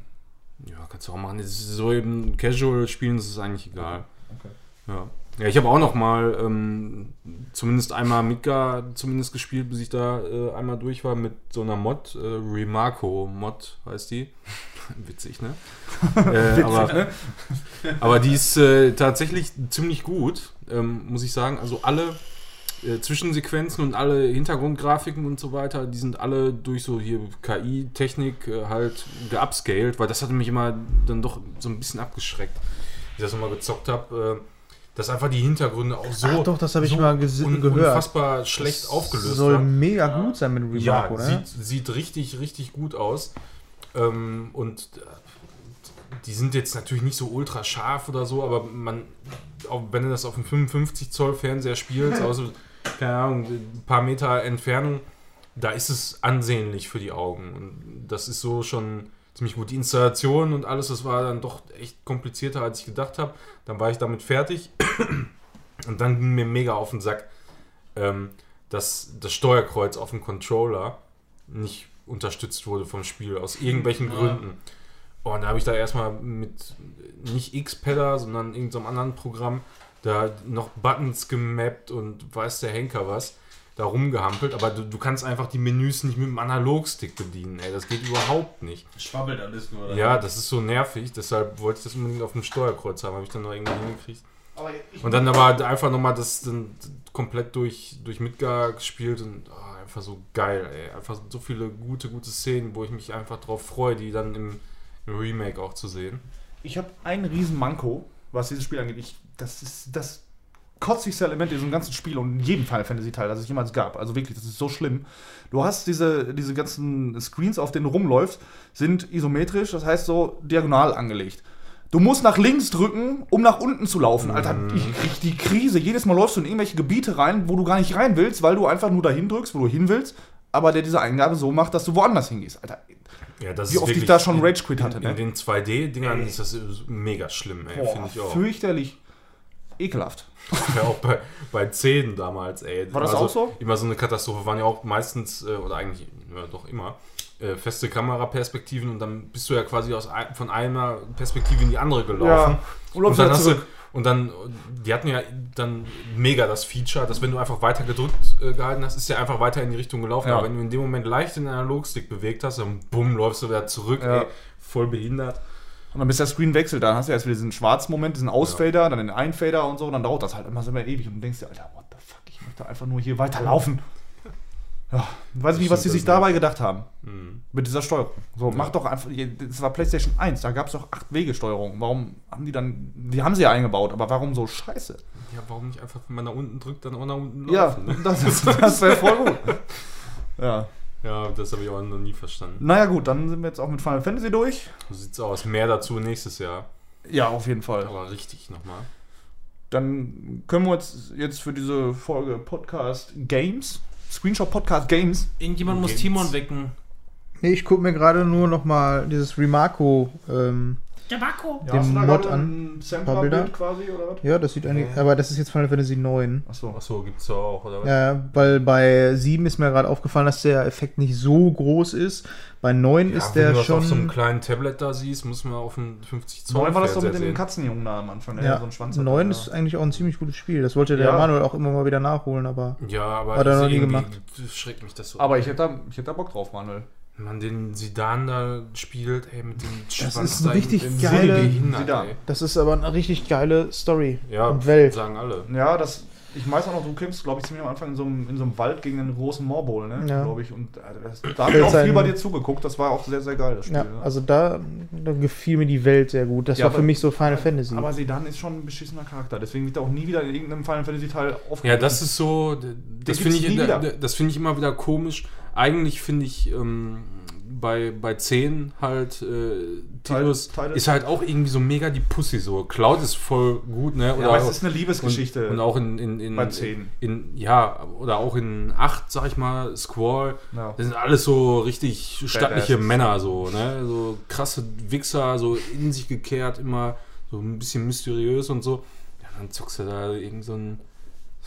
Ja, kannst du auch machen. So eben Casual spielen, das ist eigentlich egal. Ja. Ja, ich habe auch noch mal ähm, zumindest einmal Midgar zumindest gespielt, bis ich da äh, einmal durch war mit so einer Mod, äh, Remarco Mod heißt die. Witzig, ne? äh, aber, ne? aber die ist äh, tatsächlich ziemlich gut, ähm, muss ich sagen. Also alle äh, Zwischensequenzen und alle Hintergrundgrafiken und so weiter, die sind alle durch so hier KI-Technik äh, halt geupscaled, weil das hatte mich immer dann doch so ein bisschen abgeschreckt, als ich das nochmal gezockt habe. Dass einfach die Hintergründe auch so, Ach doch, das habe ich so mal un gehört. unfassbar schlecht aufgelöst Soll waren. mega gut sein mit Remark, Ja, oder? sieht, sieht richtig, richtig gut aus. Ähm, und äh, die sind jetzt natürlich nicht so ultra scharf oder so, aber man, auch wenn du das auf einem 55 Zoll Fernseher spielst, also, keine Ahnung, ein paar Meter Entfernung, da ist es ansehnlich für die Augen. Und das ist so schon ziemlich gut. Die Installation und alles, das war dann doch echt komplizierter, als ich gedacht habe. Dann war ich damit fertig. Und dann ging mir mega auf den Sack, ähm, dass das Steuerkreuz auf dem Controller nicht unterstützt wurde vom Spiel, aus irgendwelchen Gründen. Und da habe ich da erstmal mit nicht X-Pedder, sondern irgendeinem anderen Programm da noch Buttons gemappt und weiß der Henker was, da rumgehampelt. Aber du, du kannst einfach die Menüs nicht mit dem Analogstick bedienen, ey. Das geht überhaupt nicht. Schwabbelt alles nur. oder? Ja, das ist so nervig, deshalb wollte ich das unbedingt auf dem Steuerkreuz haben, habe ich dann noch irgendwie hingekriegt. Und dann aber einfach nochmal das dann komplett durch, durch Midgar gespielt und ah, einfach so geil, ey. Einfach so viele gute, gute Szenen, wo ich mich einfach drauf freue, die dann im, im Remake auch zu sehen. ich habe einen riesen Manko, was dieses Spiel angeht. Ich, das ist das kotzigste Element in diesem ganzen Spiel und in jedem Final Fantasy Teil, das es jemals gab. Also wirklich, das ist so schlimm. Du hast diese, diese ganzen Screens, auf denen du rumläufst, sind isometrisch, das heißt so diagonal angelegt. Du musst nach links drücken, um nach unten zu laufen. Alter, ich krieg die Krise. Jedes Mal läufst du in irgendwelche Gebiete rein, wo du gar nicht rein willst, weil du einfach nur dahin drückst, wo du hin willst, aber der diese Eingabe so macht, dass du woanders hingehst. Alter, Ja, Wie oft ich da schon Rage Quit hatte, in, ne? in den 2D-Dingern ist das mega schlimm, ey, finde ich auch. fürchterlich ekelhaft. Ja, auch bei, bei 10 damals, ey. War das Also auch so? Immer so eine Katastrophe. Waren ja auch meistens, äh, oder eigentlich ja, doch immer, äh, feste Kameraperspektiven und dann bist du ja quasi aus von einer Perspektive in die andere gelaufen. Ja. Und läufst dann hast du, und dann, die hatten ja dann mega das Feature, dass wenn du einfach weiter gedrückt äh, gehalten hast, ist der einfach weiter in die Richtung gelaufen. Ja. Aber wenn du in dem Moment leicht den Analogstick bewegt hast, dann bumm, läufst du wieder zurück, Ja. ey, voll behindert. Und dann bis der Screen wechselt, dann hast du erst wieder diesen schwarzen Moment, diesen Ausfader, dann den Einfader und so, und dann dauert das halt immer so immer ewig und du denkst dir, Alter, what the fuck, ich möchte einfach nur hier weiterlaufen. Ja, ich weiß nicht, was die sich dabei gedacht haben. Mhm. Mit dieser Steuerung. So, mach doch einfach, das war PlayStation 1, da gab es doch 8 Wege-Steuerung. Warum haben die dann, die haben sie ja eingebaut, aber warum so scheiße? Ja, warum nicht einfach, wenn man nach unten drückt, dann auch nach unten Ja, laufen? ne? das, das wäre voll gut. Ja. Ja, das habe ich auch noch nie verstanden. Naja, gut, dann sind wir jetzt auch mit Final Fantasy durch. So sieht's aus. Mehr dazu nächstes Jahr. Ja, auf jeden Fall. Aber richtig nochmal. Dann können wir uns jetzt für diese Folge Podcast Games, Screenshot Podcast Games, Irgendjemand muss Games. Timon wecken. Nee, ich gucke mir gerade nur noch mal dieses Remarco. Ähm, Der Marco. Dem hast du da Mod gerade an- ein paar Bilder? Quasi oder was? ja, das sieht eigentlich. Aber das ist jetzt Final Fantasy 9. Achso. Achso, gibt's da auch, oder was? Ja, weil bei 7 ist mir gerade aufgefallen, dass der Effekt nicht so groß ist. Bei 9 Ja, ist wenn der du das auf so einem schon. kleinen Tablet da siehst, muss man auf einen 50 Zoll Neun war das doch mit dem. Katzenjungen da am Anfang, der Ja, so einen Schwanz hatte, 9 ja. ist eigentlich auch ein ziemlich gutes Spiel. Das wollte der Ja. Manuel auch immer mal wieder nachholen, aber. Ja, aber Hat er noch nie gemacht. schreckt mich das so. Aber ich hätte da, ich hätte da Bock drauf, Manuel. Wenn man den Sidan da spielt, ey, mit dem Das Schwanz ist ein da richtig im geile- Sinn behindert, Sidan. ey. Das ist aber eine richtig geile Story Ja, und Welt. sagen alle. Ja, das. Ich weiß auch noch, du kämpfst, glaube ich, ziemlich am Anfang in so einem, in so einem Wald gegen einen großen Morbol, ne? Ja. Glaube ich. Und äh, das, da habe ich auch Sein- viel bei dir zugeguckt. Das war auch sehr, sehr geil, das Spiel. Ja, ne? also da, da gefiel mir die Welt sehr gut. Das Ja, war für aber- mich so Final Fantasy. Aber Sidan ist schon ein beschissener Charakter. Deswegen wird er auch nie wieder in irgendeinem Final Fantasy Teil aufgegriffen. Ja, das ist so, das gibt's finde ich, nie wieder. das finde ich immer wieder komisch. Eigentlich finde ich ähm, bei, bei 10 halt äh, Tidus ist halt auch irgendwie so mega die Pussy so. Cloud ist voll gut, ne? Ja, aber es ist eine Liebesgeschichte. und, und auch in, in, in bei 10. In, ja, oder auch in 8, sag ich mal, Squall. Ja. Das sind alles so richtig stattliche Badass. Männer, so, ne? So krasse Wichser, so in sich gekehrt, immer so ein bisschen mysteriös und so. Ja, dann zockst du da irgend so ein.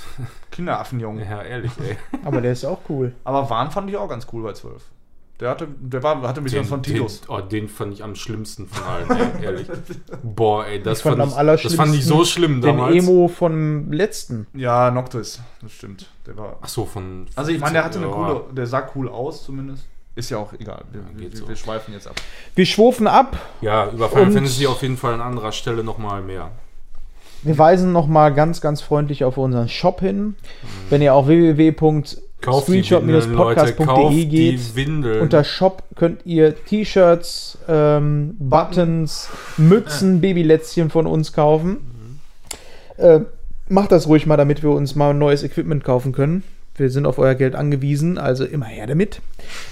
Kinderaffenjungen. Ja, ehrlich, ey. Aber der ist auch cool. Aber Wahn fand ich auch ganz cool bei 12. Der hatte, der war, hatte ein bisschen von Titus. Den, oh, den fand ich am schlimmsten von allen, ey, ehrlich. Boah, ey, das Ich fand fand, am ich, das fand ich so schlimm Den damals. Emo vom letzten. Ja, Noctis, das stimmt. Der war. Ach so, von. Also ich meine, der hatte eine coole, der sah cool aus zumindest. Ist ja auch egal. Wir, Ja, wir, so. wir schweifen jetzt ab. Wir schwufen ab. Ja, über Final Fantasy auf jeden Fall an anderer Stelle nochmal mehr. Wir weisen nochmal ganz, ganz freundlich auf unseren Shop hin. Mhm. Wenn ihr auf www.screenshot-podcast.de geht, unter Shop könnt ihr T-Shirts, ähm, Buttons, Mützen, Babylätzchen von uns kaufen. Äh, macht das ruhig mal, damit wir uns mal neues Equipment kaufen können. Wir sind auf euer Geld angewiesen, also immer her damit.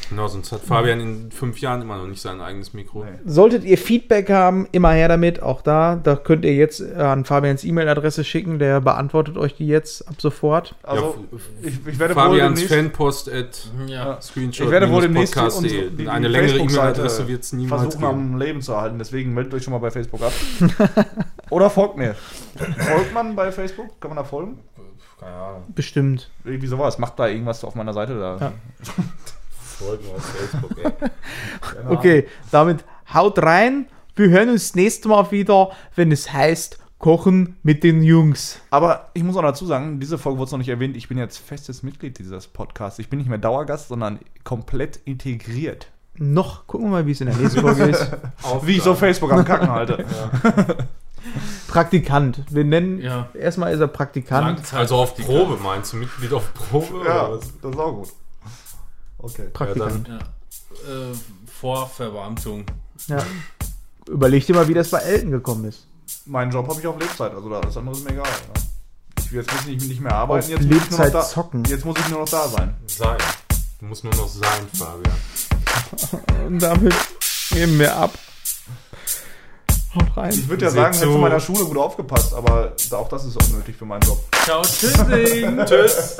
Genau, sonst hat Fabian in fünf Jahren immer noch nicht sein eigenes Mikro. Nee. Solltet ihr Feedback haben, immer her damit, auch da. Da könnt ihr jetzt an Fabians E-Mail-Adresse schicken, der beantwortet euch die jetzt ab sofort. Also, f- ich, ich werde wohl Fabians demnächst, Fanpost at Ja. Screenshot ich werde wohl demnächst unsere- die- Eine die längere Facebook-Seite E-Mail-Adresse wird es niemals versuchen geben. am Leben zu erhalten. Deswegen meldet euch schon mal bei Facebook ab. Oder folgt mir. Folgt man bei Facebook? Kann man da folgen? Keine Ahnung. Bestimmt. Irgendwie sowas. Macht da irgendwas auf meiner Seite da. Ja. Folgen auf Facebook, ey. Okay, damit haut rein. Wir hören uns nächstes Mal wieder, wenn es heißt Kochen mit den Jungs. Aber ich muss auch dazu sagen, diese Folge wurde noch nicht erwähnt. Ich bin jetzt festes Mitglied dieses Podcasts. Ich bin nicht mehr Dauergast, sondern komplett integriert. Noch, gucken wir mal, wie es in der nächsten Folge ist. Wie ich so Facebook am Kacken halte. Praktikant. Wir nennen, Ja. erstmal ist er Praktikant. Langzeit- Also auf Probe meinst du? Mitglied auf Probe? ja, oder was? das ist auch gut. Okay. Praktikant. Ja. Äh, vor Verbeamtung. Ja. Überleg dir mal, wie das bei Elton gekommen ist. Meinen Job habe ich auf Lebzeit, also da das andere ist mir egal. Ja. Ich will jetzt muss ich nicht mehr arbeiten, Auf jetzt muss, ich nur noch Lebzeit da, zocken. jetzt muss ich nur noch da sein. Sein. Du musst nur noch sein, Fabian. Und damit nehmen wir ab. Haut rein. Ich würde ja Seht sagen, hätte zu. von meiner Schule gut aufgepasst, aber auch das ist unnötig für meinen Job. Ciao, tschüssing. Tschüss.